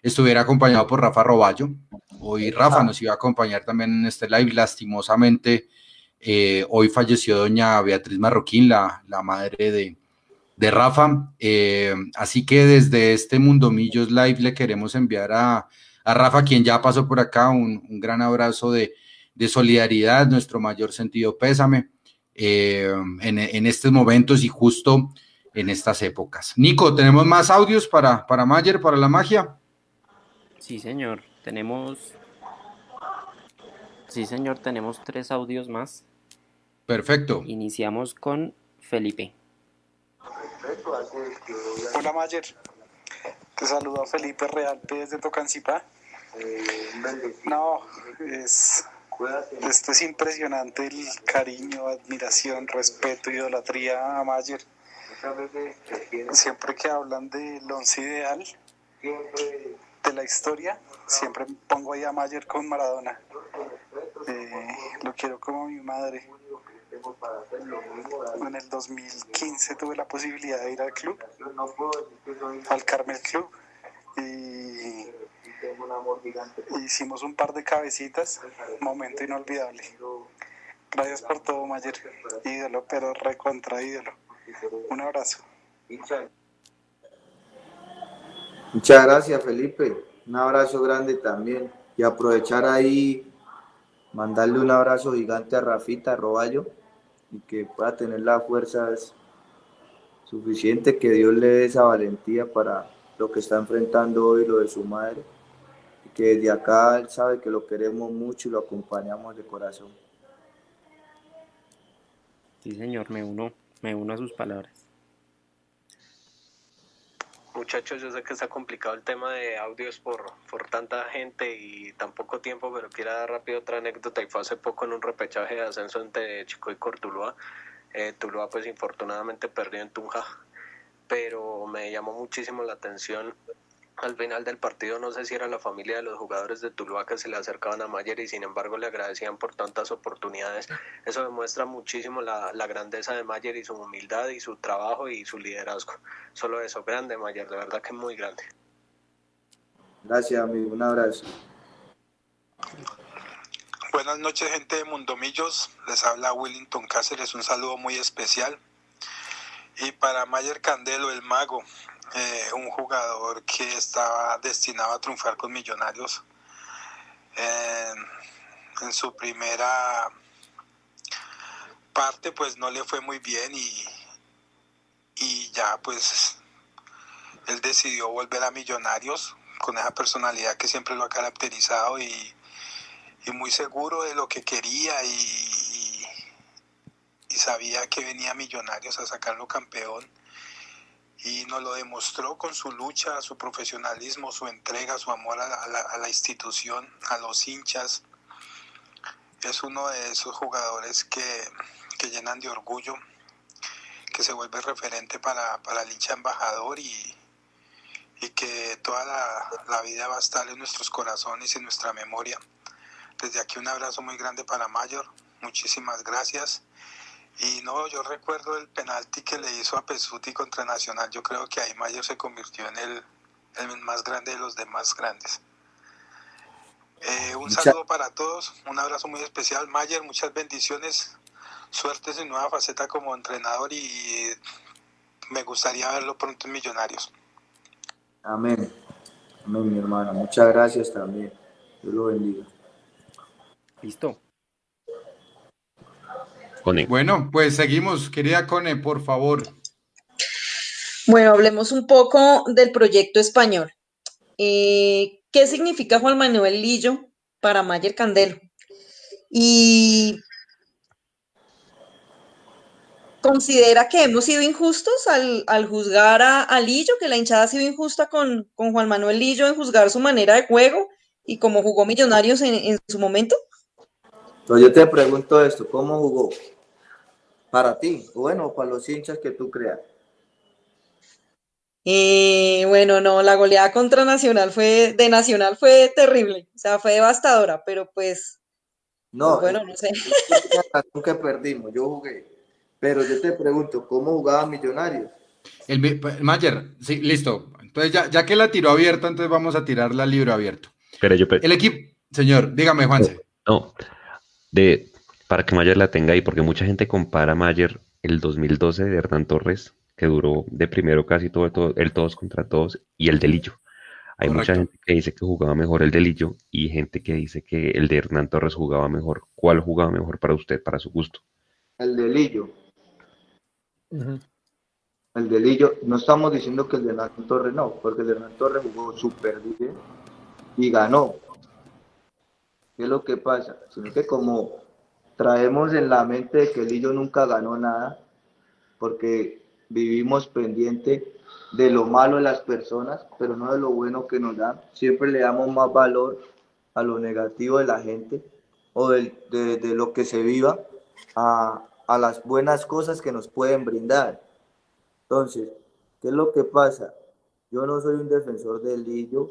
estuviera acompañado por Rafa Roballo. Hoy Rafa nos iba a acompañar también en este live, lastimosamente. Eh, hoy falleció doña Beatriz Marroquín, la, la madre de, de Rafa. Eh, así que desde este Mundo Millos Live le queremos enviar a, Rafa, quien ya pasó por acá, un, gran abrazo de, de solidaridad, nuestro mayor sentido pésame eh, en, en, estos momentos y justo en estas épocas. Nico, ¿tenemos más audios para, para Mayer, para la magia? Sí, señor. Tenemos. Sí, señor, tenemos tres audios más. Perfecto. Iniciamos con Felipe. Hola Mayer, te saludo a Felipe Real desde Tocancipá. No, es, esto es impresionante el cariño, admiración, respeto, idolatría a Mayer. Siempre que hablan del once ideal de la historia, siempre pongo ahí a Mayer con Maradona. Eh, lo quiero como mi madre. En el 2015 tuve la posibilidad de ir al club, al Carmel Club, y hicimos un par de cabecitas, momento inolvidable. Gracias por todo, Mayer. Ídolo, pero recontra ídolo. Un abrazo. Muchas gracias, Felipe. Un abrazo grande también. Y aprovechar ahí, mandarle un abrazo gigante a Rafita Roballo y que pueda tener la fuerza suficiente, que Dios le dé esa valentía para lo que está enfrentando hoy, lo de su madre. Y que desde acá él sabe que lo queremos mucho y lo acompañamos de corazón. Sí, señor, me uno, me uno a sus palabras. Muchachos, yo sé que está complicado el tema de audios por, por tanta gente y tan poco tiempo, pero quiero dar rápido otra anécdota y fue hace poco en un repechaje de ascenso entre Chico y Cortuluá. Eh, Tuluá pues infortunadamente perdió en Tunja, pero me llamó muchísimo la atención al final del partido no sé si era la familia de los jugadores de Tuluá que se le acercaban a Mayer y sin embargo le agradecían por tantas oportunidades. Eso demuestra muchísimo la, la grandeza de Mayer y su humildad y su trabajo y su liderazgo. Solo eso, grande Mayer, de verdad que es muy grande. Gracias, amigo. Un abrazo. Buenas noches, gente de Mundomillos. Les habla Willington Cáceres. Un saludo muy especial. Y para Mayer Candelo, el mago, eh, un jugador que estaba destinado a triunfar con Millonarios. En, su primera parte pues no le fue muy bien y, y ya pues él decidió volver a Millonarios con esa personalidad que siempre lo ha caracterizado y, y muy seguro de lo que quería y, y sabía que venía Millonarios a sacarlo campeón y nos lo demostró con su lucha, su profesionalismo, su entrega, su amor a la, a la, institución, a los hinchas. Es uno de esos jugadores que, que llenan de orgullo, que se vuelve referente para, para el hincha embajador y, y que toda la, la, vida va a estar en nuestros corazones y en nuestra memoria. Desde aquí un abrazo muy grande para Mayor, muchísimas gracias y no, yo recuerdo el penalti que le hizo a Pesuti contra Nacional. Yo creo que ahí Mayer se convirtió en el, el más grande de los demás grandes. Eh, un Mucha... saludo para todos, un abrazo muy especial. Mayer, muchas bendiciones, suerte en su nueva faceta como entrenador y me gustaría verlo pronto en Millonarios. Amén. Amén, mi hermano. Muchas gracias también. Dios lo bendiga. Listo. Cone. Bueno, pues seguimos. Querida Cone, por favor. Bueno, hablemos un poco del proyecto español. Eh, ¿Qué significa Juan Manuel Lillo para Mayer Candelo? Y considera que hemos sido injustos al, al juzgar a, a, Lillo, que la hinchada ha sido injusta con, con, Juan Manuel Lillo en juzgar su manera de juego y cómo jugó Millonarios en, en su momento. Entonces yo te pregunto esto, ¿cómo jugó? Para ti, bueno, para los hinchas que tú creas. Eh, bueno, no, la goleada contra Nacional fue, de Nacional fue terrible, o sea, fue devastadora, pero pues, no, pues bueno, no sé. que perdimos, yo jugué, pero yo te pregunto, ¿cómo jugaba Millonarios? El, el Mayer, sí, listo. Entonces, ya, ya, que la tiró abierta, entonces vamos a tirarla libro abierto. Pero yo, el equipo, señor, dígame, Juanse. No, de, para que Mayer la tenga ahí, porque mucha gente compara Mayer el 2012 de Hernán Torres, que duró de primero casi todo, todo el todos contra todos, y el de Lillo. Hay mucha gente que dice que jugaba mejor el de Lillo y gente que dice que el de Hernán Torres jugaba mejor. ¿Cuál jugaba mejor para usted, para su gusto? El de Lillo. El de Lillo, no estamos diciendo que el de Hernán Torres no, porque el de Hernán Torres jugó súper bien y ganó. ¿Qué es lo que pasa? Sino que como traemos en la mente que Lillo nunca ganó nada, porque vivimos pendiente de lo malo de las personas, pero no de lo bueno que nos dan. Siempre le damos más valor a lo negativo de la gente o de, de, lo que se viva a, a, las buenas cosas que nos pueden brindar. Entonces, ¿qué es lo que pasa? Yo no soy un defensor del Lillo,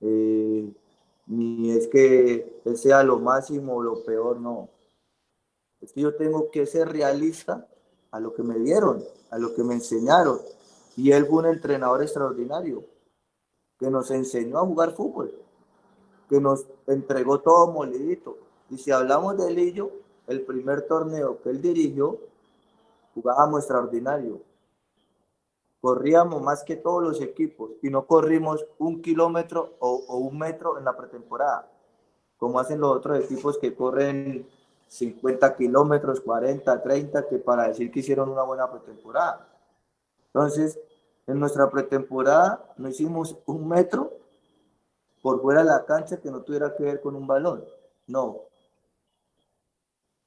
eh, ni es que sea lo máximo o lo peor, no. Es que yo tengo que ser realista a lo que me dieron, a lo que me enseñaron. Y él fue un entrenador extraordinario, que nos enseñó a jugar fútbol, que nos entregó todo molidito. Y si hablamos de Lillo, el primer torneo que él dirigió, jugábamos extraordinario. Corríamos más que todos los equipos y no corrimos un kilómetro o, o un metro en la pretemporada, como hacen los otros equipos que corren 50 kilómetros, 40, 30, que para decir que hicieron una buena pretemporada. Entonces, en nuestra pretemporada no hicimos un metro por fuera de la cancha que no tuviera que ver con un balón. No.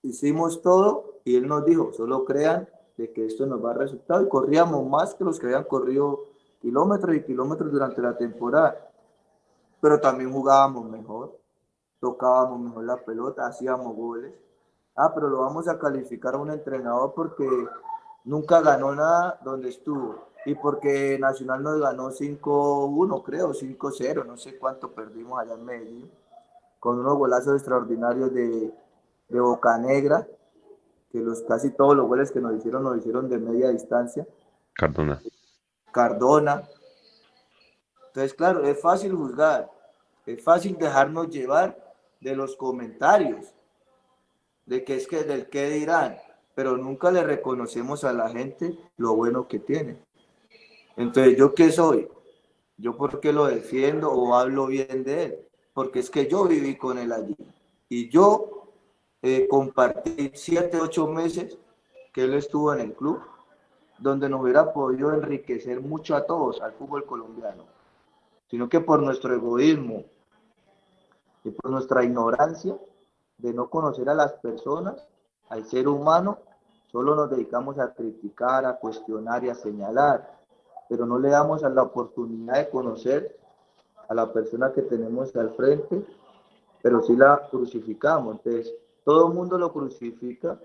Hicimos todo y él nos dijo, solo crean de que esto nos va a resultar. Y corríamos más que los que habían corrido kilómetros y kilómetros durante la temporada. Pero también jugábamos mejor, tocábamos mejor la pelota, hacíamos goles ah, pero lo vamos a calificar a un entrenador porque nunca ganó nada donde estuvo y porque Nacional nos ganó 5-1, creo, 5-0, no sé cuánto perdimos allá en Medellín, con unos golazos extraordinarios de, de Boca Negra, que los casi todos los goles que nos hicieron nos hicieron de media distancia. Cardona. Cardona. Entonces, claro, es fácil juzgar, es fácil dejarnos llevar de los comentarios de que es que del qué dirán, pero nunca le reconocemos a la gente lo bueno que tiene. Entonces, ¿yo qué soy? ¿Yo por qué lo defiendo o hablo bien de él? Porque es que yo viví con él allí. Y yo eh, compartí siete, ocho meses que él estuvo en el club, donde nos hubiera podido enriquecer mucho a todos, al fútbol colombiano. Sino que por nuestro egoísmo y por nuestra ignorancia, de no conocer a las personas, al ser humano, solo nos dedicamos a criticar, a cuestionar y a señalar, pero no le damos la oportunidad de conocer a la persona que tenemos al frente, pero sí la crucificamos. Entonces, todo el mundo lo crucifica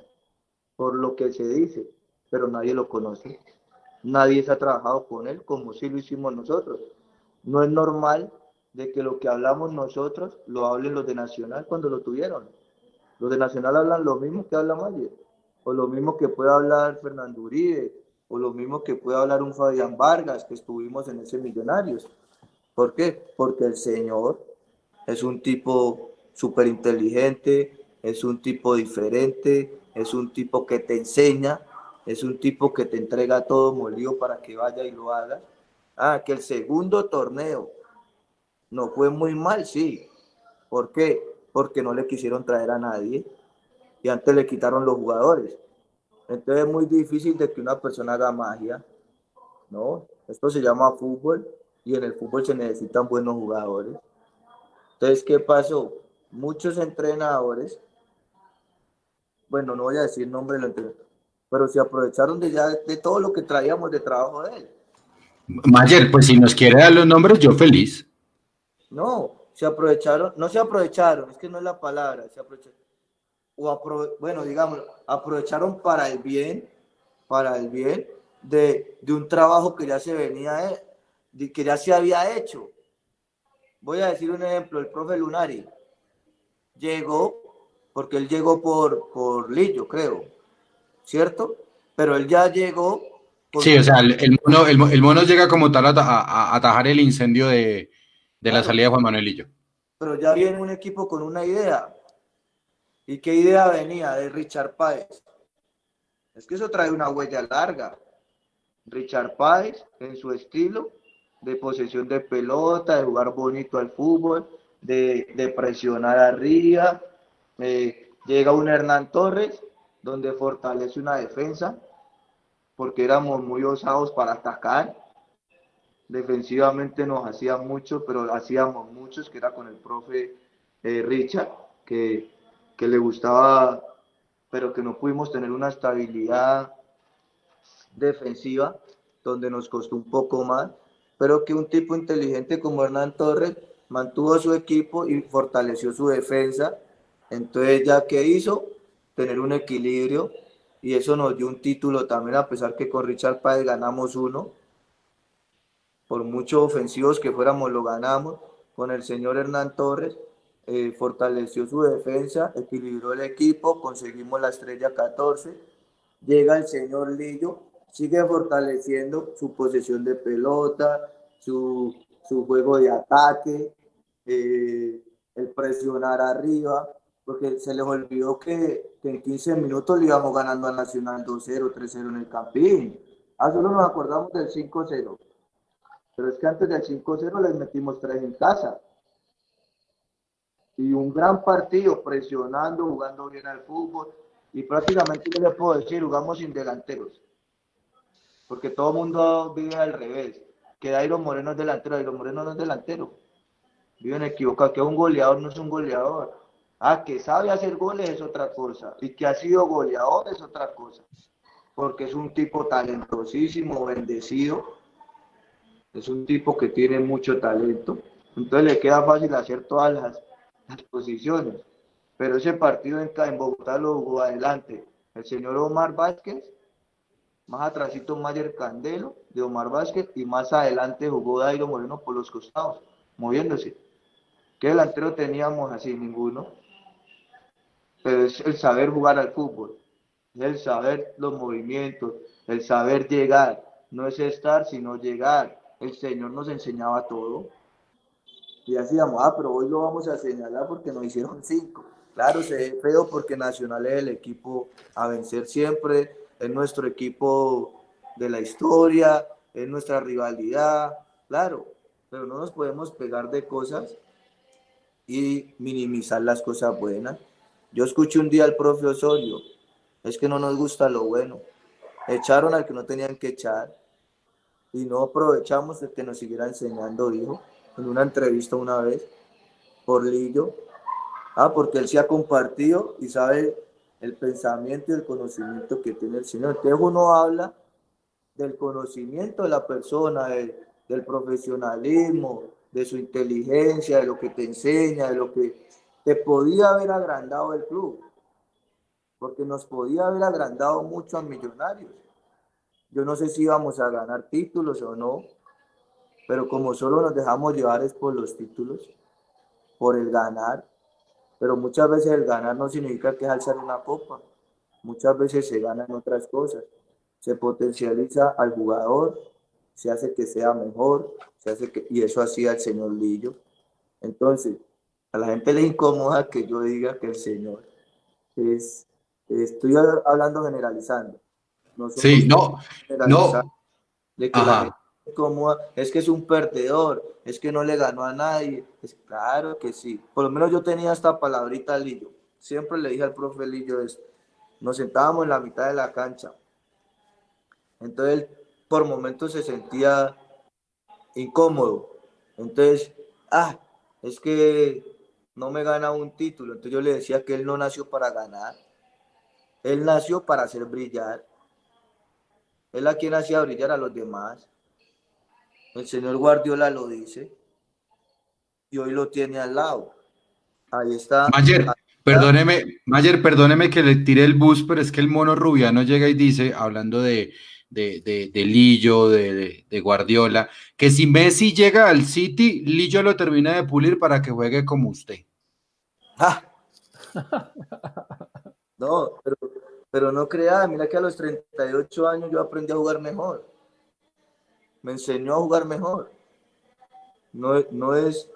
por lo que se dice, pero nadie lo conoce. Nadie se ha trabajado con él como si lo hicimos nosotros. No es normal de que lo que hablamos nosotros lo hablen los de Nacional cuando lo tuvieron. Los de Nacional hablan lo mismo que habla Mayer, o lo mismo que puede hablar Fernando Uribe, o lo mismo que puede hablar un Fabián Vargas, que estuvimos en ese Millonarios. ¿Por qué? Porque el señor es un tipo súper inteligente, es un tipo diferente, es un tipo que te enseña, es un tipo que te entrega todo molido para que vaya y lo haga. Ah, que el segundo torneo no fue muy mal, sí. ¿Por qué? Porque no le quisieron traer a nadie y antes le quitaron los jugadores. Entonces es muy difícil de que una persona haga magia, ¿no? Esto se llama fútbol y en el fútbol se necesitan buenos jugadores. Entonces, ¿qué pasó? Muchos entrenadores, bueno, no voy a decir nombre del entrenador, pero se aprovecharon de ya de todo lo que traíamos de trabajo de él. Mayer, pues si nos quiere dar los nombres, yo feliz. No, se aprovecharon, no se aprovecharon, es que no es la palabra, se aprovecharon, o bueno, digamos, aprovecharon para el bien, para el bien de, de un trabajo que ya se venía, de, que ya se había hecho. Voy a decir un ejemplo, el profe Lunari llegó, porque él llegó por, por Lillo, creo, ¿cierto? Pero él ya llegó. Sí, o sea, el, mono, el, mono llega como tal a, a atajar el incendio de, de la salida de Juan Manuelillo. Pero ya viene un equipo con una idea. ¿Y qué idea venía de Richard Páez? Es que eso trae una huella larga. Richard Páez, en su estilo, de posesión de pelota, de jugar bonito al fútbol, de, presionar arriba. Eh, llega un Hernán Torres, donde fortalece una defensa, porque éramos muy osados para atacar. Defensivamente nos hacían mucho, pero hacíamos muchos, que era con el profe eh, Richard, que, que le gustaba, pero que no pudimos tener una estabilidad defensiva, donde nos costó un poco más, pero que un tipo inteligente como Hernán Torres mantuvo su equipo y fortaleció su defensa. Entonces, ya que hizo, tener un equilibrio y eso nos dio un título también, a pesar que con Richard Páez ganamos uno. Por muchos ofensivos que fuéramos, lo ganamos. Con el señor Hernán Torres, eh, fortaleció su defensa, equilibró el equipo, conseguimos la estrella 14. Llega el señor Lillo, sigue fortaleciendo su posesión de pelota, su, su juego de ataque, eh, el presionar arriba, porque se les olvidó que, en 15 minutos le íbamos ganando a Nacional 2-0, 3-0 en el Campín. Ah, solo nos acordamos del 5-0. Pero es que antes del 5-0 les metimos 3 en casa. Y un gran partido, presionando, jugando bien al fútbol. Y prácticamente, yo les puedo decir, jugamos sin delanteros. Porque todo el mundo vive al revés. Que Dairo Moreno es delantero, Dairo Moreno no es delantero. Viven equivocados, que un goleador no es un goleador. Ah, que sabe hacer goles es otra cosa. Y que ha sido goleador es otra cosa. Porque es un tipo talentosísimo, bendecido. Es un tipo que tiene mucho talento. Entonces le queda fácil hacer todas las, posiciones. Pero ese partido en, Bogotá lo jugó adelante. El señor Omar Vázquez, más atrásito Mayer Candelo de Omar Vázquez y más adelante jugó Dairo Moreno por los costados, moviéndose. ¿Qué delantero teníamos así? Ninguno. Pero es el saber jugar al fútbol, el saber los movimientos, el saber llegar. No es estar, sino llegar. El Señor nos enseñaba todo. Y decíamos, ah, pero hoy lo vamos a señalar porque nos hicieron cinco. Claro, se ve feo porque Nacional es el equipo a vencer siempre, es nuestro equipo de la historia, es nuestra rivalidad, claro, pero no nos podemos pegar de cosas y minimizar las cosas buenas. Yo escuché un día al profe Osorio, es que no nos gusta lo bueno. Echaron al que no tenían que echar y no aprovechamos de que nos siguiera enseñando, dijo, en una entrevista una vez por Lillo. Ah, porque él se ha compartido y sabe el pensamiento y el conocimiento que tiene el Señor. Entonces uno habla del conocimiento de la persona, del profesionalismo, de su inteligencia, de lo que te enseña, de lo que te podía haber agrandado el club, porque nos podía haber agrandado mucho a millonarios. Yo no sé si íbamos a ganar títulos o no, pero como solo nos dejamos llevar es por los títulos, por el ganar, pero muchas veces el ganar no significa que es alzar una copa, muchas veces se ganan otras cosas, se potencializa al jugador, se hace que sea mejor, se hace que, y eso hacía el señor Lillo. Entonces, a la gente le incomoda que yo diga que el señor es, estoy hablando generalizando. Sí, no, no. De que la gente incomoda, es que es un perdedor, es que no le ganó a nadie. Es, claro que sí. Por lo menos yo tenía esta palabrita Lillo. Siempre le dije al profe Lillo esto. Nos sentábamos en la mitad de la cancha. Entonces por momentos se sentía incómodo. Entonces, ah, es que no me gana un título. Entonces yo le decía que él no nació para ganar. Él nació para hacer brillar. Él a quien hacía brillar a los demás. El señor Guardiola lo dice. Y hoy lo tiene al lado. Ahí está. Mayer, perdóneme, Mayer, perdóneme que le tire el bus, pero es que el mono rubiano llega y dice, hablando de, de, de, Lillo, de, de, Guardiola, que si Messi llega al City, Lillo lo termina de pulir para que juegue como usted. Ah. [laughs] No, pero, pero no crea, mira que a los 38 años yo aprendí a jugar mejor. Me enseñó a jugar mejor. No, no es,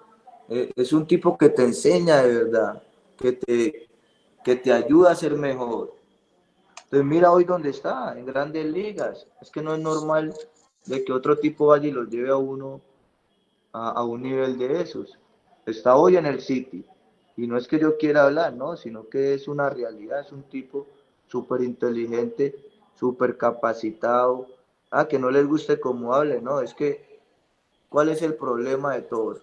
eh, es un tipo que te enseña de verdad, que te, que te ayuda a ser mejor entonces mira hoy dónde está, en grandes ligas. Es que no es normal de que otro tipo vaya y los lleve a uno a, un nivel de esos. Está hoy en el City. Y no es que yo quiera hablar, ¿no? Sino que es una realidad, es un tipo súper inteligente, súper capacitado. Ah, que no les guste cómo hable, ¿no? Es que, ¿cuál es el problema de todos?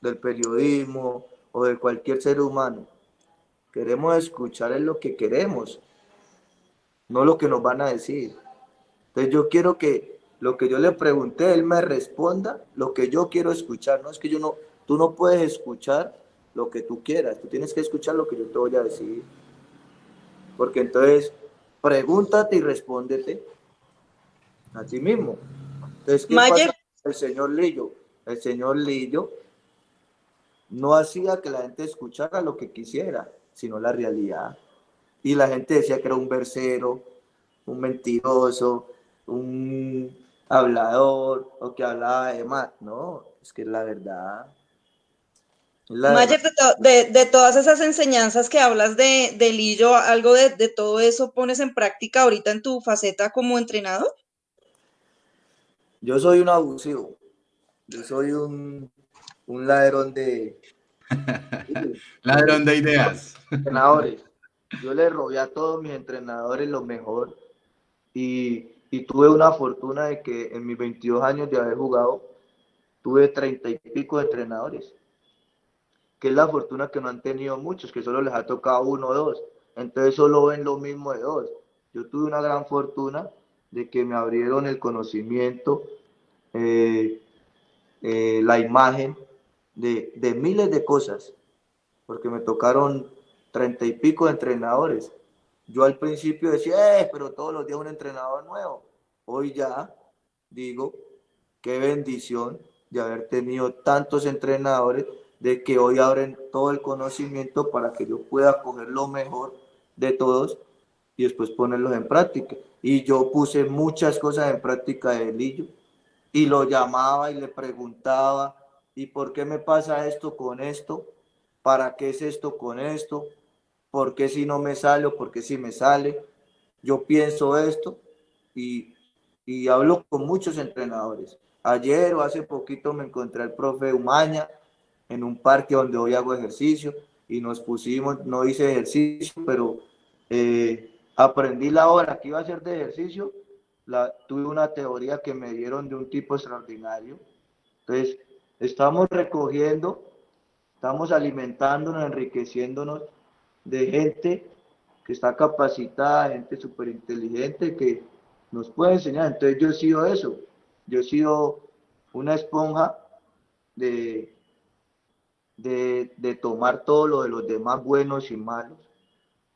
Del periodismo o de cualquier ser humano. Queremos escuchar lo que queremos, no lo que nos van a decir. Entonces yo quiero que lo que yo le pregunté, él me responda lo que yo quiero escuchar. No es que yo no, tú no puedes escuchar lo que tú quieras, tú tienes que escuchar lo que yo te voy a decir. Porque entonces, pregúntate y respóndete a ti mismo. Entonces, ¿qué pasa? El señor Lillo, el señor Lillo no hacía que la gente escuchara lo que quisiera, sino la realidad. Y la gente decía que era un versero, un mentiroso, un hablador o que hablaba de más. No, es que es la verdad. Mayer, de, todas esas enseñanzas que hablas de, de Lillo, ¿algo de, de, todo eso pones en práctica ahorita en tu faceta como entrenador? Yo soy un abusivo. Yo soy un, un ladrón de... [laughs] ladrón de ideas. Entrenadores. Yo le robé a todos mis entrenadores lo mejor y y tuve una fortuna de que en mis 22 años de haber jugado, tuve 30 y pico de entrenadores, que es la fortuna que no han tenido muchos, que solo les ha tocado uno o dos, entonces solo ven lo mismo de dos. Yo tuve una gran fortuna de que me abrieron el conocimiento, eh, eh, la imagen de, de miles de cosas, porque me tocaron treinta y pico de entrenadores yo al principio decía, eh, pero todos los días un entrenador nuevo. Hoy ya digo, qué bendición de haber tenido tantos entrenadores, de que hoy abren todo el conocimiento para que yo pueda coger lo mejor de todos y después ponerlos en práctica. Y yo puse muchas cosas en práctica de Lillo y lo llamaba y le preguntaba, ¿y por qué me pasa esto con esto? ¿Para qué es esto con esto? ¿Por qué si no me sale o por qué si me sale? Yo pienso esto y, y hablo con muchos entrenadores. Ayer o hace poquito me encontré al profe Umaña en un parque donde hoy hago ejercicio y nos pusimos, no hice ejercicio, pero eh, aprendí la hora que iba a hacer de ejercicio. La, tuve una teoría que me dieron de un tipo extraordinario. Entonces, estamos recogiendo, estamos alimentándonos, enriqueciéndonos de gente que está capacitada, gente súper inteligente que nos puede enseñar. Entonces yo he sido eso, yo he sido una esponja de, de, tomar todo lo de los demás buenos y malos.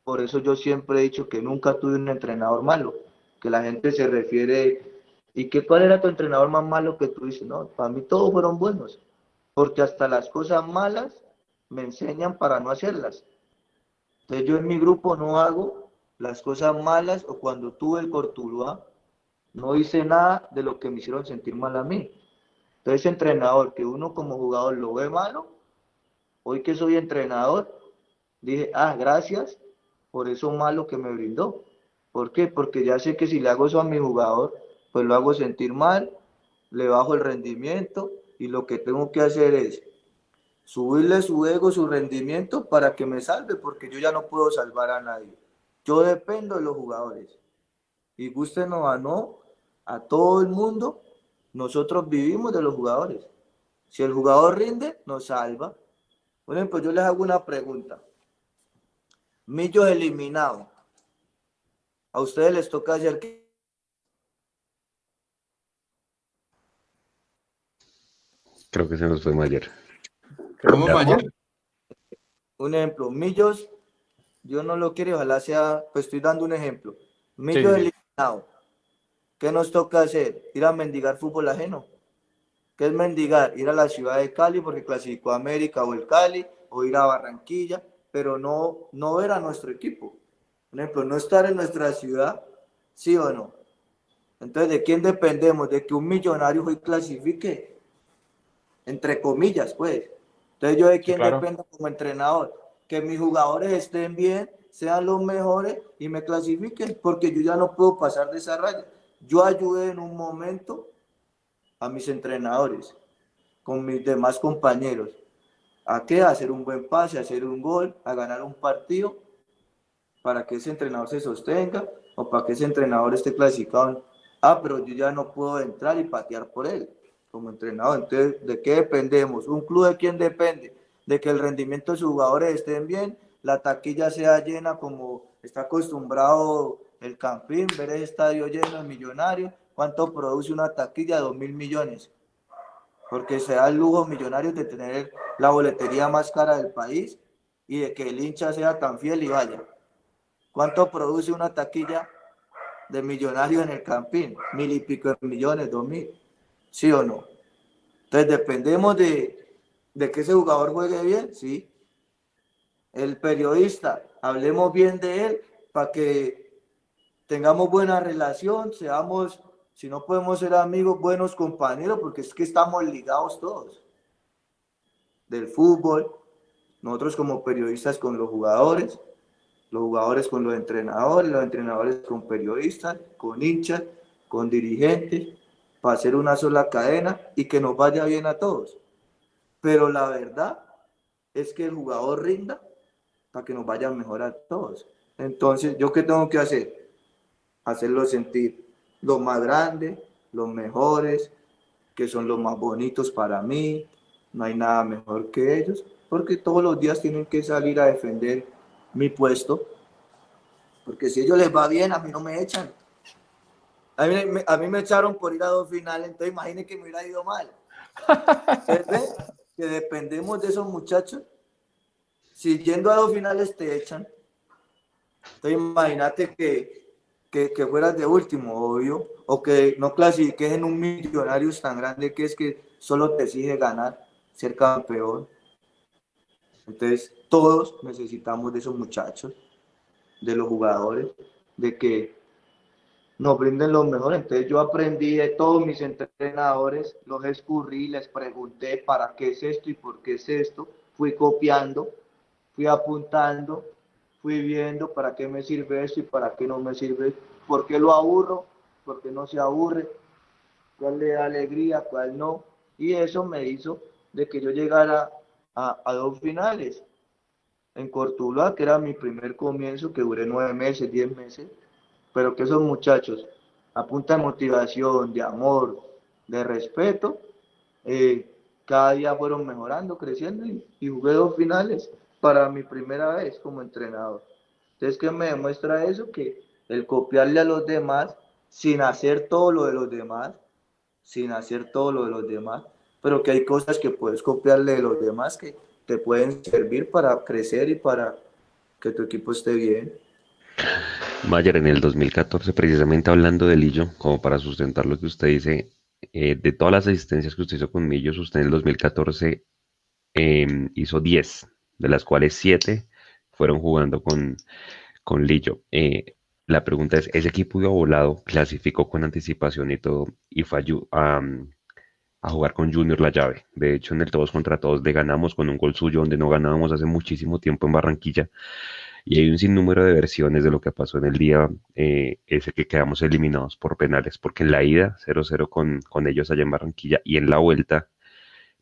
Por eso yo siempre he dicho que nunca tuve un entrenador malo, que la gente se refiere, ¿y qué cuál era tu entrenador más malo que tú dices? No, para mí todos fueron buenos, porque hasta las cosas malas me enseñan para no hacerlas. Entonces yo en mi grupo no hago las cosas malas o cuando tuve el Cortuluá, no hice nada de lo que me hicieron sentir mal a mí. Entonces entrenador, que uno como jugador lo ve malo, hoy que soy entrenador, dije, ah, gracias por eso malo que me brindó. ¿Por qué? Porque ya sé que si le hago eso a mi jugador, pues lo hago sentir mal, le bajo el rendimiento y lo que tengo que hacer es subirle su ego, su rendimiento para que me salve, porque yo ya no puedo salvar a nadie. Yo dependo de los jugadores. Y gusten o no, a todo el mundo, nosotros vivimos de los jugadores. Si el jugador rinde, nos salva. Por ejemplo, yo les hago una pregunta. Millos eliminados. A ustedes les toca hacer que Creo que se nos fue Mayer. ¿Cómo Mayer? Un ejemplo, Millos, yo no lo quiero, ojalá sea, pues estoy dando un ejemplo. Millos eliminado. ¿Qué nos toca hacer? Ir a mendigar fútbol ajeno. ¿Qué es mendigar? Ir a la ciudad de Cali porque clasificó a América o el Cali, o ir a Barranquilla, pero no, no ver a nuestro equipo. Por ejemplo, no estar en nuestra ciudad, sí o no. Entonces, ¿de quién dependemos? De que un millonario hoy clasifique, entre comillas, pues. Entonces yo de quién dependo como entrenador, que mis jugadores estén bien, sean los mejores y me clasifiquen, porque yo ya no puedo pasar de esa raya. Yo ayudé en un momento a mis entrenadores con mis demás compañeros. ¿A qué? Hacer un buen pase, a hacer un gol, a ganar un partido, para que ese entrenador se sostenga o para que ese entrenador esté clasificado. Ah, pero yo ya no puedo entrar y patear por él como entrenador. Entonces, ¿de qué dependemos? ¿Un club de quién depende? De que el rendimiento de sus jugadores estén bien, la taquilla sea llena como está acostumbrado el Campín, ver el estadio lleno de millonarios. ¿Cuánto produce una taquilla? Dos mil millones. Porque se da el lujo millonario de tener la boletería más cara del país y de que el hincha sea tan fiel y vaya. ¿Cuánto produce una taquilla de millonarios en el Campín? Mil y pico de millones, dos mil. ¿Sí o no? Entonces dependemos de, de que ese jugador juegue bien, sí. El periodista, hablemos bien de él para que tengamos buena relación, seamos, si no podemos ser amigos, buenos compañeros, porque es que estamos ligados todos. Del fútbol, nosotros como periodistas con los jugadores, los jugadores con los entrenadores, los entrenadores con periodistas, con hinchas, con dirigentes, para hacer una sola cadena y que nos vaya bien a todos. Pero la verdad es que el jugador rinda para que nos vaya mejor a todos. Entonces, ¿yo qué tengo que hacer? Hacerlo sentir los más grandes, los mejores, que son los más bonitos para mí. No hay nada mejor que ellos, porque todos los días tienen que salir a defender mi puesto. Porque si ellos les va bien, a mí no me echan. A mí, a mí me echaron por ir a dos finales, entonces imagínense que me hubiera ido mal. que dependemos de esos muchachos si yendo a dos finales te echan, entonces imagínate que, que, fueras de último, obvio, o que no clasifiques en un millonario tan grande que es que solo te exige ganar, ser campeón. Entonces, todos necesitamos de esos muchachos, de los jugadores, de que nos brinden lo mejor. Entonces, yo aprendí de todos mis entrenadores, los escurrí, les pregunté para qué es esto y por qué es esto, fui copiando fui apuntando, fui viendo para qué me sirve esto y para qué no me sirve, por qué lo aburro, por qué no se aburre, cuál le da alegría, cuál no. Y eso me hizo de que yo llegara a, dos finales. En Cortuluá, que era mi primer comienzo, que duré nueve meses, diez meses, pero que esos muchachos, a punta de motivación, de amor, de respeto, eh, cada día fueron mejorando, creciendo y, y jugué dos finales para mi primera vez como entrenador. Entonces, ¿qué me demuestra eso? Que el copiarle a los demás sin hacer todo lo de los demás, sin hacer todo lo de los demás, pero que hay cosas que puedes copiarle de los demás que te pueden servir para crecer y para que tu equipo esté bien. Mayer, en el 2014, precisamente hablando de Lillo, como para sustentar lo que usted dice, eh, de todas las asistencias que usted hizo con Millos, usted en el 2014 em, hizo 10 de las cuales siete fueron jugando con, con Lillo. Eh, la pregunta es, ¿ese equipo iba volado, clasificó con anticipación y todo, y fue a, a, jugar con Junior la llave? De hecho, en el todos contra todos le ganamos con un gol suyo donde no ganábamos hace muchísimo tiempo en Barranquilla. Y hay un sinnúmero de versiones de lo que pasó en el día eh, ese que quedamos eliminados por penales, porque en la ida 0-0 con, con ellos allá en Barranquilla y en la vuelta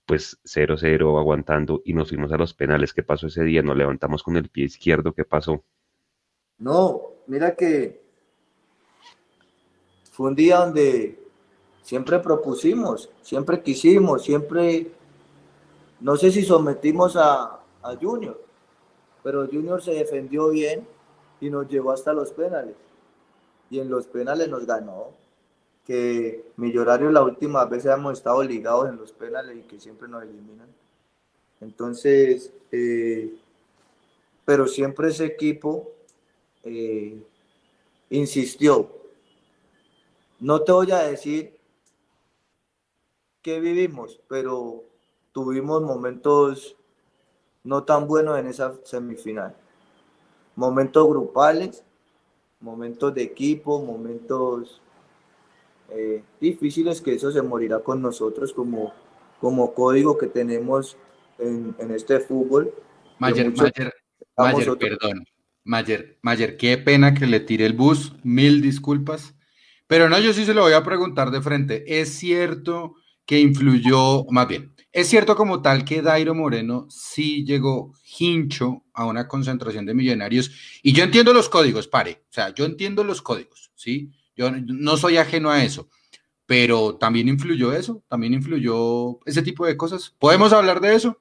pues 0-0 aguantando y nos fuimos a los penales. ¿Qué pasó ese día? Nos levantamos con el pie izquierdo. ¿Qué pasó? No, mira que fue un día donde siempre propusimos, siempre quisimos, siempre, no sé si sometimos a, a Junior, pero Junior se defendió bien y nos llevó hasta los penales. Y en los penales nos ganó que Millonarios la última vez hemos estado ligados en los penales y que siempre nos eliminan. Entonces, eh, pero siempre ese equipo eh, insistió. No te voy a decir que vivimos, pero tuvimos momentos no tan buenos en esa semifinal. Momentos grupales, momentos de equipo, momentos eh, difíciles que eso se morirá con nosotros como, como código que tenemos en, en este fútbol. Mayer, Mayer, Mayer perdón. Mayer, Mayer, qué pena que le tire el bus, mil disculpas. Pero no, yo sí se lo voy a preguntar de frente. ¿Es cierto que influyó, más bien, Es cierto como tal que Dairo Moreno sí llegó hincho a una concentración de millonarios y yo entiendo los códigos, pare, o sea, yo entiendo los códigos, ¿sí? Yo no soy ajeno a eso, pero también influyó eso, también influyó ese tipo de cosas. ¿Podemos hablar de eso?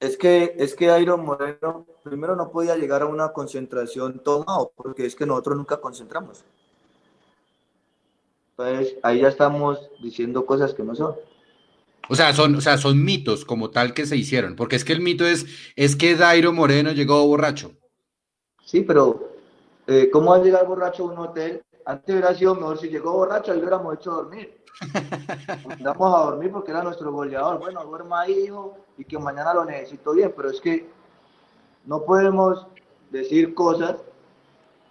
Es que, es que Dairo Moreno primero no podía llegar a una concentración tomado, porque es que nosotros nunca concentramos. Entonces, ahí ya estamos diciendo cosas que no son. O sea, son, o sea, son mitos como tal que se hicieron, porque es que el mito es, es que Dairo Moreno llegó borracho. Sí, pero eh, ¿cómo va a llegar borracho a un hotel? Antes hubiera sido mejor si llegó borracho, ahí lo hubiéramos hecho dormir. [laughs] Vamos a dormir porque era nuestro goleador. Bueno, duerma ahí, hijo, y que mañana lo necesito bien, pero es que no podemos decir cosas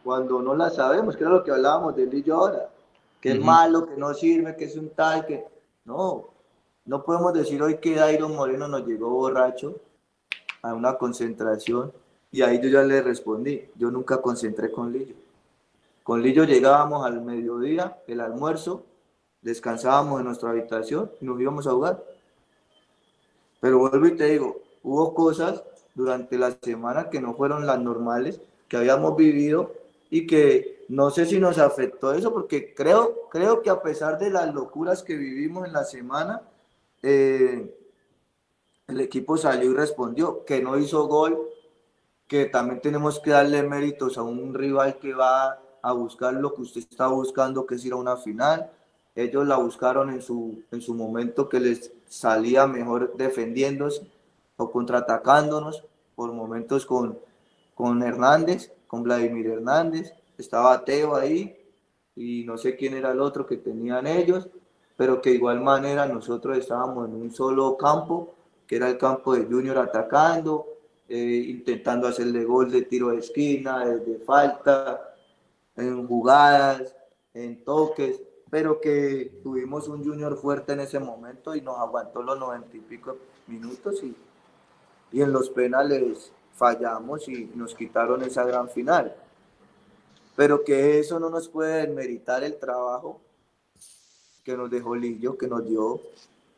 cuando no las sabemos, que era lo que hablábamos de él y yo ahora, que es malo, que no sirve, que es un tal, que no, no podemos decir hoy que Dairo Moreno nos llegó borracho a una concentración y ahí yo ya le respondí, yo nunca concentré con Lillo. Con Lillo llegábamos al mediodía, el almuerzo, descansábamos en nuestra habitación y nos íbamos a jugar. Pero vuelvo y te digo, hubo cosas durante la semana que no fueron las normales, que habíamos vivido y que no sé si nos afectó eso, porque creo, creo que a pesar de las locuras que vivimos en la semana, eh, el equipo salió y respondió, que no hizo gol, que también tenemos que darle méritos a un rival que va a buscar lo que usted está buscando, que es ir a una final. Ellos la buscaron en su, en su momento que les salía mejor defendiéndose o contraatacándonos, por momentos con, con Hernández, con Vladimir Hernández, estaba Teo ahí y no sé quién era el otro que tenían ellos, pero que de igual manera nosotros estábamos en un solo campo, que era el campo de Junior atacando, eh, intentando hacerle gol de tiro de esquina, de, falta, en jugadas, en toques, pero que tuvimos un Junior fuerte en ese momento y nos aguantó los noventa y pico minutos y, y en los penales fallamos y nos quitaron esa gran final. Pero que eso no nos puede meritar el trabajo que nos dejó Lillo, que nos dio,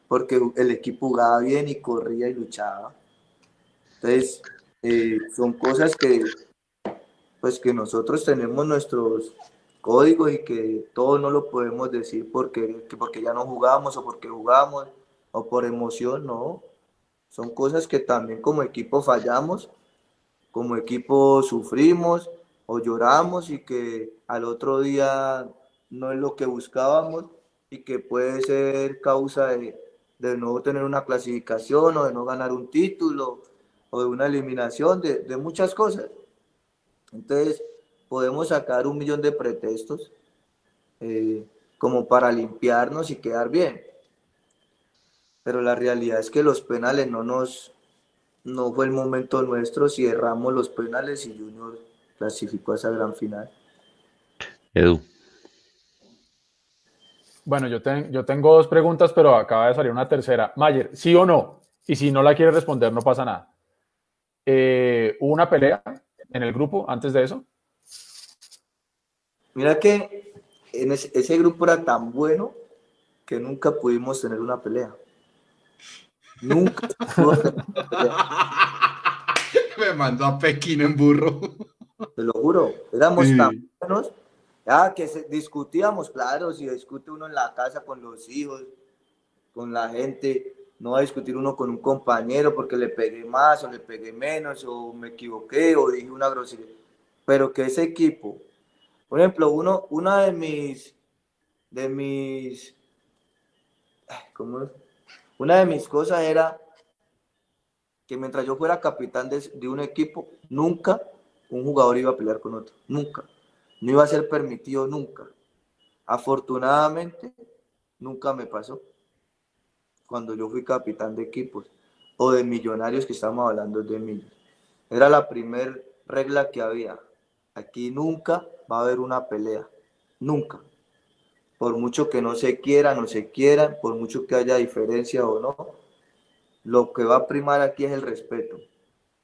porque el equipo jugaba bien y corría y luchaba. Entonces, eh, son cosas que, pues que nosotros tenemos nuestros códigos y que todo no lo podemos decir porque, porque ya no jugamos o porque jugamos o por emoción, no. Son cosas que también como equipo fallamos, como equipo sufrimos o lloramos y que al otro día no es lo que buscábamos y que puede ser causa de, de no tener una clasificación o de no ganar un título o de una eliminación, de, de muchas cosas. Entonces, podemos sacar un millón de pretextos eh, como para limpiarnos y quedar bien. Pero la realidad es que los penales no nos, no fue el momento nuestro si erramos los penales y Junior clasificó a esa gran final. Edu. Bueno, yo, yo tengo dos preguntas, pero acaba de salir una tercera. Mayer, ¿sí o no? Y si no la quiere responder, no pasa nada. Eh, ¿Hubo una pelea en el grupo antes de eso? Mira que en ese, grupo era tan bueno que nunca pudimos tener una pelea. Nunca. [laughs] [laughs] Me mandó a Pekín en burro. Te lo juro, éramos tan buenos ya que discutíamos, claro, si discute uno en la casa con los hijos, con la gente, no va a discutir uno con un compañero porque le pegué más o le pegué menos o me equivoqué o dije una grosería. Pero que ese equipo, por ejemplo, uno, una de mis, de mis, ¿cómo Una de mis cosas era que mientras yo fuera capitán de, de un equipo, nunca un jugador iba a pelear con otro, nunca no iba a ser permitido nunca. Afortunadamente, nunca me pasó cuando yo fui capitán de equipos o de millonarios que estamos hablando de mí. Era la primera regla que había. Aquí nunca va a haber una pelea. Nunca. Por mucho que no se quieran o se quieran, por mucho que haya diferencia o no, lo que va a primar aquí es el respeto.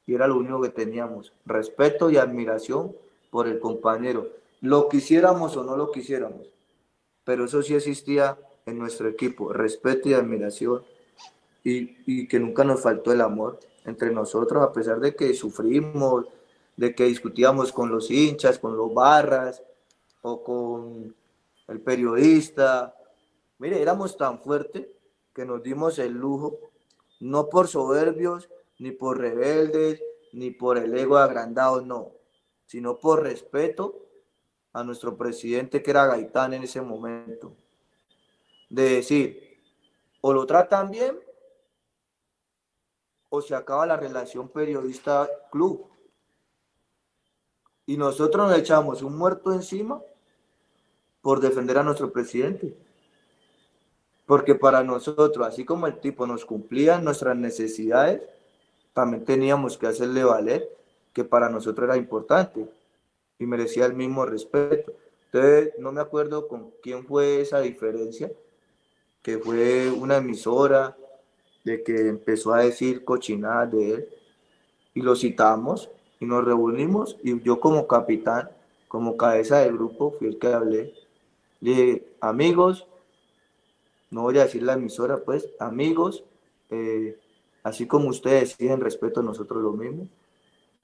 Y era lo único que teníamos. Respeto y admiración por el compañero lo quisiéramos o no lo quisiéramos, pero eso sí existía en nuestro equipo, respeto y admiración y, que nunca nos faltó el amor entre nosotros, a pesar de que sufrimos, de que discutíamos con los hinchas, con los barras o con el periodista. Mire, éramos tan fuertes que nos dimos el lujo, no por soberbios, ni por rebeldes, ni por el ego agrandado, no, sino por respeto a nuestro presidente que era Gaitán en ese momento. De decir, o lo tratan bien o se acaba la relación periodista-club. Y nosotros nos echamos un muerto encima por defender a nuestro presidente. Porque para nosotros, así como el tipo nos cumplía nuestras necesidades, también teníamos que hacerle valer que para nosotros era importante y merecía el mismo respeto. Entonces, no me acuerdo con quién fue esa diferencia, que fue una emisora de que empezó a decir cochinadas de él y lo citamos y nos reunimos y yo como capitán, como cabeza del grupo, fui el que hablé. Le dije, amigos, no voy a decir la emisora, pues, amigos, eh, así como ustedes siguen respeto a nosotros lo mismo,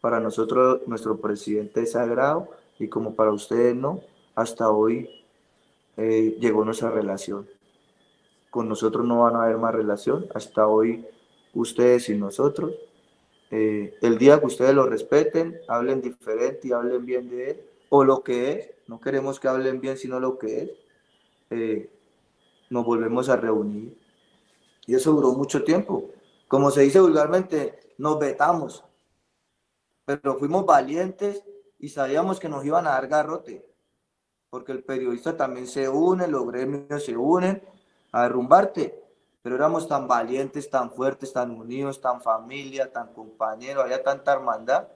para nosotros nuestro presidente es sagrado y como para ustedes no, hasta hoy eh, llegó nuestra relación. Con nosotros no van a haber más relación, hasta hoy ustedes y nosotros eh, el día que ustedes lo respeten, hablen diferente y hablen bien de él, o lo que es, no queremos que hablen bien, sino lo que es, eh, nos volvemos a reunir. Y eso duró mucho tiempo. Como se dice vulgarmente, nos vetamos, pero fuimos valientes y sabíamos que nos iban a dar garrote, porque el periodista también se une, los gremios se unen a derrumbarte. Pero éramos tan valientes, tan fuertes, tan unidos, tan familia, tan compañeros, había tanta hermandad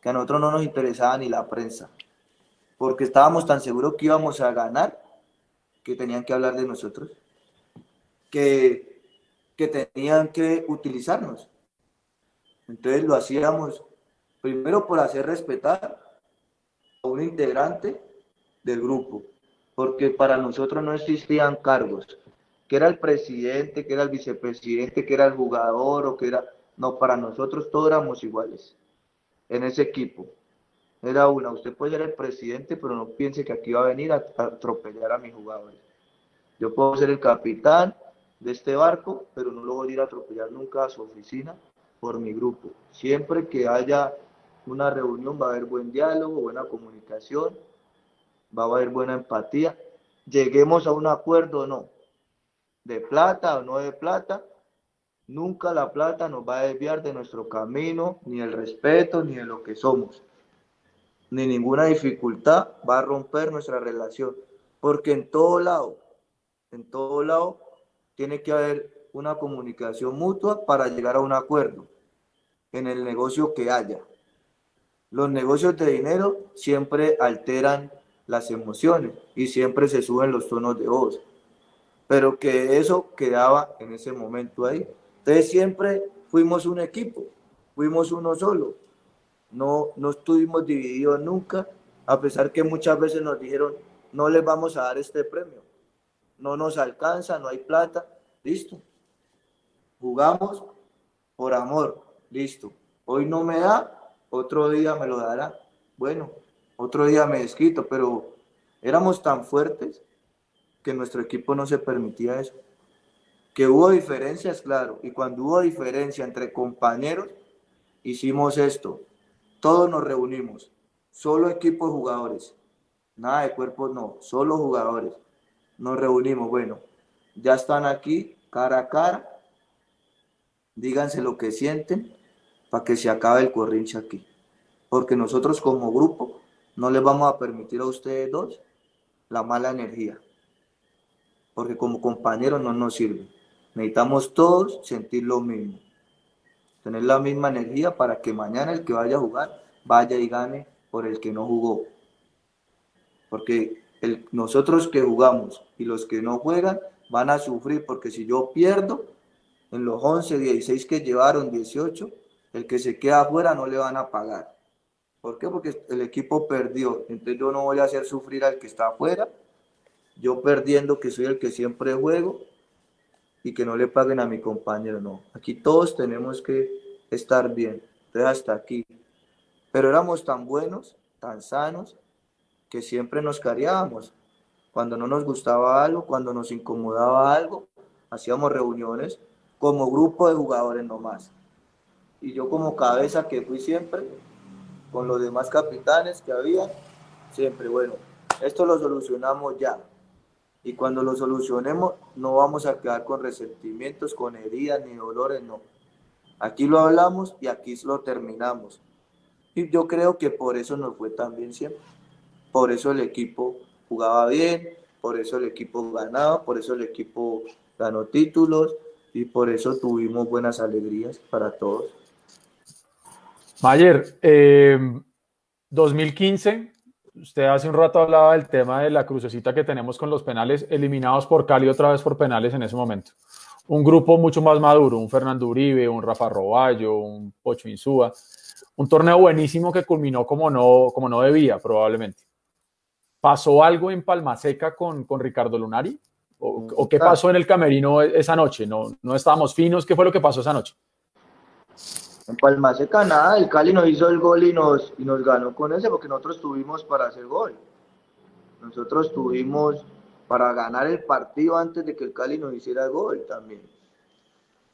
que a nosotros no nos interesaba ni la prensa, porque estábamos tan seguros que íbamos a ganar que tenían que hablar de nosotros, que, que tenían que utilizarnos. Entonces lo hacíamos primero por hacer respetar a un integrante del grupo, porque para nosotros no existían cargos, que era el presidente, que era el vicepresidente, que era el jugador o que era... No, para nosotros todos éramos iguales en ese equipo. Era una, usted puede ser el presidente, pero no piense que aquí va a venir a, atropellar a mis jugadores. Yo puedo ser el capitán de este barco, pero no lo voy a ir a atropellar nunca a su oficina por mi grupo. Siempre que haya una reunión va a haber buen diálogo, buena comunicación, va a haber buena empatía. Lleguemos a un acuerdo o no, de plata o no de plata, nunca la plata nos va a desviar de nuestro camino, ni el respeto, ni de lo que somos. Ni ninguna dificultad va a romper nuestra relación, porque en todo lado, en todo lado, tiene que haber una comunicación mutua para llegar a un acuerdo en el negocio que haya. Los negocios de dinero siempre alteran las emociones y siempre se suben los tonos de voz pero que eso quedaba en ese momento ahí. Entonces siempre fuimos un equipo, fuimos uno solo, no, no estuvimos divididos nunca, a pesar que muchas veces nos dijeron, no les vamos a dar este premio, no nos alcanza, no hay plata, listo. Jugamos por amor, listo. Hoy no me da, otro día me lo dará. Bueno, otro día me desquito, pero éramos tan fuertes que nuestro equipo no se permitía eso. Que hubo diferencias, claro, y cuando hubo diferencia entre compañeros, hicimos esto. Todos nos reunimos, solo equipo de jugadores, nada de cuerpos, no, solo jugadores. Nos reunimos, bueno, ya están aquí, cara a cara, díganse lo que sienten para que se acabe el corrinche aquí. Porque nosotros como grupo no les vamos a permitir a ustedes dos la mala energía porque como compañeros no nos sirve. Necesitamos todos sentir lo mismo, tener la misma energía para que mañana el que vaya a jugar vaya y gane por el que no jugó. Porque el, nosotros que jugamos y los que no juegan van a sufrir porque si yo pierdo en los 11, 16 que llevaron, 18, el que se queda afuera no le van a pagar. ¿Por qué? Porque el equipo perdió. Entonces yo no voy a hacer sufrir al que está afuera yo perdiendo que soy el que siempre juego, y que no le paguen a mi compañero, no. Aquí todos tenemos que estar bien. Entonces hasta aquí. Pero éramos tan buenos, tan sanos, que siempre nos cariábamos. Cuando no nos gustaba algo, cuando nos incomodaba algo, hacíamos reuniones como grupo de jugadores nomás. Y yo como cabeza que fui siempre, con los demás capitanes que había, siempre, bueno, esto lo solucionamos ya. Y cuando lo solucionemos, no vamos a quedar con resentimientos, con heridas ni dolores, no. Aquí lo hablamos y aquí lo terminamos. Y yo creo que por eso nos fue tan bien siempre. Por eso el equipo jugaba bien, por eso el equipo ganaba, por eso el equipo ganó títulos y por eso tuvimos buenas alegrías para todos. Mayer, 2015, eh, usted hace un rato hablaba del tema de la crucecita que tenemos con los penales, eliminados por Cali otra vez por penales en ese momento. Un grupo mucho más maduro, un Fernando Uribe, un Rafa Roballo, un Pocho Insúa, un torneo buenísimo que culminó como no, como no debía probablemente. ¿Pasó algo en Palmaseca con, con Ricardo Lunari? ¿O, qué pasó en el camerino esa noche? ¿No, ¿No estábamos finos? ¿Qué fue lo que pasó esa noche? En Palmaseca nada, el Cali nos hizo el gol y nos, y nos ganó con ese porque nosotros tuvimos para hacer gol. Nosotros tuvimos para ganar el partido antes de que el Cali nos hiciera el gol también.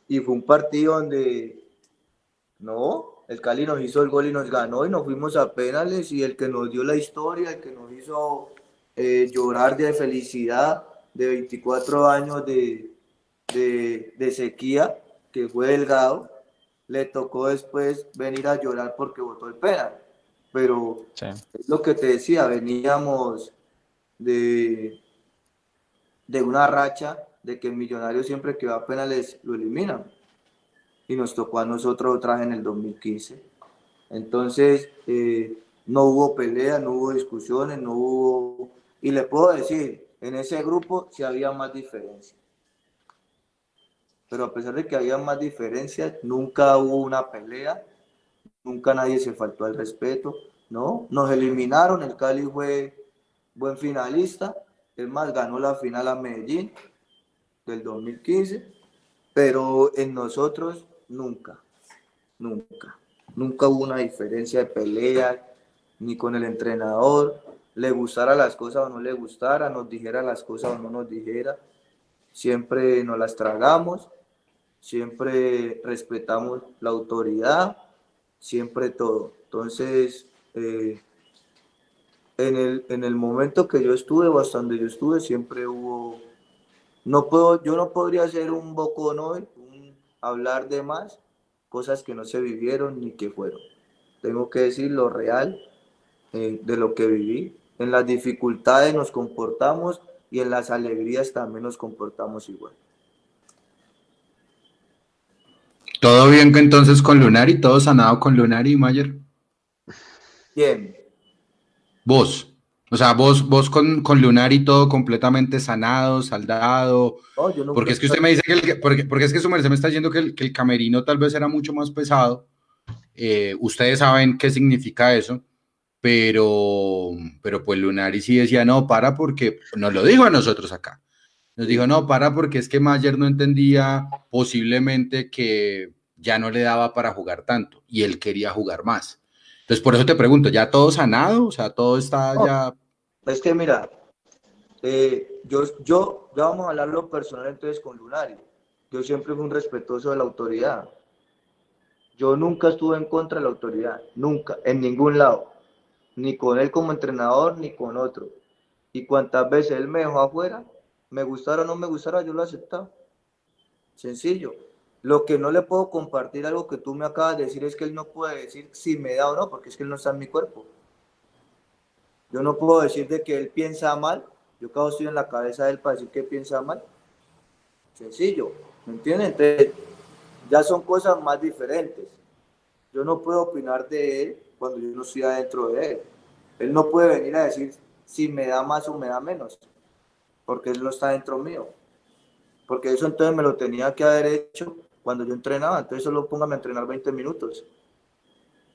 Y fue un partido donde, no, el Cali nos hizo el gol y nos ganó y nos fuimos a penales y el que nos dio la historia, el que nos hizo eh, llorar de felicidad de 24 años de, de, sequía, que fue Delgado, le tocó después venir a llorar porque votó el penal. Pero es lo que te decía, veníamos de, de una racha de que el millonario siempre que va a penales lo eliminan y nos tocó a nosotros otra vez en el 2015. Entonces, eh, no hubo pelea, no hubo discusiones, no hubo... Y le puedo decir, en ese grupo sí había más diferencias. Pero a pesar de que había más diferencias, nunca hubo una pelea, nunca nadie se faltó al respeto, ¿no? Nos eliminaron, el Cali fue buen finalista, es más, ganó la final a Medellín del 2015, pero en nosotros nunca, nunca. Nunca hubo una diferencia de pelea, ni con el entrenador, le gustara las cosas o no le gustara, nos dijera las cosas o no nos dijera. Siempre nos las tragamos, siempre respetamos la autoridad, siempre todo. Entonces, eh, en, el, en el momento que yo estuve, bastante yo estuve, siempre hubo, no puedo, yo no podría ser un bocón hoy, hablar de más cosas que no se vivieron ni que fueron. Tengo que decir lo real eh, de lo que viví. En las dificultades nos comportamos y en las alegrías también nos comportamos igual. ¿Todo bien entonces con Lunari? ¿Todo sanado con Lunari y Mayer? ¿Quién? Vos. O sea, vos, vos con, con Lunari todo completamente sanado, saldado. porque es que usted me dice que el, porque, porque, es que su merced me está diciendo que el, que el camerino tal vez era mucho más pesado. Eh, ustedes saben qué significa eso, pero, pero pues Lunari sí decía, no, para porque nos lo dijo a nosotros acá. Nos dijo, no, para porque es que Mayer no entendía posiblemente que ya no le daba para jugar tanto y él quería jugar más. Entonces, por eso te pregunto, ¿ya todo sanado? O sea, todo está ya... Es que mira, eh, yo, yo, ya vamos a hablar lo personal entonces con Lunari. Yo siempre fui un respetuoso de la autoridad. Yo nunca estuve en contra de la autoridad, nunca, en ningún lado. Ni con él como entrenador, ni con otro. Y cuantas veces él me dejó afuera, me gustara o no me gustara, yo lo aceptaba. Sencillo. Lo que no le puedo compartir, algo que tú me acabas de decir, es que él no puede decir si me da o no, porque es que él no está en mi cuerpo. Yo no puedo decir de que él piensa mal. Yo cada estoy en la cabeza de él para decir que piensa mal. Sencillo, ¿me entiendes? Ya son cosas más diferentes. Yo no puedo opinar de él cuando yo no estoy adentro de él. Él no puede venir a decir si me da más o me da menos, porque él no está dentro mío. Porque eso entonces me lo tenía que haber hecho cuando yo entrenaba, entonces solo póngame a entrenar 20 minutos.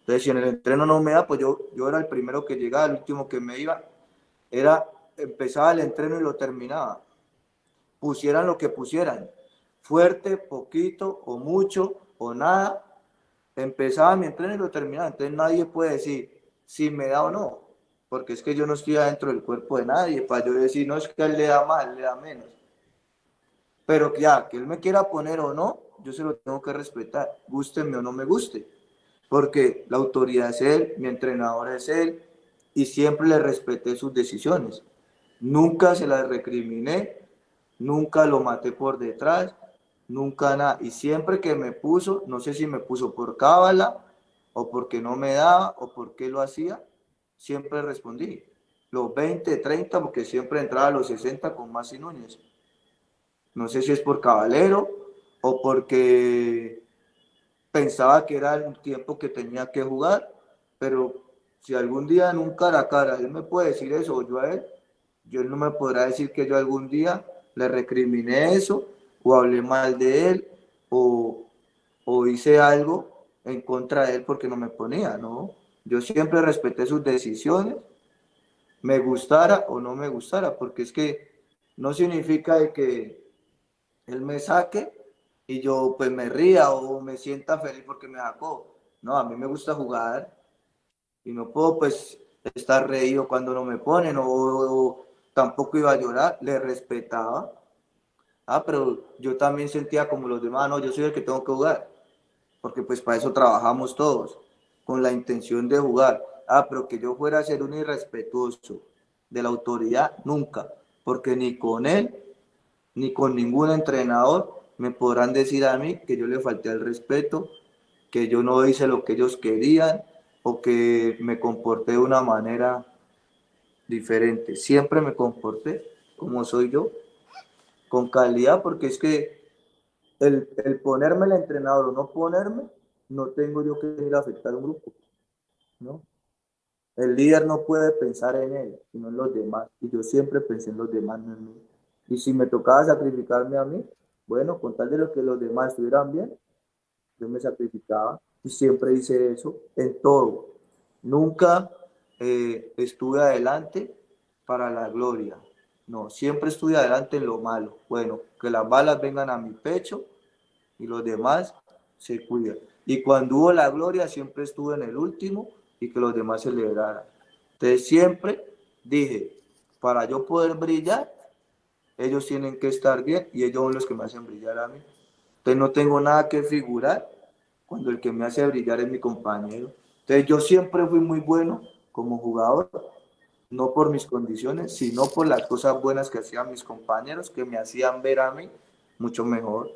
Entonces, si en el entreno no me da, pues yo, yo era el primero que llegaba, el último que me iba, era, empezaba el entreno y lo terminaba. Pusieran lo que pusieran. fuerte, poquito o mucho o nada. Empezaba mi entreno y lo terminaba. Entonces nadie puede decir si me da o no, porque es que yo no estoy adentro del cuerpo de nadie para yo decir, no es que él le da más, él le da menos. Pero ya, que él me quiera poner o no, yo se lo tengo que respetar, gústeme o no me guste, porque la autoridad es él, mi entrenador es él, y siempre le respeté sus decisiones. Nunca se las recriminé, nunca lo maté por detrás, nunca nada. Y siempre que me puso, no sé si me puso por cábala o porque no me daba o porque lo hacía, siempre respondí. Los 20, 30, porque siempre entraba a los 60 con más y Núñez. No sé si es por caballero o porque pensaba que era el tiempo que tenía que jugar, pero si algún día en un cara a cara él me puede decir eso o yo a él, yo no me podrá decir que yo algún día le recriminé eso o hablé mal de él o, o hice algo en contra de él porque no me ponía, ¿no? Yo siempre respeté sus decisiones, me gustara o no me gustara, porque es que no significa que él me saque y yo pues me ría o me sienta feliz porque me sacó. No, a mí me gusta jugar y no puedo pues estar reído cuando no me ponen o, tampoco iba a llorar, le respetaba. Ah, pero yo también sentía como los demás, no, yo soy el que tengo que jugar, porque pues para eso trabajamos todos, con la intención de jugar. Ah, pero que yo fuera a ser un irrespetuoso de la autoridad, nunca, porque ni con él, ni con ningún entrenador me podrán decir a mí que yo le falté el respeto, que yo no hice lo que ellos querían, o que me comporté de una manera diferente. Siempre me comporté como soy yo, con calidad, porque es que el, el ponerme el entrenador o no ponerme, no tengo yo que ir a afectar a un grupo, ¿no? El líder no puede pensar en él, sino en los demás. Y yo siempre pensé en los demás, no en mí. Y si me tocaba sacrificarme a mí, bueno, con tal de lo que los demás estuvieran bien, yo me sacrificaba y siempre hice eso en todo. Nunca eh, estuve adelante para la gloria. No, siempre estuve adelante en lo malo. Bueno, que las balas vengan a mi pecho y los demás se cuidan. Y cuando hubo la gloria, siempre estuve en el último y que los demás celebraran. Entonces siempre dije, para yo poder brillar, ellos tienen que estar bien y ellos son los que me hacen brillar a mí. Entonces no tengo nada que figurar cuando el que me hace brillar es mi compañero. Entonces yo siempre fui muy bueno como jugador, no por mis condiciones, sino por las cosas buenas que hacían mis compañeros, que me hacían ver a mí mucho mejor.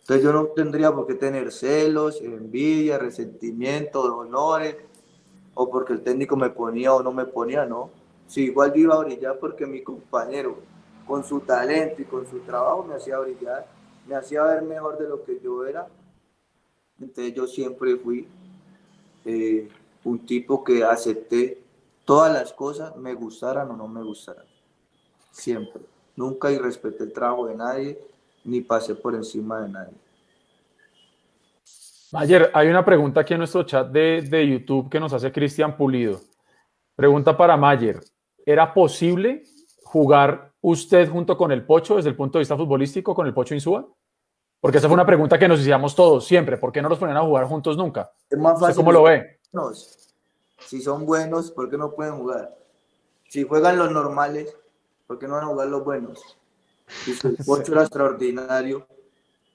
Entonces yo no tendría por qué tener celos, envidia, resentimiento, dolores, o porque el técnico me ponía o no me ponía, no. Si igual iba a brillar porque mi compañero, con su talento y con su trabajo, me hacía brillar, me hacía ver mejor de lo que yo era, entonces yo siempre fui eh, un tipo que acepté todas las cosas, me gustaran o no me gustaran. Siempre. Nunca irrespeté el trabajo de nadie, ni pasé por encima de nadie. Ayer hay una pregunta aquí en nuestro chat de, de YouTube que nos hace Cristian Pulido. Pregunta para Mayer. ¿Era posible jugar usted junto con el Pocho desde el punto de vista futbolístico con el Pocho Insúa? Porque esa fue una pregunta que nos hacíamos todos siempre. ¿Por qué no los ponían a jugar juntos nunca? Es más fácil. ¿Cómo lo ve? Si son buenos, ¿por qué no pueden jugar? Si juegan los normales, ¿por qué no van a jugar los buenos? El era extraordinario,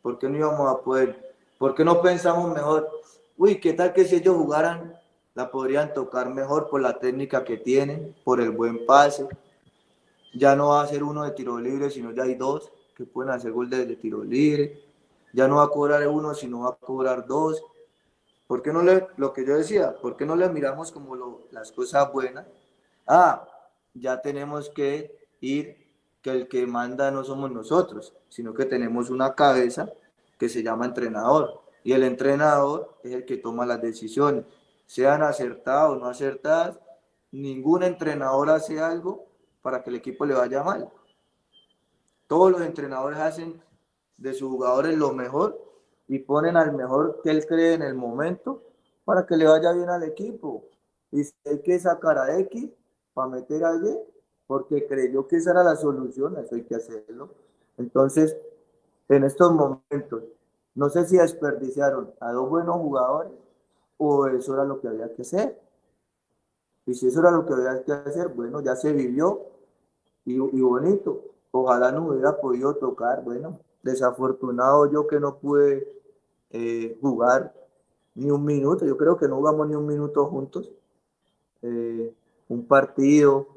¿por qué no íbamos a poder? ¿Por qué no pensamos mejor? Uy, ¿qué tal que si ellos jugaran, la podrían tocar mejor por la técnica que tienen, por el buen pase? Ya no va a ser uno de tiro libre, sino ya hay dos que pueden hacer gol de tiro libre ya no va a cobrar uno, sino va a cobrar dos. ¿Por qué no le, lo que yo decía, por qué no le miramos como las cosas buenas? Ah, ya tenemos que ir, el que manda no somos nosotros, sino que tenemos una cabeza que se llama entrenador. Y el entrenador es el que toma las decisiones, sean acertadas o no acertadas. Ningún entrenador hace algo para que el equipo le vaya mal. Todos los entrenadores hacen de sus jugadores lo mejor y ponen al mejor que él cree en el momento para que le vaya bien al equipo. Y hay que sacar a X para meter a Y, porque creyó que esa era la solución, eso hay que hacerlo. Entonces, en estos momentos, no sé si desperdiciaron a dos buenos jugadores o eso era lo que había que hacer. Y si eso era lo que había que hacer, bueno, ya se vivió y, y bonito. Ojalá no hubiera podido tocar, bueno, desafortunado yo que no pude eh, jugar ni un minuto, yo creo que no jugamos ni un minuto juntos, eh, un partido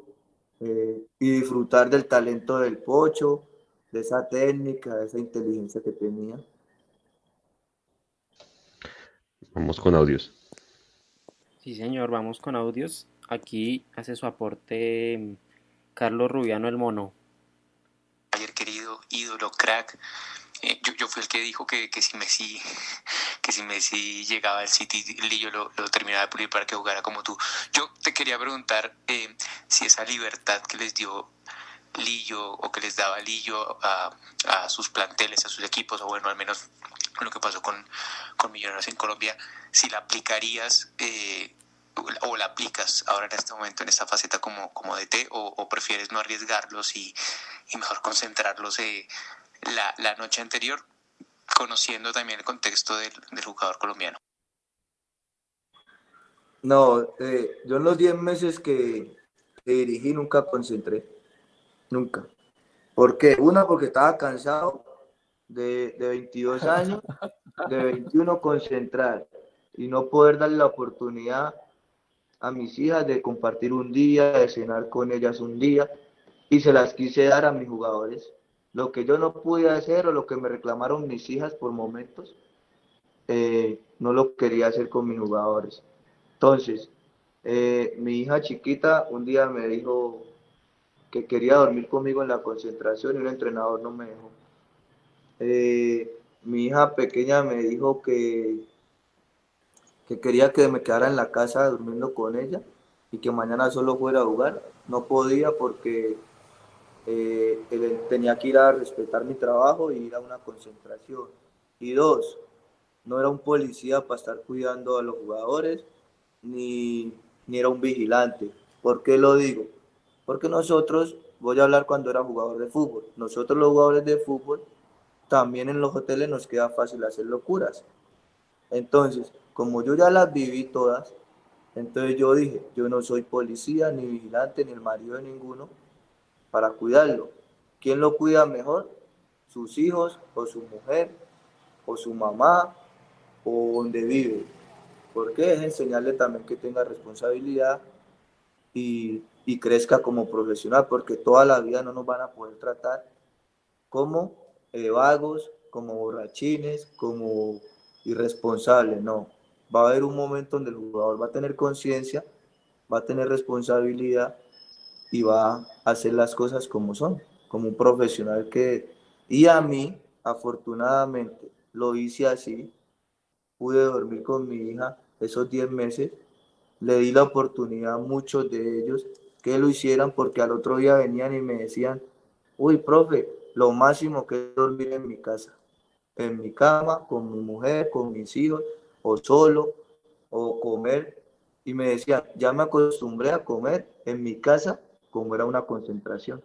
eh, y disfrutar del talento del Pocho, de esa técnica, de esa inteligencia que tenía. Vamos con audios. Sí, señor, vamos con audios. Aquí hace su aporte mm, Carlos Rubiano el Mono. Ayer querido ídolo, crack, eh, yo, yo, fui el que dijo que, que, si Messi [laughs] que si Messi llegaba al City Lillo lo, terminaba de pulir para que jugara como tú. Yo te quería preguntar eh, si esa libertad que les dio Lillo o que les daba Lillo a, a, sus planteles, a sus equipos, o bueno, al menos lo que pasó con, con Millonarios en Colombia, si la aplicarías eh, o la aplicas ahora en este momento, en esta faceta como, como DT, o, o prefieres no arriesgarlos y, y mejor concentrarlos eh, la, la, noche anterior, conociendo también el contexto del, del jugador colombiano? No, eh, yo en los 10 meses que, que, dirigí nunca concentré, nunca. ¿Por qué? Una, porque estaba cansado de, de 22 años, de 21 concentrar y no poder darle la oportunidad a mis hijas de compartir un día, de cenar con ellas un día, y se las quise dar a mis jugadores lo que yo no pude hacer o lo que me reclamaron mis hijas por momentos, eh, no lo quería hacer con mis jugadores. Entonces, eh, mi hija chiquita un día me dijo que quería dormir conmigo en la concentración y un entrenador no me dejó. Eh, mi hija pequeña me dijo que, que quería que me quedara en la casa durmiendo con ella y que mañana solo fuera a jugar. No podía porque eh, tenía que ir a respetar mi trabajo y ir a una concentración. Y dos, no era un policía para estar cuidando a los jugadores, ni, ni era un vigilante. ¿Por qué lo digo? Porque nosotros, voy a hablar cuando era jugador de fútbol, nosotros los jugadores de fútbol, también en los hoteles nos queda fácil hacer locuras. Entonces, como yo ya las viví todas, entonces yo dije, yo no soy policía, ni vigilante, ni el marido de ninguno, para cuidarlo. ¿Quién lo cuida mejor? Sus hijos o su mujer o su mamá o donde vive. Porque es enseñarle también que tenga responsabilidad y, y crezca como profesional, porque toda la vida no nos van a poder tratar como eh, vagos, como borrachines, como irresponsables, no. Va a haber un momento donde el jugador va a tener conciencia, va a tener responsabilidad y va a hacer las cosas como son, como un profesional que... Y a mí, afortunadamente, lo hice así, pude dormir con mi hija esos 10 meses, le di la oportunidad a muchos de ellos que lo hicieran porque al otro día venían y me decían, uy, profe, lo máximo que es dormir en mi casa, en mi cama, con mi mujer, con mis hijos, o solo, o comer. Y me decían, ya me acostumbré a comer en mi casa como era una concentración.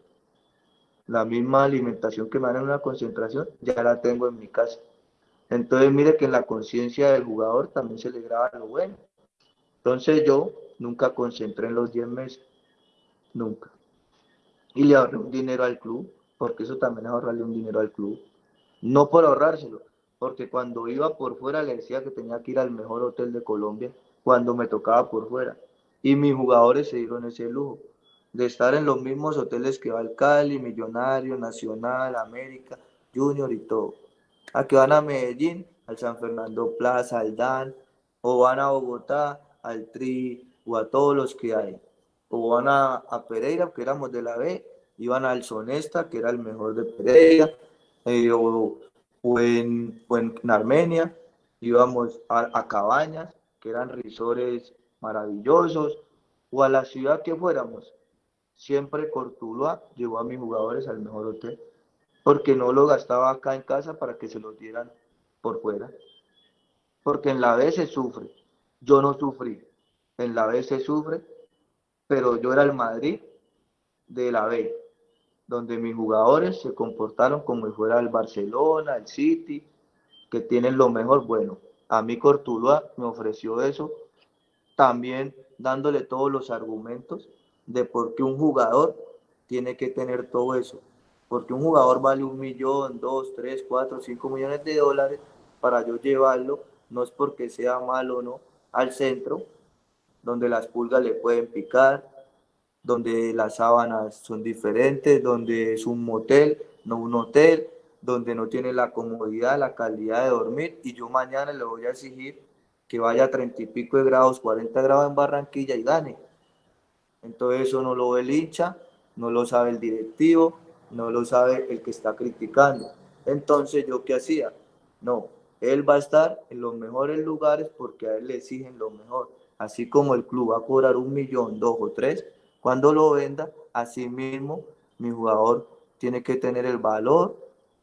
La misma alimentación que me dan en una concentración, ya la tengo en mi casa. Entonces, mire que en la conciencia del jugador también se le graba lo bueno. Entonces, yo nunca concentré en los 10 meses. Nunca. Y le ahorré un dinero al club, porque eso también es ahorrarle un dinero al club. No por ahorrárselo, porque cuando iba por fuera le decía que tenía que ir al mejor hotel de Colombia cuando me tocaba por fuera. Y mis jugadores se dieron ese lujo de estar en los mismos hoteles que va el Cali, Millonario, Nacional, América, Junior y todo. A que van a Medellín, al San Fernando Plaza, al DAN, o van a Bogotá, al TRI, o a todos los que hay. O van a, a Pereira, que éramos de la B, iban al Sonesta, que era el mejor de Pereira, eh, o, o, en, o, en, Armenia, íbamos a, a Cabañas, que eran risores maravillosos, o a la ciudad que fuéramos, siempre Cortuluá llevó a mis jugadores al mejor hotel, porque no lo gastaba acá en casa para que se los dieran por fuera. Porque en la B se sufre, yo no sufrí, en la B se sufre, pero yo era el Madrid de la B. donde mis jugadores se comportaron como si fuera el Barcelona, el City, que tienen lo mejor. Bueno, a mí Cortuluá me ofreció eso, también dándole todos los argumentos de por qué un jugador tiene que tener todo eso. Porque un jugador vale un millón, dos, tres, cuatro, cinco millones de dólares para yo llevarlo, no es porque sea malo o no, al centro, donde las pulgas le pueden picar, donde las sábanas son diferentes, donde es un motel, no un hotel, donde no tiene la comodidad, la calidad de dormir, y yo mañana le voy a exigir que vaya a treinta y pico de grados, 40 grados en Barranquilla y gane. Entonces eso no lo ve el hincha, no lo sabe el directivo, no lo sabe el que está criticando. Entonces yo qué hacía? No, él va a estar en los mejores lugares porque a él le exigen lo mejor. Así como el club va a cobrar un millón, dos o tres, cuando lo venda, así mismo mi jugador tiene que tener el valor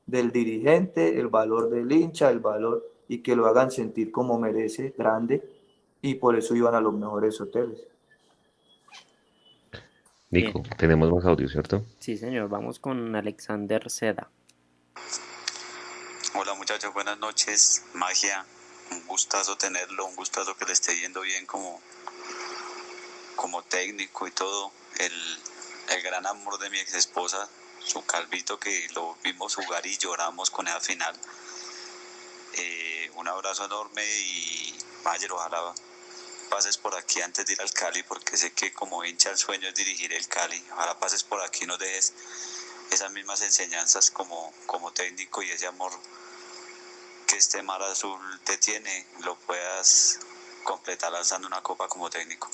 del dirigente, el valor del hincha, el valor y que lo hagan sentir como merece, grande, y por eso iban a los mejores hoteles. Nico, tenemos más audio, ¿cierto? Sí, señor, vamos con Alexander Seda. Hola muchachos, buenas noches. Magia, un gustazo tenerlo, un gustazo que le esté yendo bien como, como técnico y todo. El, el gran amor de mi ex esposa, su calvito que lo vimos jugar y lloramos con esa final. Eh, un abrazo enorme y Mayer, ojalá pases por aquí antes de ir al Cali porque sé que como hincha el sueño es dirigir el Cali. Ojalá pases por aquí y nos dejes esas mismas enseñanzas como, como técnico y ese amor que este mar azul te tiene, lo puedas completar alzando una copa como técnico.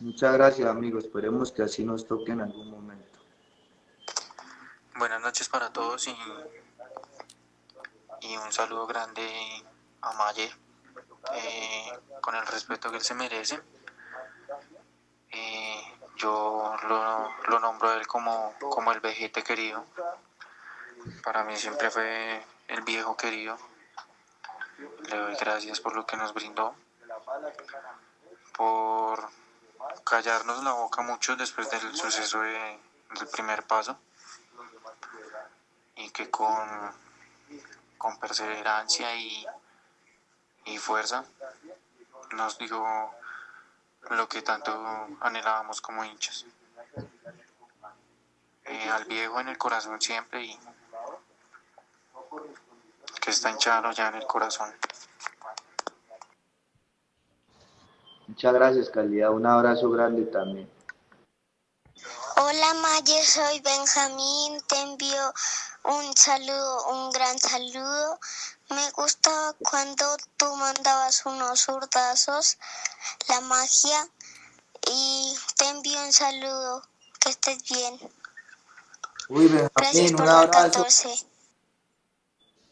Muchas gracias, amigos. Esperemos que así nos toque en algún momento. Buenas noches para todos y, y un saludo grande a Mayer, eh, con el respeto que él se merece. Eh, yo lo, lo nombro a él como, como el vejete querido. Para mí siempre fue el viejo querido. Le doy gracias por lo que nos brindó, por callarnos la boca mucho después del suceso de- del primer paso y que con, con perseverancia y, y fuerza nos dijo lo que tanto anhelábamos como hinchas. Eh, al viejo en el corazón siempre y que está hinchado ya en el corazón. Muchas gracias, calidad. Un abrazo grande también. Hola Mayer, soy Benjamín, te envío un saludo, un gran saludo. Me gustaba cuando tú mandabas unos zurdazos, la magia, y te envío un saludo, que estés bien. Uy, Gracias Benjamín, por un abrazo. 14.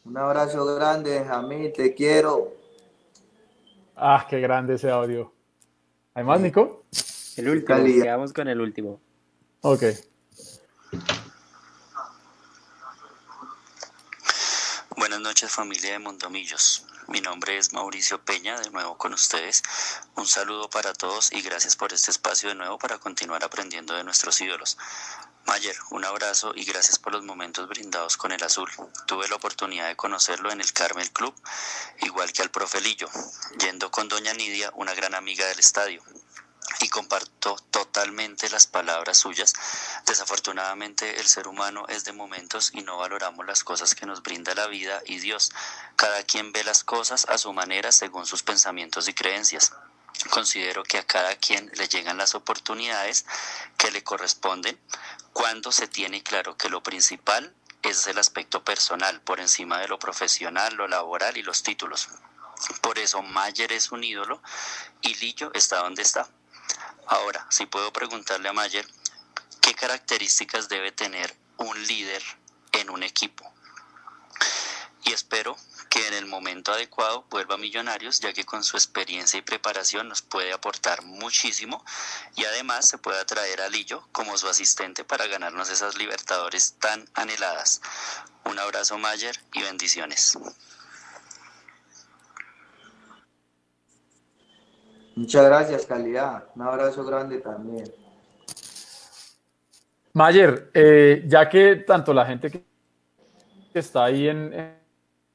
Un abrazo grande, Benjamín. Te quiero. Ah, qué grande ese audio. ¿Hay más, Nico? El último, calidad. quedamos con el último. Ok. Buenas noches familia de Mondomillos. Mi nombre es Mauricio Peña, de nuevo con ustedes. Un saludo para todos y gracias por este espacio de nuevo para continuar aprendiendo de nuestros ídolos. Mayer, un abrazo y gracias por los momentos brindados con el azul. Tuve la oportunidad de conocerlo en el Carmel Club, igual que al profe Lillo, yendo con doña Nidia, una gran amiga del estadio y comparto totalmente las palabras suyas. Desafortunadamente el ser humano es de momentos y no valoramos las cosas que nos brinda la vida y Dios. Cada quien ve las cosas a su manera según sus pensamientos y creencias. Considero que a cada quien le llegan las oportunidades que le corresponden cuando se tiene claro que lo principal es el aspecto personal por encima de lo profesional, lo laboral y los títulos. Por eso Mayer es un ídolo y Lillo está donde está. Ahora, si puedo preguntarle a Mayer, ¿qué características debe tener un líder en un equipo? Y espero que en el momento adecuado vuelva a Millonarios, ya que con su experiencia y preparación nos puede aportar muchísimo y además se puede atraer a Lillo como su asistente para ganarnos esas libertadores tan anheladas. Un abrazo Mayer y bendiciones. Muchas gracias, calidad. Un abrazo grande también. Mayer, eh, ya que tanto la gente que está ahí en,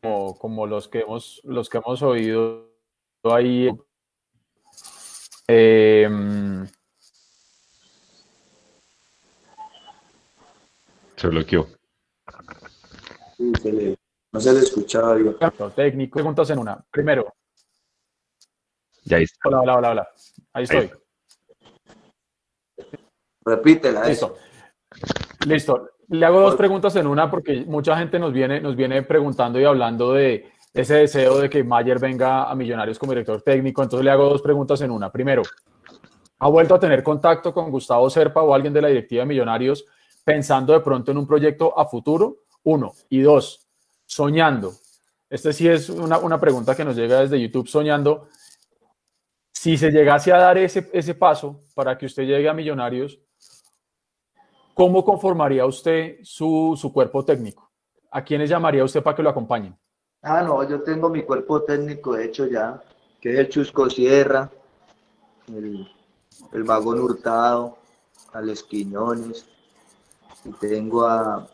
como, los que hemos los que hemos oído ahí em, se bloqueó. Sí, se le, no se le escuchaba bien. Técnico, preguntas en una. Primero. Ya está. Hola, hola, hola, hola. Ahí estoy. Repítela. Listo. Listo. Le hago dos preguntas en una porque mucha gente nos viene, nos viene preguntando y hablando de ese deseo de que Mayer venga a Millonarios como director técnico. Entonces le hago dos preguntas en una. Primero, ¿ha vuelto a tener contacto con Gustavo Serpa o alguien de la directiva de Millonarios pensando de pronto en un proyecto a futuro? Uno. Y dos, soñando. Este sí es una, una pregunta que nos llega desde YouTube, soñando. Si se llegase a dar ese, ese paso para que usted llegue a Millonarios, ¿cómo conformaría usted su, su, cuerpo técnico? ¿A quiénes llamaría usted para que lo acompañen? Ah, no, yo tengo mi cuerpo técnico hecho ya, que es el Chusco Sierra, el, el Vagón Hurtado, al Esquiñones, y tengo a,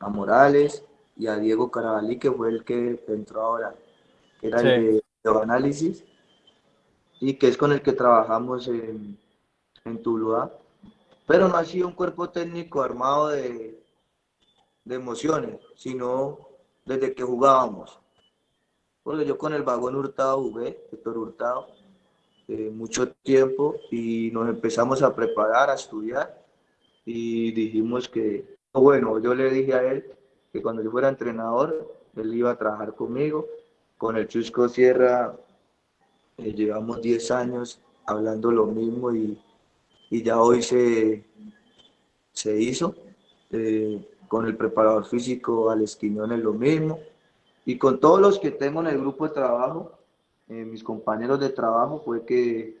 a, Morales y a Diego Carabalí, que fue el que entró ahora, que era sí. el de, de, análisis, y que es con el que trabajamos en, en Tuluá pero no ha sido un cuerpo técnico armado de, de emociones, sino desde que jugábamos. Porque yo con el vagón Hurtado jugué, Héctor Hurtado, eh, mucho tiempo y nos empezamos a preparar, a estudiar y dijimos que, bueno, yo le dije a él que cuando yo fuera entrenador, él iba a trabajar conmigo. Con el Chusco Sierra eh, llevamos 10 años hablando lo mismo y y ya hoy se, se hizo. Eh, con el preparador físico al Esquiñón es lo mismo. Y con todos los que tengo en el grupo de trabajo, eh, mis compañeros de trabajo, fue que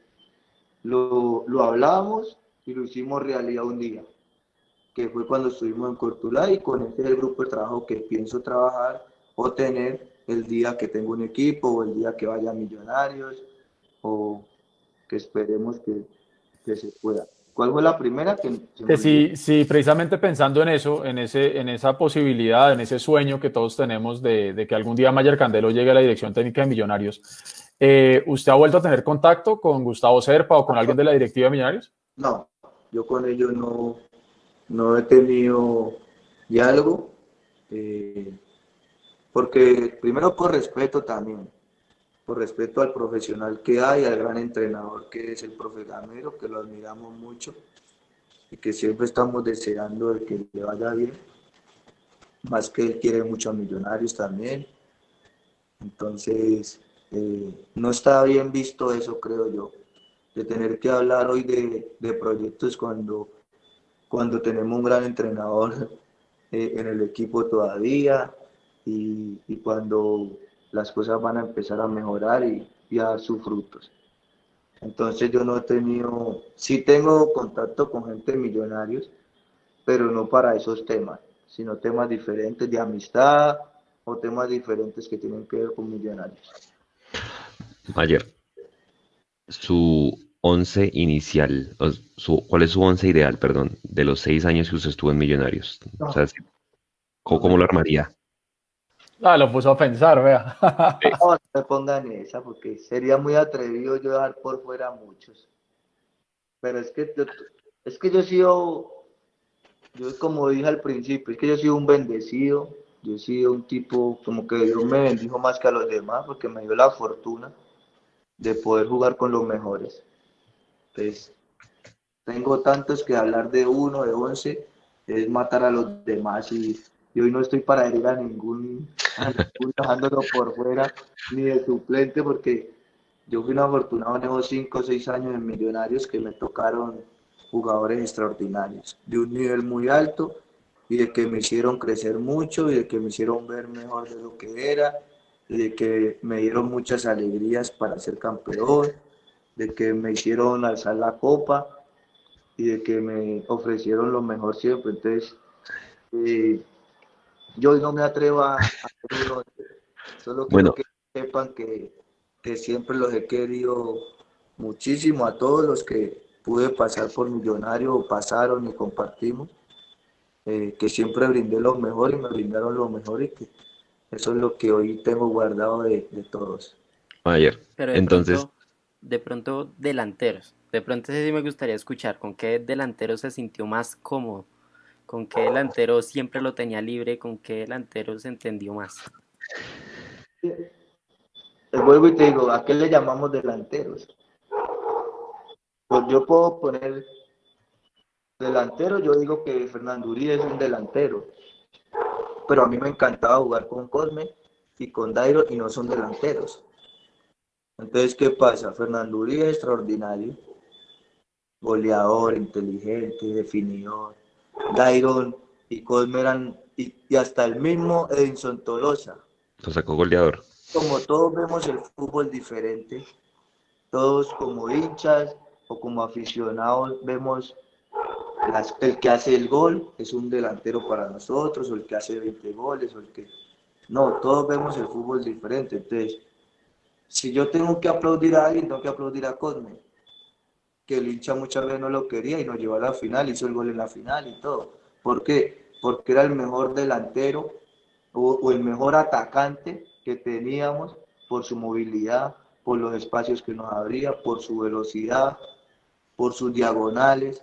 lo, lo hablamos y lo hicimos realidad un día, que fue cuando estuvimos en Cortulá y con este es el grupo de trabajo que pienso trabajar o tener el día que tengo un equipo o el día que vaya a Millonarios o que esperemos que, que se pueda. ¿Cuál fue la primera? Que, que sí, sí, precisamente pensando en eso, en, ese, en esa posibilidad, en ese sueño que todos tenemos de, de que algún día Mayer Candelo llegue a la dirección técnica de Millonarios, eh, ¿usted ha vuelto a tener contacto con Gustavo Serpa o con alguien de la directiva de Millonarios? No, yo con ellos no, no he tenido diálogo, eh, porque primero por respeto también, por respeto al profesional que hay, al gran entrenador que es el profe Gamero, que lo admiramos mucho y que siempre estamos deseando de que le vaya bien. Más que él quiere mucho a Millonarios también. Entonces, eh, no está bien visto eso, creo yo, de tener que hablar hoy de, proyectos cuando, cuando tenemos un gran entrenador eh, en el equipo todavía y, y cuando las cosas van a empezar a mejorar y, y, a dar sus frutos. Entonces yo no he tenido, sí tengo contacto con gente de millonarios, pero no para esos temas, sino temas diferentes de amistad o temas diferentes que tienen que ver con millonarios. Ayer, su once inicial, su, ¿cuál es su once ideal, perdón, de los seis años que usted estuvo en Millonarios? No. O sea, ¿cómo, ¿cómo, lo armaría? Ah, lo puso a pensar, vea. [laughs] no, no me pongan esa, porque sería muy atrevido yo dejar por fuera a muchos. Pero es que yo, es que yo he sido, yo como dije al principio, es que yo he sido un bendecido, yo he sido un tipo como que Dios me bendijo más que a los demás, porque me dio la fortuna de poder jugar con los mejores. Entonces, tengo tantos que hablar de uno, de once, es matar a los demás y y hoy no estoy para herir a ningún, [laughs] dejándolo por fuera ni de suplente porque yo fui un afortunado en esos 5 o 6 años en Millonarios que me tocaron jugadores extraordinarios, de un nivel muy alto y de que me hicieron crecer mucho y de que me hicieron ver mejor de lo que era y de que me dieron muchas alegrías para ser campeón, de que me hicieron alzar la copa y de que me ofrecieron lo mejor siempre. Entonces, eh, yo no me atrevo a, a solo quiero bueno. que sepan que, que, siempre los he querido muchísimo a todos los que pude pasar por Millonario, pasaron y compartimos, eh, que siempre brindé lo mejor y me brindaron lo mejor y que eso es lo que hoy tengo guardado de, de todos. Ayer. Pero de Entonces, pronto, de pronto delanteros. De pronto sí me gustaría escuchar con qué delantero se sintió más cómodo, con qué delantero siempre lo tenía libre, con qué delantero se entendió más. Te vuelvo y te digo, ¿a qué le llamamos delanteros? Pues yo puedo poner delantero, yo digo que Fernando Uribe es un delantero, pero a mí me encantaba jugar con Cosme y con Dairo y no son delanteros. Entonces, ¿qué pasa? Fernando Uribe es extraordinario, goleador, inteligente, definidor. Dairon y Cosme eran, y, y hasta el mismo Edinson Tolosa. lo sacó goleador. Como todos vemos el fútbol diferente, todos como hinchas o como aficionados vemos las- el que hace el gol es un delantero para nosotros, o el que hace 20 goles, o el que... No, todos vemos el fútbol diferente. Entonces, si yo tengo que aplaudir a alguien, tengo que aplaudir a Cosme, que el hincha muchas veces no lo quería y nos llevó a la final, hizo el gol en la final y todo. ¿Por qué? Porque era el mejor delantero o, el mejor atacante que teníamos por su movilidad, por los espacios que nos abría, por su velocidad, por sus diagonales.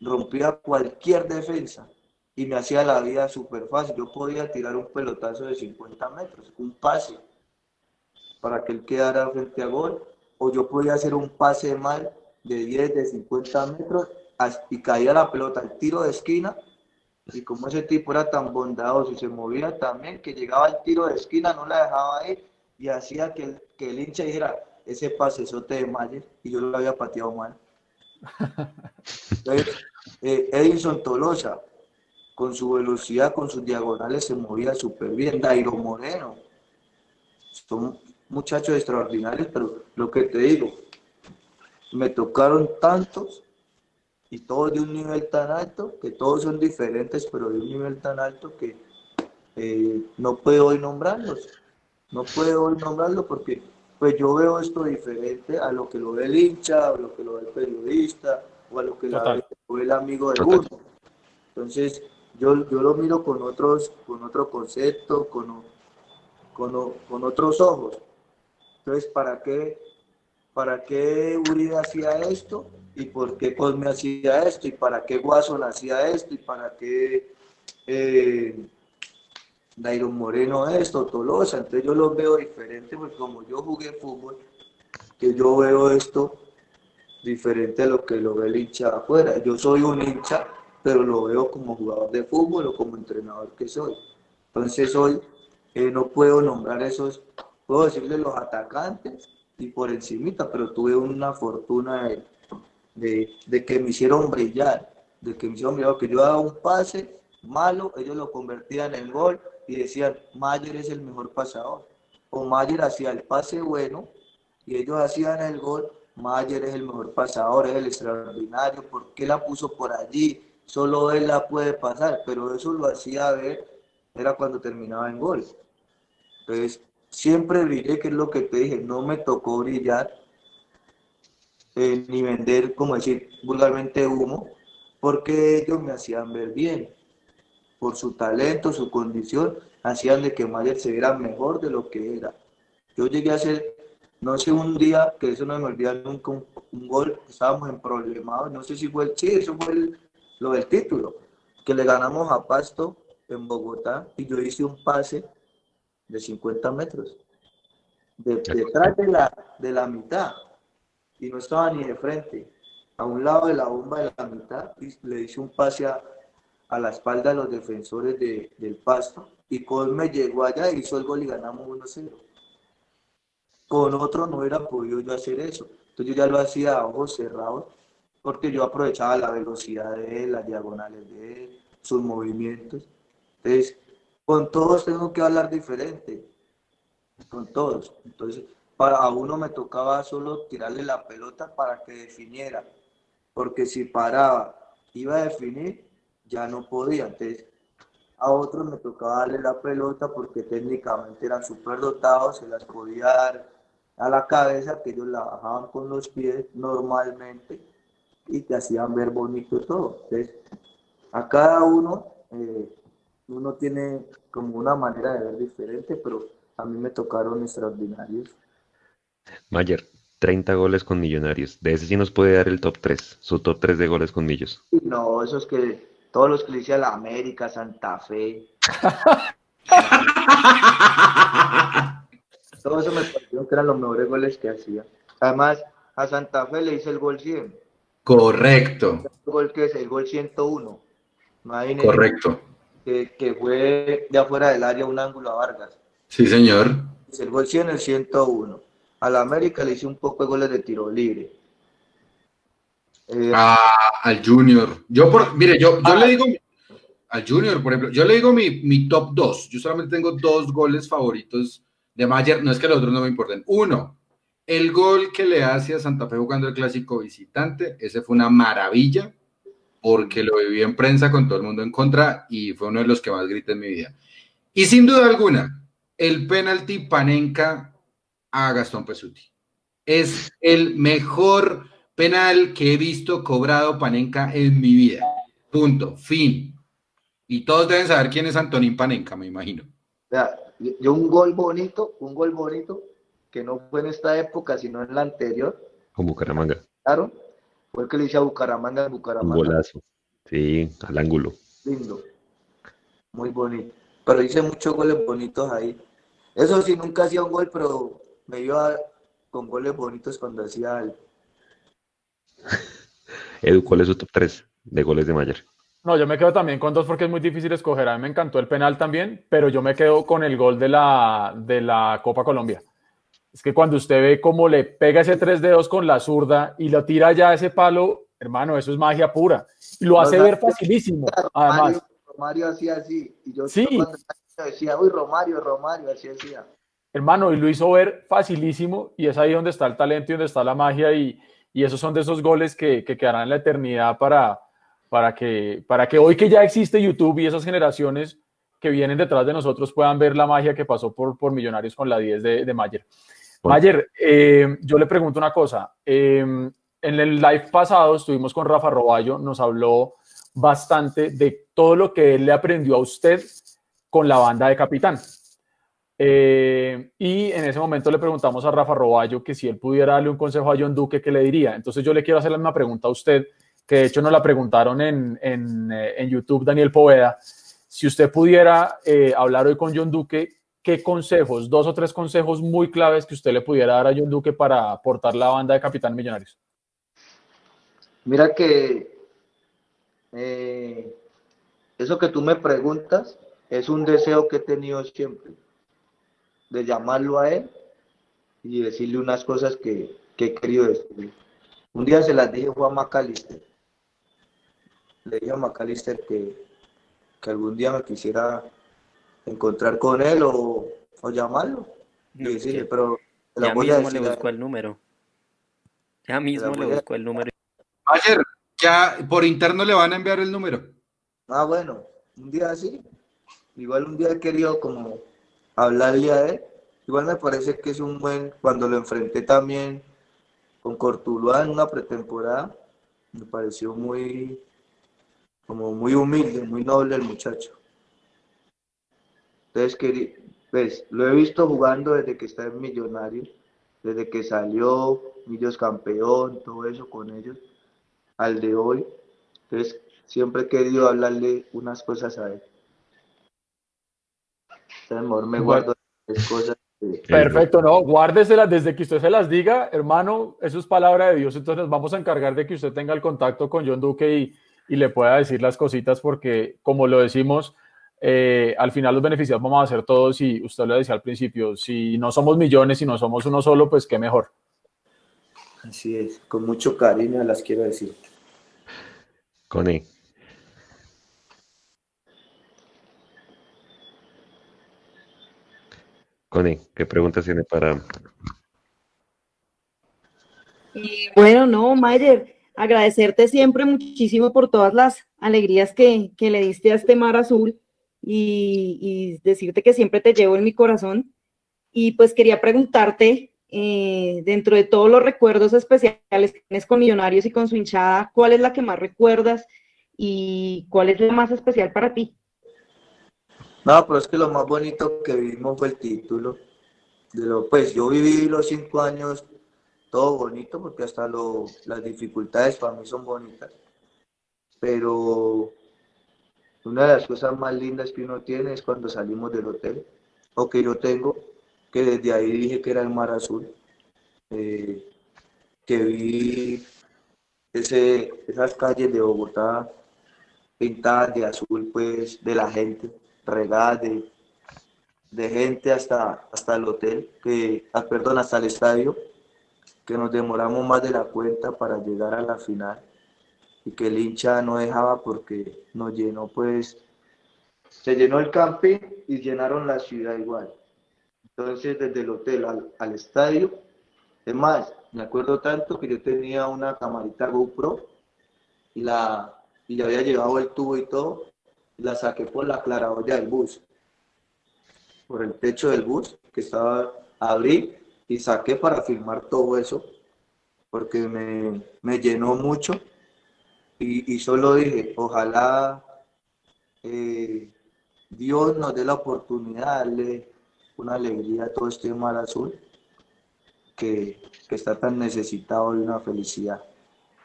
Rompía cualquier defensa y me hacía la vida súper fácil. Yo podía tirar un pelotazo de 50 metros, un pase, para que él quedara frente a gol, o yo podía hacer un pase mal de 10, de 50 metros y caía la pelota al tiro de esquina. Y como ese tipo era tan bondadoso y se movía también, que llegaba al tiro de esquina, no la dejaba ir y hacía que el, que el hincha dijera ese pasesote de Mayer y yo lo había pateado mal. Eh, Edinson Tolosa, con su velocidad, con sus diagonales, se movía súper bien. Dairo Moreno, son muchachos extraordinarios, pero lo que te digo, me tocaron tantos y todos de un nivel tan alto, que todos son diferentes, pero de un nivel tan alto que eh, no puedo hoy nombrarlos. No puedo hoy nombrarlos porque pues yo veo esto diferente a lo que lo ve el hincha, a lo que lo ve el periodista, o a lo que la- lo ve el amigo de uno. Entonces, yo, yo lo miro con otros, con otro concepto, con, con, con otros ojos. Entonces, ¿para qué, ¿para qué Uribe hacía esto? ¿Y por qué Cosme hacía esto? ¿Y para qué Guasón hacía esto? ¿Y para qué eh, Moreno esto, Tolosa? Entonces yo los veo diferente, porque como yo jugué fútbol, que yo veo esto diferente a lo que lo ve el hincha afuera. Yo soy un hincha, pero lo veo como jugador de fútbol o como entrenador que soy. Entonces hoy eh, no puedo nombrar esos, puedo decirle los atacantes y por encimita, pero tuve una fortuna de, de, que me hicieron brillar, de que me hicieron brillar, que yo daba un pase malo, ellos lo convertían en gol y decían, Mayer es el mejor pasador. O Mayer hacía el pase bueno y ellos hacían el gol, Mayer es el mejor pasador, es el extraordinario, ¿por qué la puso por allí? Solo él la puede pasar, pero eso lo hacía ver, era cuando terminaba en gol. Entonces, siempre brillé, que es lo que te dije, no me tocó brillar, eh, ni vender, como decir vulgarmente, humo, porque ellos me hacían ver bien. Por su talento, su condición, hacían de que Mayer se viera mejor de lo que era. Yo llegué a ser, no sé, un día, que eso no me olvida nunca, un, un gol, estábamos en problemados, no sé si fue el, sí, eso fue lo del título, que le ganamos a Pasto en Bogotá y yo hice un pase de 50 metros, de- detrás de la, de la mitad, y no estaba ni de frente, a un lado de la bomba de la mitad, y le hice un pase a, a la espalda de los defensores de- del Pasto, y Cosme llegó allá, hizo el gol y ganamos 1-0. Con otro no hubiera podido yo hacer eso. Entonces yo ya lo hacía a ojos cerrados, porque yo aprovechaba la velocidad de él, las diagonales de él, sus movimientos. Entonces, con todos tengo que hablar diferente, con todos. Entonces, para a uno me tocaba solo tirarle la pelota para que definiera, porque si paraba, iba a definir, ya no podía. Entonces, a otros me tocaba darle la pelota porque técnicamente eran súper dotados, se las podía dar a la cabeza, que ellos la bajaban con los pies normalmente, y te hacían ver bonito todo. Entonces, a cada uno, eh, uno tiene como una manera de ver diferente, pero a mí me tocaron extraordinarios. Mayer, 30 goles con Millonarios. De ese sí nos puede dar el top 3, su top 3 de goles con Millos. No, esos que todos los que le hice a la América, Santa Fe. [laughs] Todo eso me pareció que eran los mejores goles que hacía. Además, a Santa Fe le hice el gol 100. Correcto. El gol que es el gol 101. Imagínense Correcto. Que, que fue de afuera del área un ángulo a Vargas. Sí, señor. El gol 100, el 101. A la América le hice un poco de goles de tiro libre. Eh, a, al Junior. Yo, por, mire, yo, yo le digo al Junior, por ejemplo, yo le digo mi, mi top 2. Yo solamente tengo dos goles favoritos de Mayer. No es que los otros no me importen. Uno, el gol que le hace a Santa Fe jugando el clásico visitante. Ese fue una maravilla porque lo viví en prensa con todo el mundo en contra y fue uno de los que más grité en mi vida. Y sin duda alguna, el penalti Panenka a Gastón Pesuti. Es el mejor penal que he visto cobrado Panenka en mi vida. Punto. Fin. Y todos deben saber quién es Antonín Panenka, me imagino. yo un gol bonito, un gol bonito, que no fue en esta época, sino en la anterior. Con Bucaramanga. Claro. Fue el que le hice a Bucaramanga en Bucaramanga. Un golazo. Sí, al ángulo. Lindo. Muy bonito. Pero hice muchos goles bonitos ahí. Eso sí, nunca hacía un gol, pero me iba con goles bonitos cuando hacía algo. [laughs] Edu, ¿cuál es su top 3 de goles de Mayer? No, yo me quedo también con dos porque es muy difícil escoger. A mí me encantó el penal también, pero yo me quedo con el gol de la, de la Copa Colombia. Es que cuando usted ve cómo le pega ese tres dedos con la zurda y lo tira ya a ese palo, hermano, eso es magia pura. Y lo hace ver facilísimo, además. Romario, hacía así. Y yo sí. decía, uy, Romario, Romario, así hacía. Hermano, y lo hizo ver facilísimo y es ahí donde está el talento y donde está la magia y, y esos son de esos goles que, que, quedarán en la eternidad para, para, que, para que hoy que ya existe YouTube y esas generaciones que vienen detrás de nosotros puedan ver la magia que pasó por, por Millonarios con la 10 de, de Mayer. Mayer, eh, yo le pregunto una cosa. Eh, en el live pasado estuvimos con Rafa Roballo, nos habló bastante de todo lo que él le aprendió a usted con la banda de Capitán. Eh, y en ese momento le preguntamos a Rafa Roballo que si él pudiera darle un consejo a John Duque, ¿qué le diría? Entonces yo le quiero hacer la misma pregunta a usted, que de hecho nos la preguntaron en, en, en YouTube, Daniel Poveda. Si usted pudiera hablar hoy con John Duque, ¿qué consejos, dos o tres consejos muy claves que usted le pudiera dar a John Duque para aportar la banda de Capitán Millonarios? Mira que eh, eso que tú me preguntas es un deseo que he tenido siempre, de llamarlo a él y decirle unas cosas que, que he querido decirle. Un día se las dije a Juan Macalister. Le dije a Macalister que, que algún día me quisiera encontrar con él o, o llamarlo y decirle, pero ya mismo le busco el número. Ya mismo le busco el número. Ayer, ya por interno le van a enviar el número. Ah, bueno, un día así. Igual un día he querido como hablarle a él. Igual me parece que es un buen, cuando lo enfrenté también con Cortuluá en una pretemporada, me pareció muy, como muy humilde, muy noble el muchacho. Entonces, pues, lo he visto jugando desde que está en Millonarios, desde que salió, Millos campeón, todo eso con ellos, al de hoy. Entonces, siempre he querido hablarle unas cosas a él. Entonces, mejor me guardo las cosas. Perfecto, no, guárdeselas desde que usted se las diga, hermano, eso es palabra de Dios, entonces nos vamos a encargar de que usted tenga el contacto con John Duque y, y le pueda decir las cositas porque, como lo decimos, eh, al final los beneficiados vamos a ser todos y usted lo decía al principio, si no somos millones y no somos uno solo, pues qué mejor. Así es, con mucho cariño las quiero decir. Connie. Connie, ¿qué preguntas tiene para...? bueno, no, Mayer, agradecerte siempre muchísimo por todas las alegrías que, que le diste a este mar azul y, y, decirte que siempre te llevo en mi corazón. Y pues quería preguntarte eh, dentro de todos los recuerdos especiales que tienes con Millonarios y con su hinchada, ¿cuál es la que más recuerdas y cuál es la más especial para ti? No, pero es que lo más bonito que vivimos fue el título. De lo, pues yo viví los cinco años todo bonito porque hasta lo, las dificultades para mí son bonitas. Pero una de las cosas más lindas que uno tiene es cuando salimos del hotel, o que yo tengo, que desde ahí dije que era el mar azul, eh, que vi ese, esas calles de Bogotá pintadas de azul, pues, de la gente, regadas de, de gente hasta, hasta el hotel, que, ah, perdón, hasta el estadio, que nos demoramos más de la cuenta para llegar a la final que el hincha no dejaba porque nos llenó, pues, se llenó el camping y llenaron la ciudad igual. Entonces, desde el hotel al, estadio, es más, me acuerdo tanto que yo tenía una camarita GoPro y, la, y ya había llevado el tubo y todo, y la saqué por la claraboya del bus, por el techo del bus que estaba, abrí y saqué para filmar todo eso, porque me, me llenó mucho y, solo dije, ojalá eh, Dios nos dé la oportunidad de darle una alegría a todo este mar azul que, está tan necesitado de una felicidad.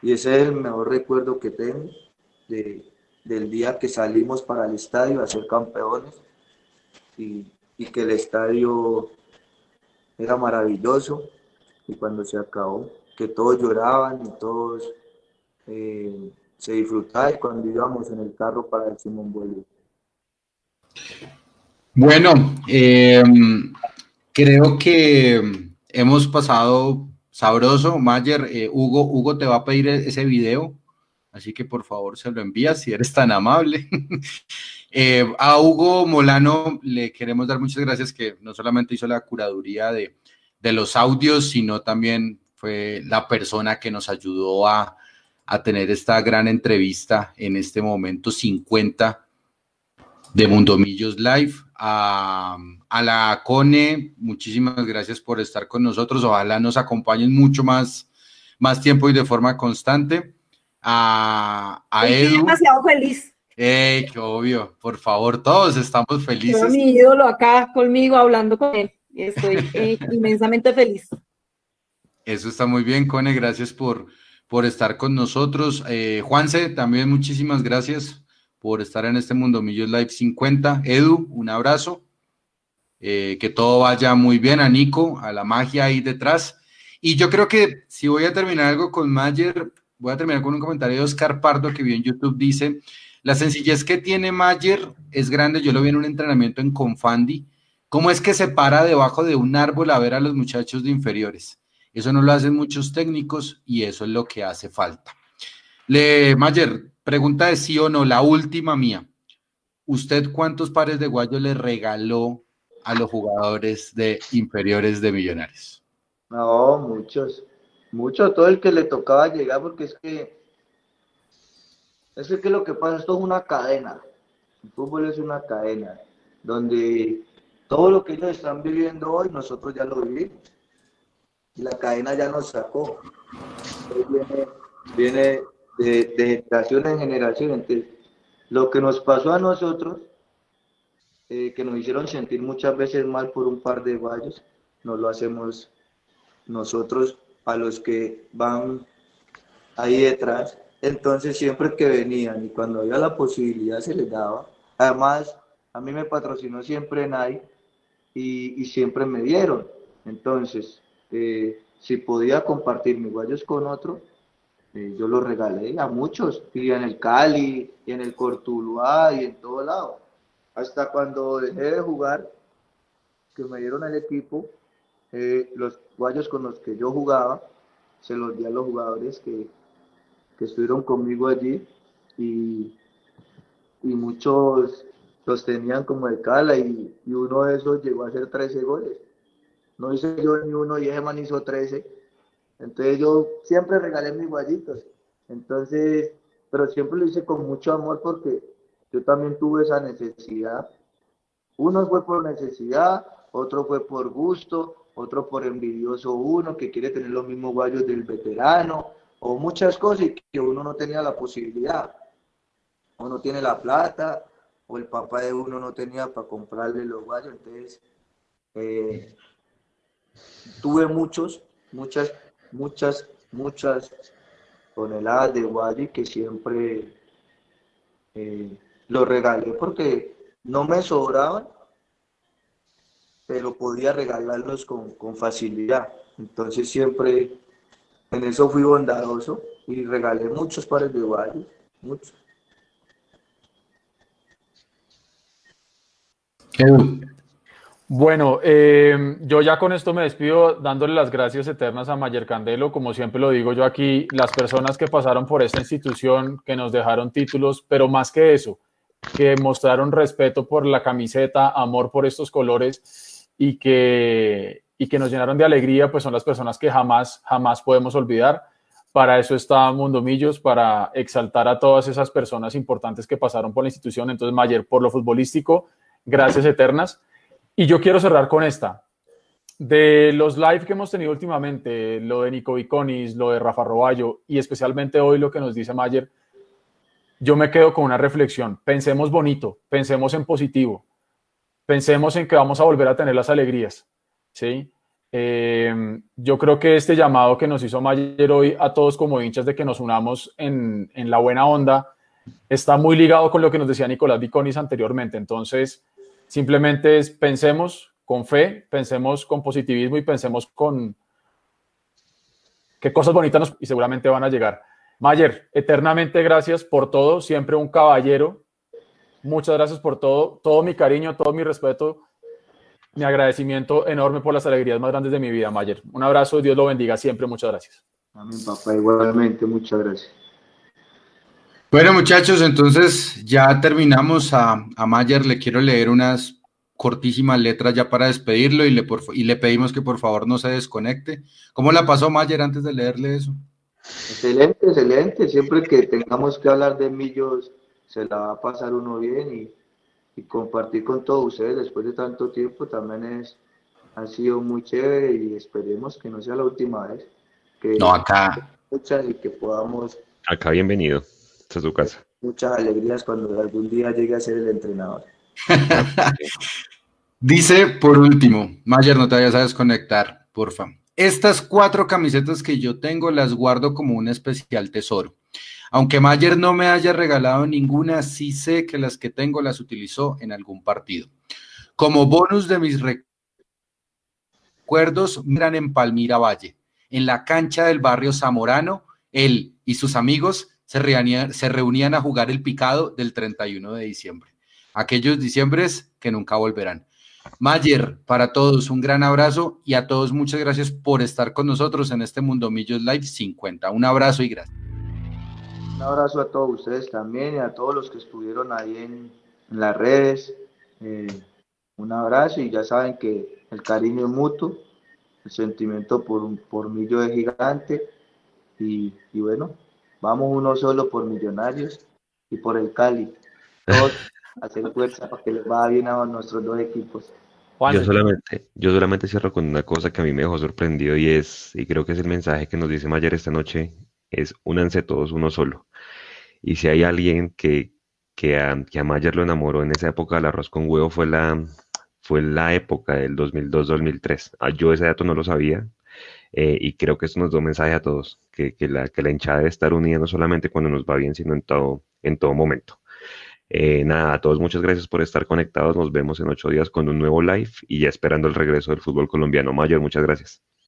Y ese es el mejor recuerdo que tengo de, del día que salimos para el estadio a ser campeones y, que el estadio era maravilloso y cuando se acabó, que todos lloraban y todos eh, se disfrutaba cuando íbamos en el carro para el Simón Bolívar. Bueno, em, creo que hemos pasado sabroso. Mayer, eh, Hugo, Hugo te va a pedir ese video, así que por favor se lo envías si eres tan amable. [laughs] Eh, a Hugo Molano le queremos dar muchas gracias que no solamente hizo la curaduría de, de los audios, sino también fue la persona que nos ayudó a a tener esta gran entrevista en este momento 50 de Mundomillos Live. A, la CONE, muchísimas gracias por estar con nosotros. Ojalá nos acompañen mucho más, más tiempo y de forma constante. A, a Edu. demasiado feliz. Eh, qué obvio, por favor, todos estamos felices. mi ídolo acá conmigo hablando con él. Estoy eh, [laughs] inmensamente feliz. Eso está muy bien, Cone. Gracias por, por estar con nosotros. Eh, Juanse, también muchísimas gracias por estar en este Mundo Millos Live 50. Edu, un abrazo. Eh, que todo vaya muy bien a Nico, a la magia ahí detrás. Y yo creo que si voy a terminar algo con Mayer, voy a terminar con un comentario de Oscar Pardo que vio en YouTube. Dice, la sencillez que tiene Mayer es grande. Yo lo vi en un entrenamiento en Confandi. ¿Cómo es que se para debajo de un árbol a ver a los muchachos de inferiores? Eso no lo hacen muchos técnicos y eso es lo que hace falta. Le, Mayer, pregunta de sí o no, la última mía. ¿Usted cuántos pares de guayos le regaló a los jugadores de inferiores de Millonarios? No, muchos. Mucho, todo el que le tocaba llegar, porque es que es que lo que pasa, esto es una cadena. El fútbol es una cadena, donde todo lo que ellos están viviendo hoy, nosotros ya lo vivimos la cadena ya nos sacó. viene, de, generación en generación. Entonces, lo que nos pasó a nosotros, eh, que nos hicieron sentir muchas veces mal por un par de valles, no lo hacemos nosotros a los que van ahí detrás. Entonces, siempre que venían y cuando había la posibilidad se les daba. Además, a mí me patrocinó siempre NAI y, y siempre me dieron. Entonces, eh, si podía compartir mis guayos con otro, eh, yo los regalé a muchos, y en el Cali, y en el Cortuluá, y en todo lado. Hasta cuando dejé de jugar, que me dieron el equipo, eh, los guayos con los que yo jugaba, se los di a los jugadores que, que estuvieron conmigo allí, y, y muchos los tenían como de cala, y, y uno de esos llegó a hacer 13 goles no hice yo ni uno y ese hizo 13. Entonces yo siempre regalé mis guayitos. Entonces, pero siempre lo hice con mucho amor porque yo también tuve esa necesidad. Uno fue por necesidad, otro fue por gusto, otro por envidioso uno que quiere tener los mismos guayos del veterano, o muchas cosas que uno no tenía la posibilidad. Uno tiene la plata, o el papá de uno no tenía para comprarle los guayos, entonces eh, tuve muchos, muchas, muchas, muchas toneladas de guayos que siempre eh, los regalé porque no me sobraban pero podía regalarlos con, con facilidad. Entonces siempre en eso fui bondadoso y regalé muchos pares de guayos, muchos. Bueno, eh, yo ya con esto me despido dándole las gracias eternas a Mayer Candelo. Como siempre lo digo yo aquí, las personas que pasaron por esta institución, que nos dejaron títulos, pero más que eso, que mostraron respeto por la camiseta, amor por estos colores y que, y que nos llenaron de alegría, pues son las personas que jamás, jamás podemos olvidar. Para eso está Mundo Millos, para exaltar a todas esas personas importantes que pasaron por la institución. Entonces, Mayer, por lo futbolístico, gracias eternas. Y yo quiero cerrar con esta. De los live que hemos tenido últimamente, lo de Nico Viconis, lo de Rafa Roballo y especialmente hoy lo que nos dice Mayer, yo me quedo con una reflexión. Pensemos bonito, pensemos en positivo pensemos en que vamos a volver a tener las alegrías, ¿sí? Eh, yo creo que este llamado que nos hizo Mayer hoy a todos como hinchas de que nos unamos en, en la buena onda está muy ligado con lo que nos decía Nicolás Viconis anteriormente. Entonces, simplemente es, pensemos con fe, pensemos con positivismo y pensemos con qué cosas bonitas nos, y seguramente van a llegar. Mayer, eternamente gracias por todo, siempre un caballero, Muchas gracias por todo, todo mi cariño, todo mi respeto, mi agradecimiento enorme por las alegrías más grandes de mi vida, Mayer. Un abrazo, Dios lo bendiga siempre, muchas gracias. Amén, papá, igualmente, muchas gracias. Bueno, muchachos, entonces ya terminamos. A, a Mayer le quiero leer unas cortísimas letras ya para despedirlo y le, por, y le pedimos que por favor no se desconecte. ¿Cómo la pasó Mayer antes de leerle eso? Excelente, excelente. Siempre que tengamos que hablar de millos se la va a pasar uno bien y, compartir con todos ustedes después de tanto tiempo también es, ha sido muy chévere y esperemos que no sea la última vez. Que no, acá. Y que podamos. Acá bienvenido. Esta es tu casa. Muchas alegrías cuando algún día llegue a ser el entrenador. [laughs] Dice por último, Mayer, no te vayas a desconectar, porfa. Estas cuatro camisetas que yo tengo las guardo como un especial tesoro. Aunque Mayer no me haya regalado ninguna, sí sé que las que tengo las utilizó en algún partido. Como bonus de mis recuerdos, miran en Palmira Valle, en la cancha del barrio Zamorano, él y sus amigos se reunían, se reunían a jugar el picado del 31 de diciembre. Aquellos diciembres que nunca volverán. Mayer, para todos un gran abrazo y a todos muchas gracias por estar con nosotros en este Mundo Millos Live 50. Un abrazo y gracias. Un abrazo a todos ustedes también y a todos los que estuvieron ahí en, las redes. Eh, un abrazo y ya saben que el cariño es mutuo, el sentimiento por, por Millo es gigante y, bueno, vamos uno solo por Millonarios y por el Cali. Todos [laughs] hacer fuerza para que les vaya bien a nuestros dos equipos. Yo solamente, yo solamente cierro con una cosa que a mí me dejó sorprendido y es, y creo que es el mensaje que nos dice Mayer esta noche, es únanse todos uno solo. Y si hay alguien que, que, a, que a Mayer lo enamoró en esa época del arroz con huevo fue la, fue la época del 2002-2003. Ah, yo ese dato no lo sabía eh, y creo que esto nos da un mensaje a todos, que, que, la, que la hinchada debe estar unida no solamente cuando nos va bien, sino en todo, en todo momento. Eh, nada, a todos muchas gracias por estar conectados. Nos vemos en ocho días con un nuevo live y ya esperando el regreso del fútbol colombiano. Mayor, muchas gracias.